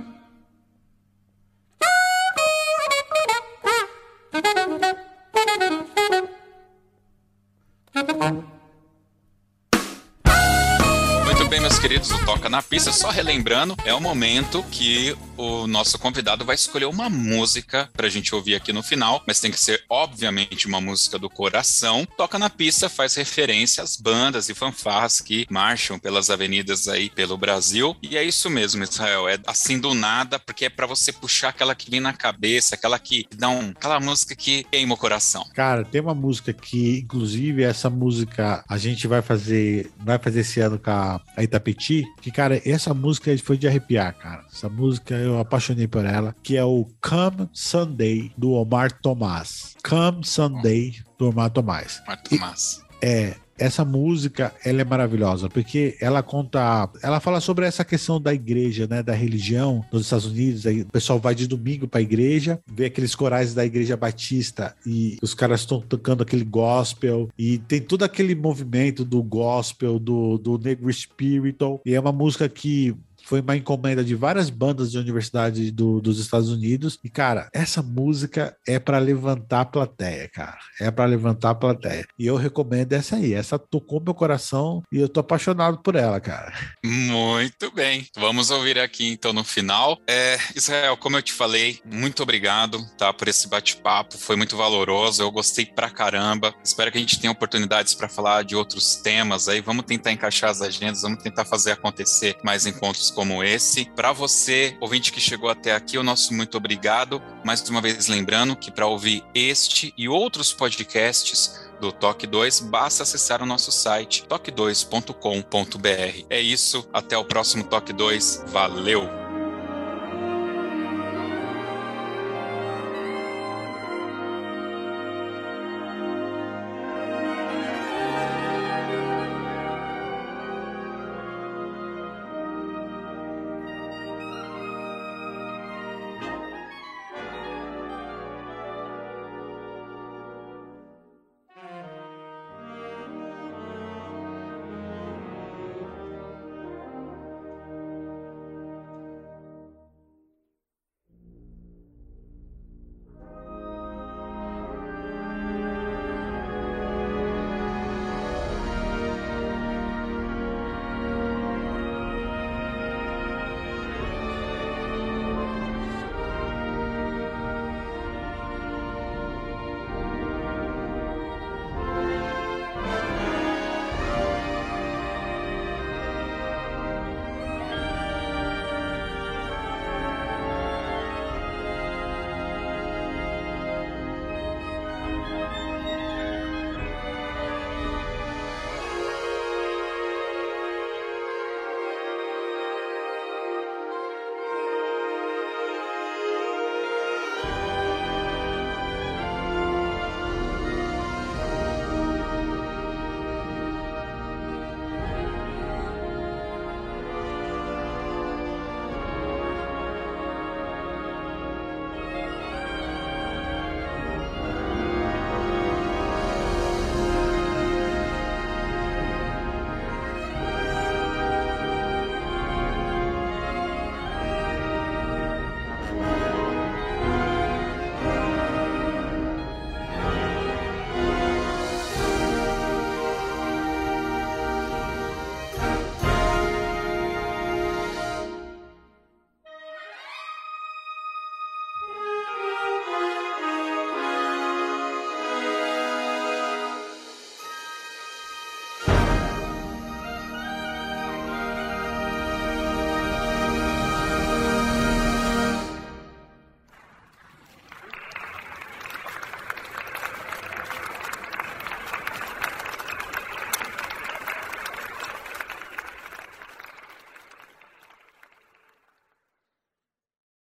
só relembrando, é o momento que o nosso convidado vai escolher uma música pra gente ouvir aqui no final, mas tem que ser, obviamente, uma música do coração. Toca na Pista faz referência às bandas e fanfarras que marcham pelas avenidas aí pelo Brasil. E é isso mesmo, Israel, é assim do nada, porque é para você puxar aquela que vem na cabeça, aquela que dá um, aquela música que queima o coração. Cara, tem uma música que, inclusive, essa música a gente vai fazer, vai fazer esse ano com a Itapetí que, cara, essa música foi de arrepiar, cara. Essa música eu apaixonei por ela, que é o Come Sunday, do Omar Tomás. Come Sunday, do Omar Tomás. Omar Tomás. E, é, essa música ela é maravilhosa porque ela conta, ela fala sobre essa questão da igreja, né, da religião nos Estados Unidos. Aí o pessoal vai de domingo para a igreja, vê aqueles corais da igreja batista e os caras estão tocando aquele gospel e tem todo aquele movimento do gospel, do, do negro spiritual e é uma música que foi uma encomenda de várias bandas de universidade do, dos Estados Unidos. E, cara, essa música é para levantar a plateia, cara. É para levantar a plateia. E eu recomendo essa aí. Essa tocou meu coração e eu tô apaixonado por ela, cara. Muito bem. Vamos ouvir aqui então no final. É, Israel, como eu te falei, muito obrigado, tá, por esse bate-papo. Foi muito valoroso. Eu gostei pra caramba. Espero que a gente tenha oportunidades para falar de outros temas aí. Vamos tentar encaixar as agendas, vamos tentar fazer acontecer mais encontros como esse. Para você, ouvinte que chegou até aqui, o nosso muito obrigado. Mais uma vez lembrando que para ouvir este e outros podcasts do Toque 2, basta acessar o nosso site toque2.com.br. É isso, até o próximo Toque 2. Valeu!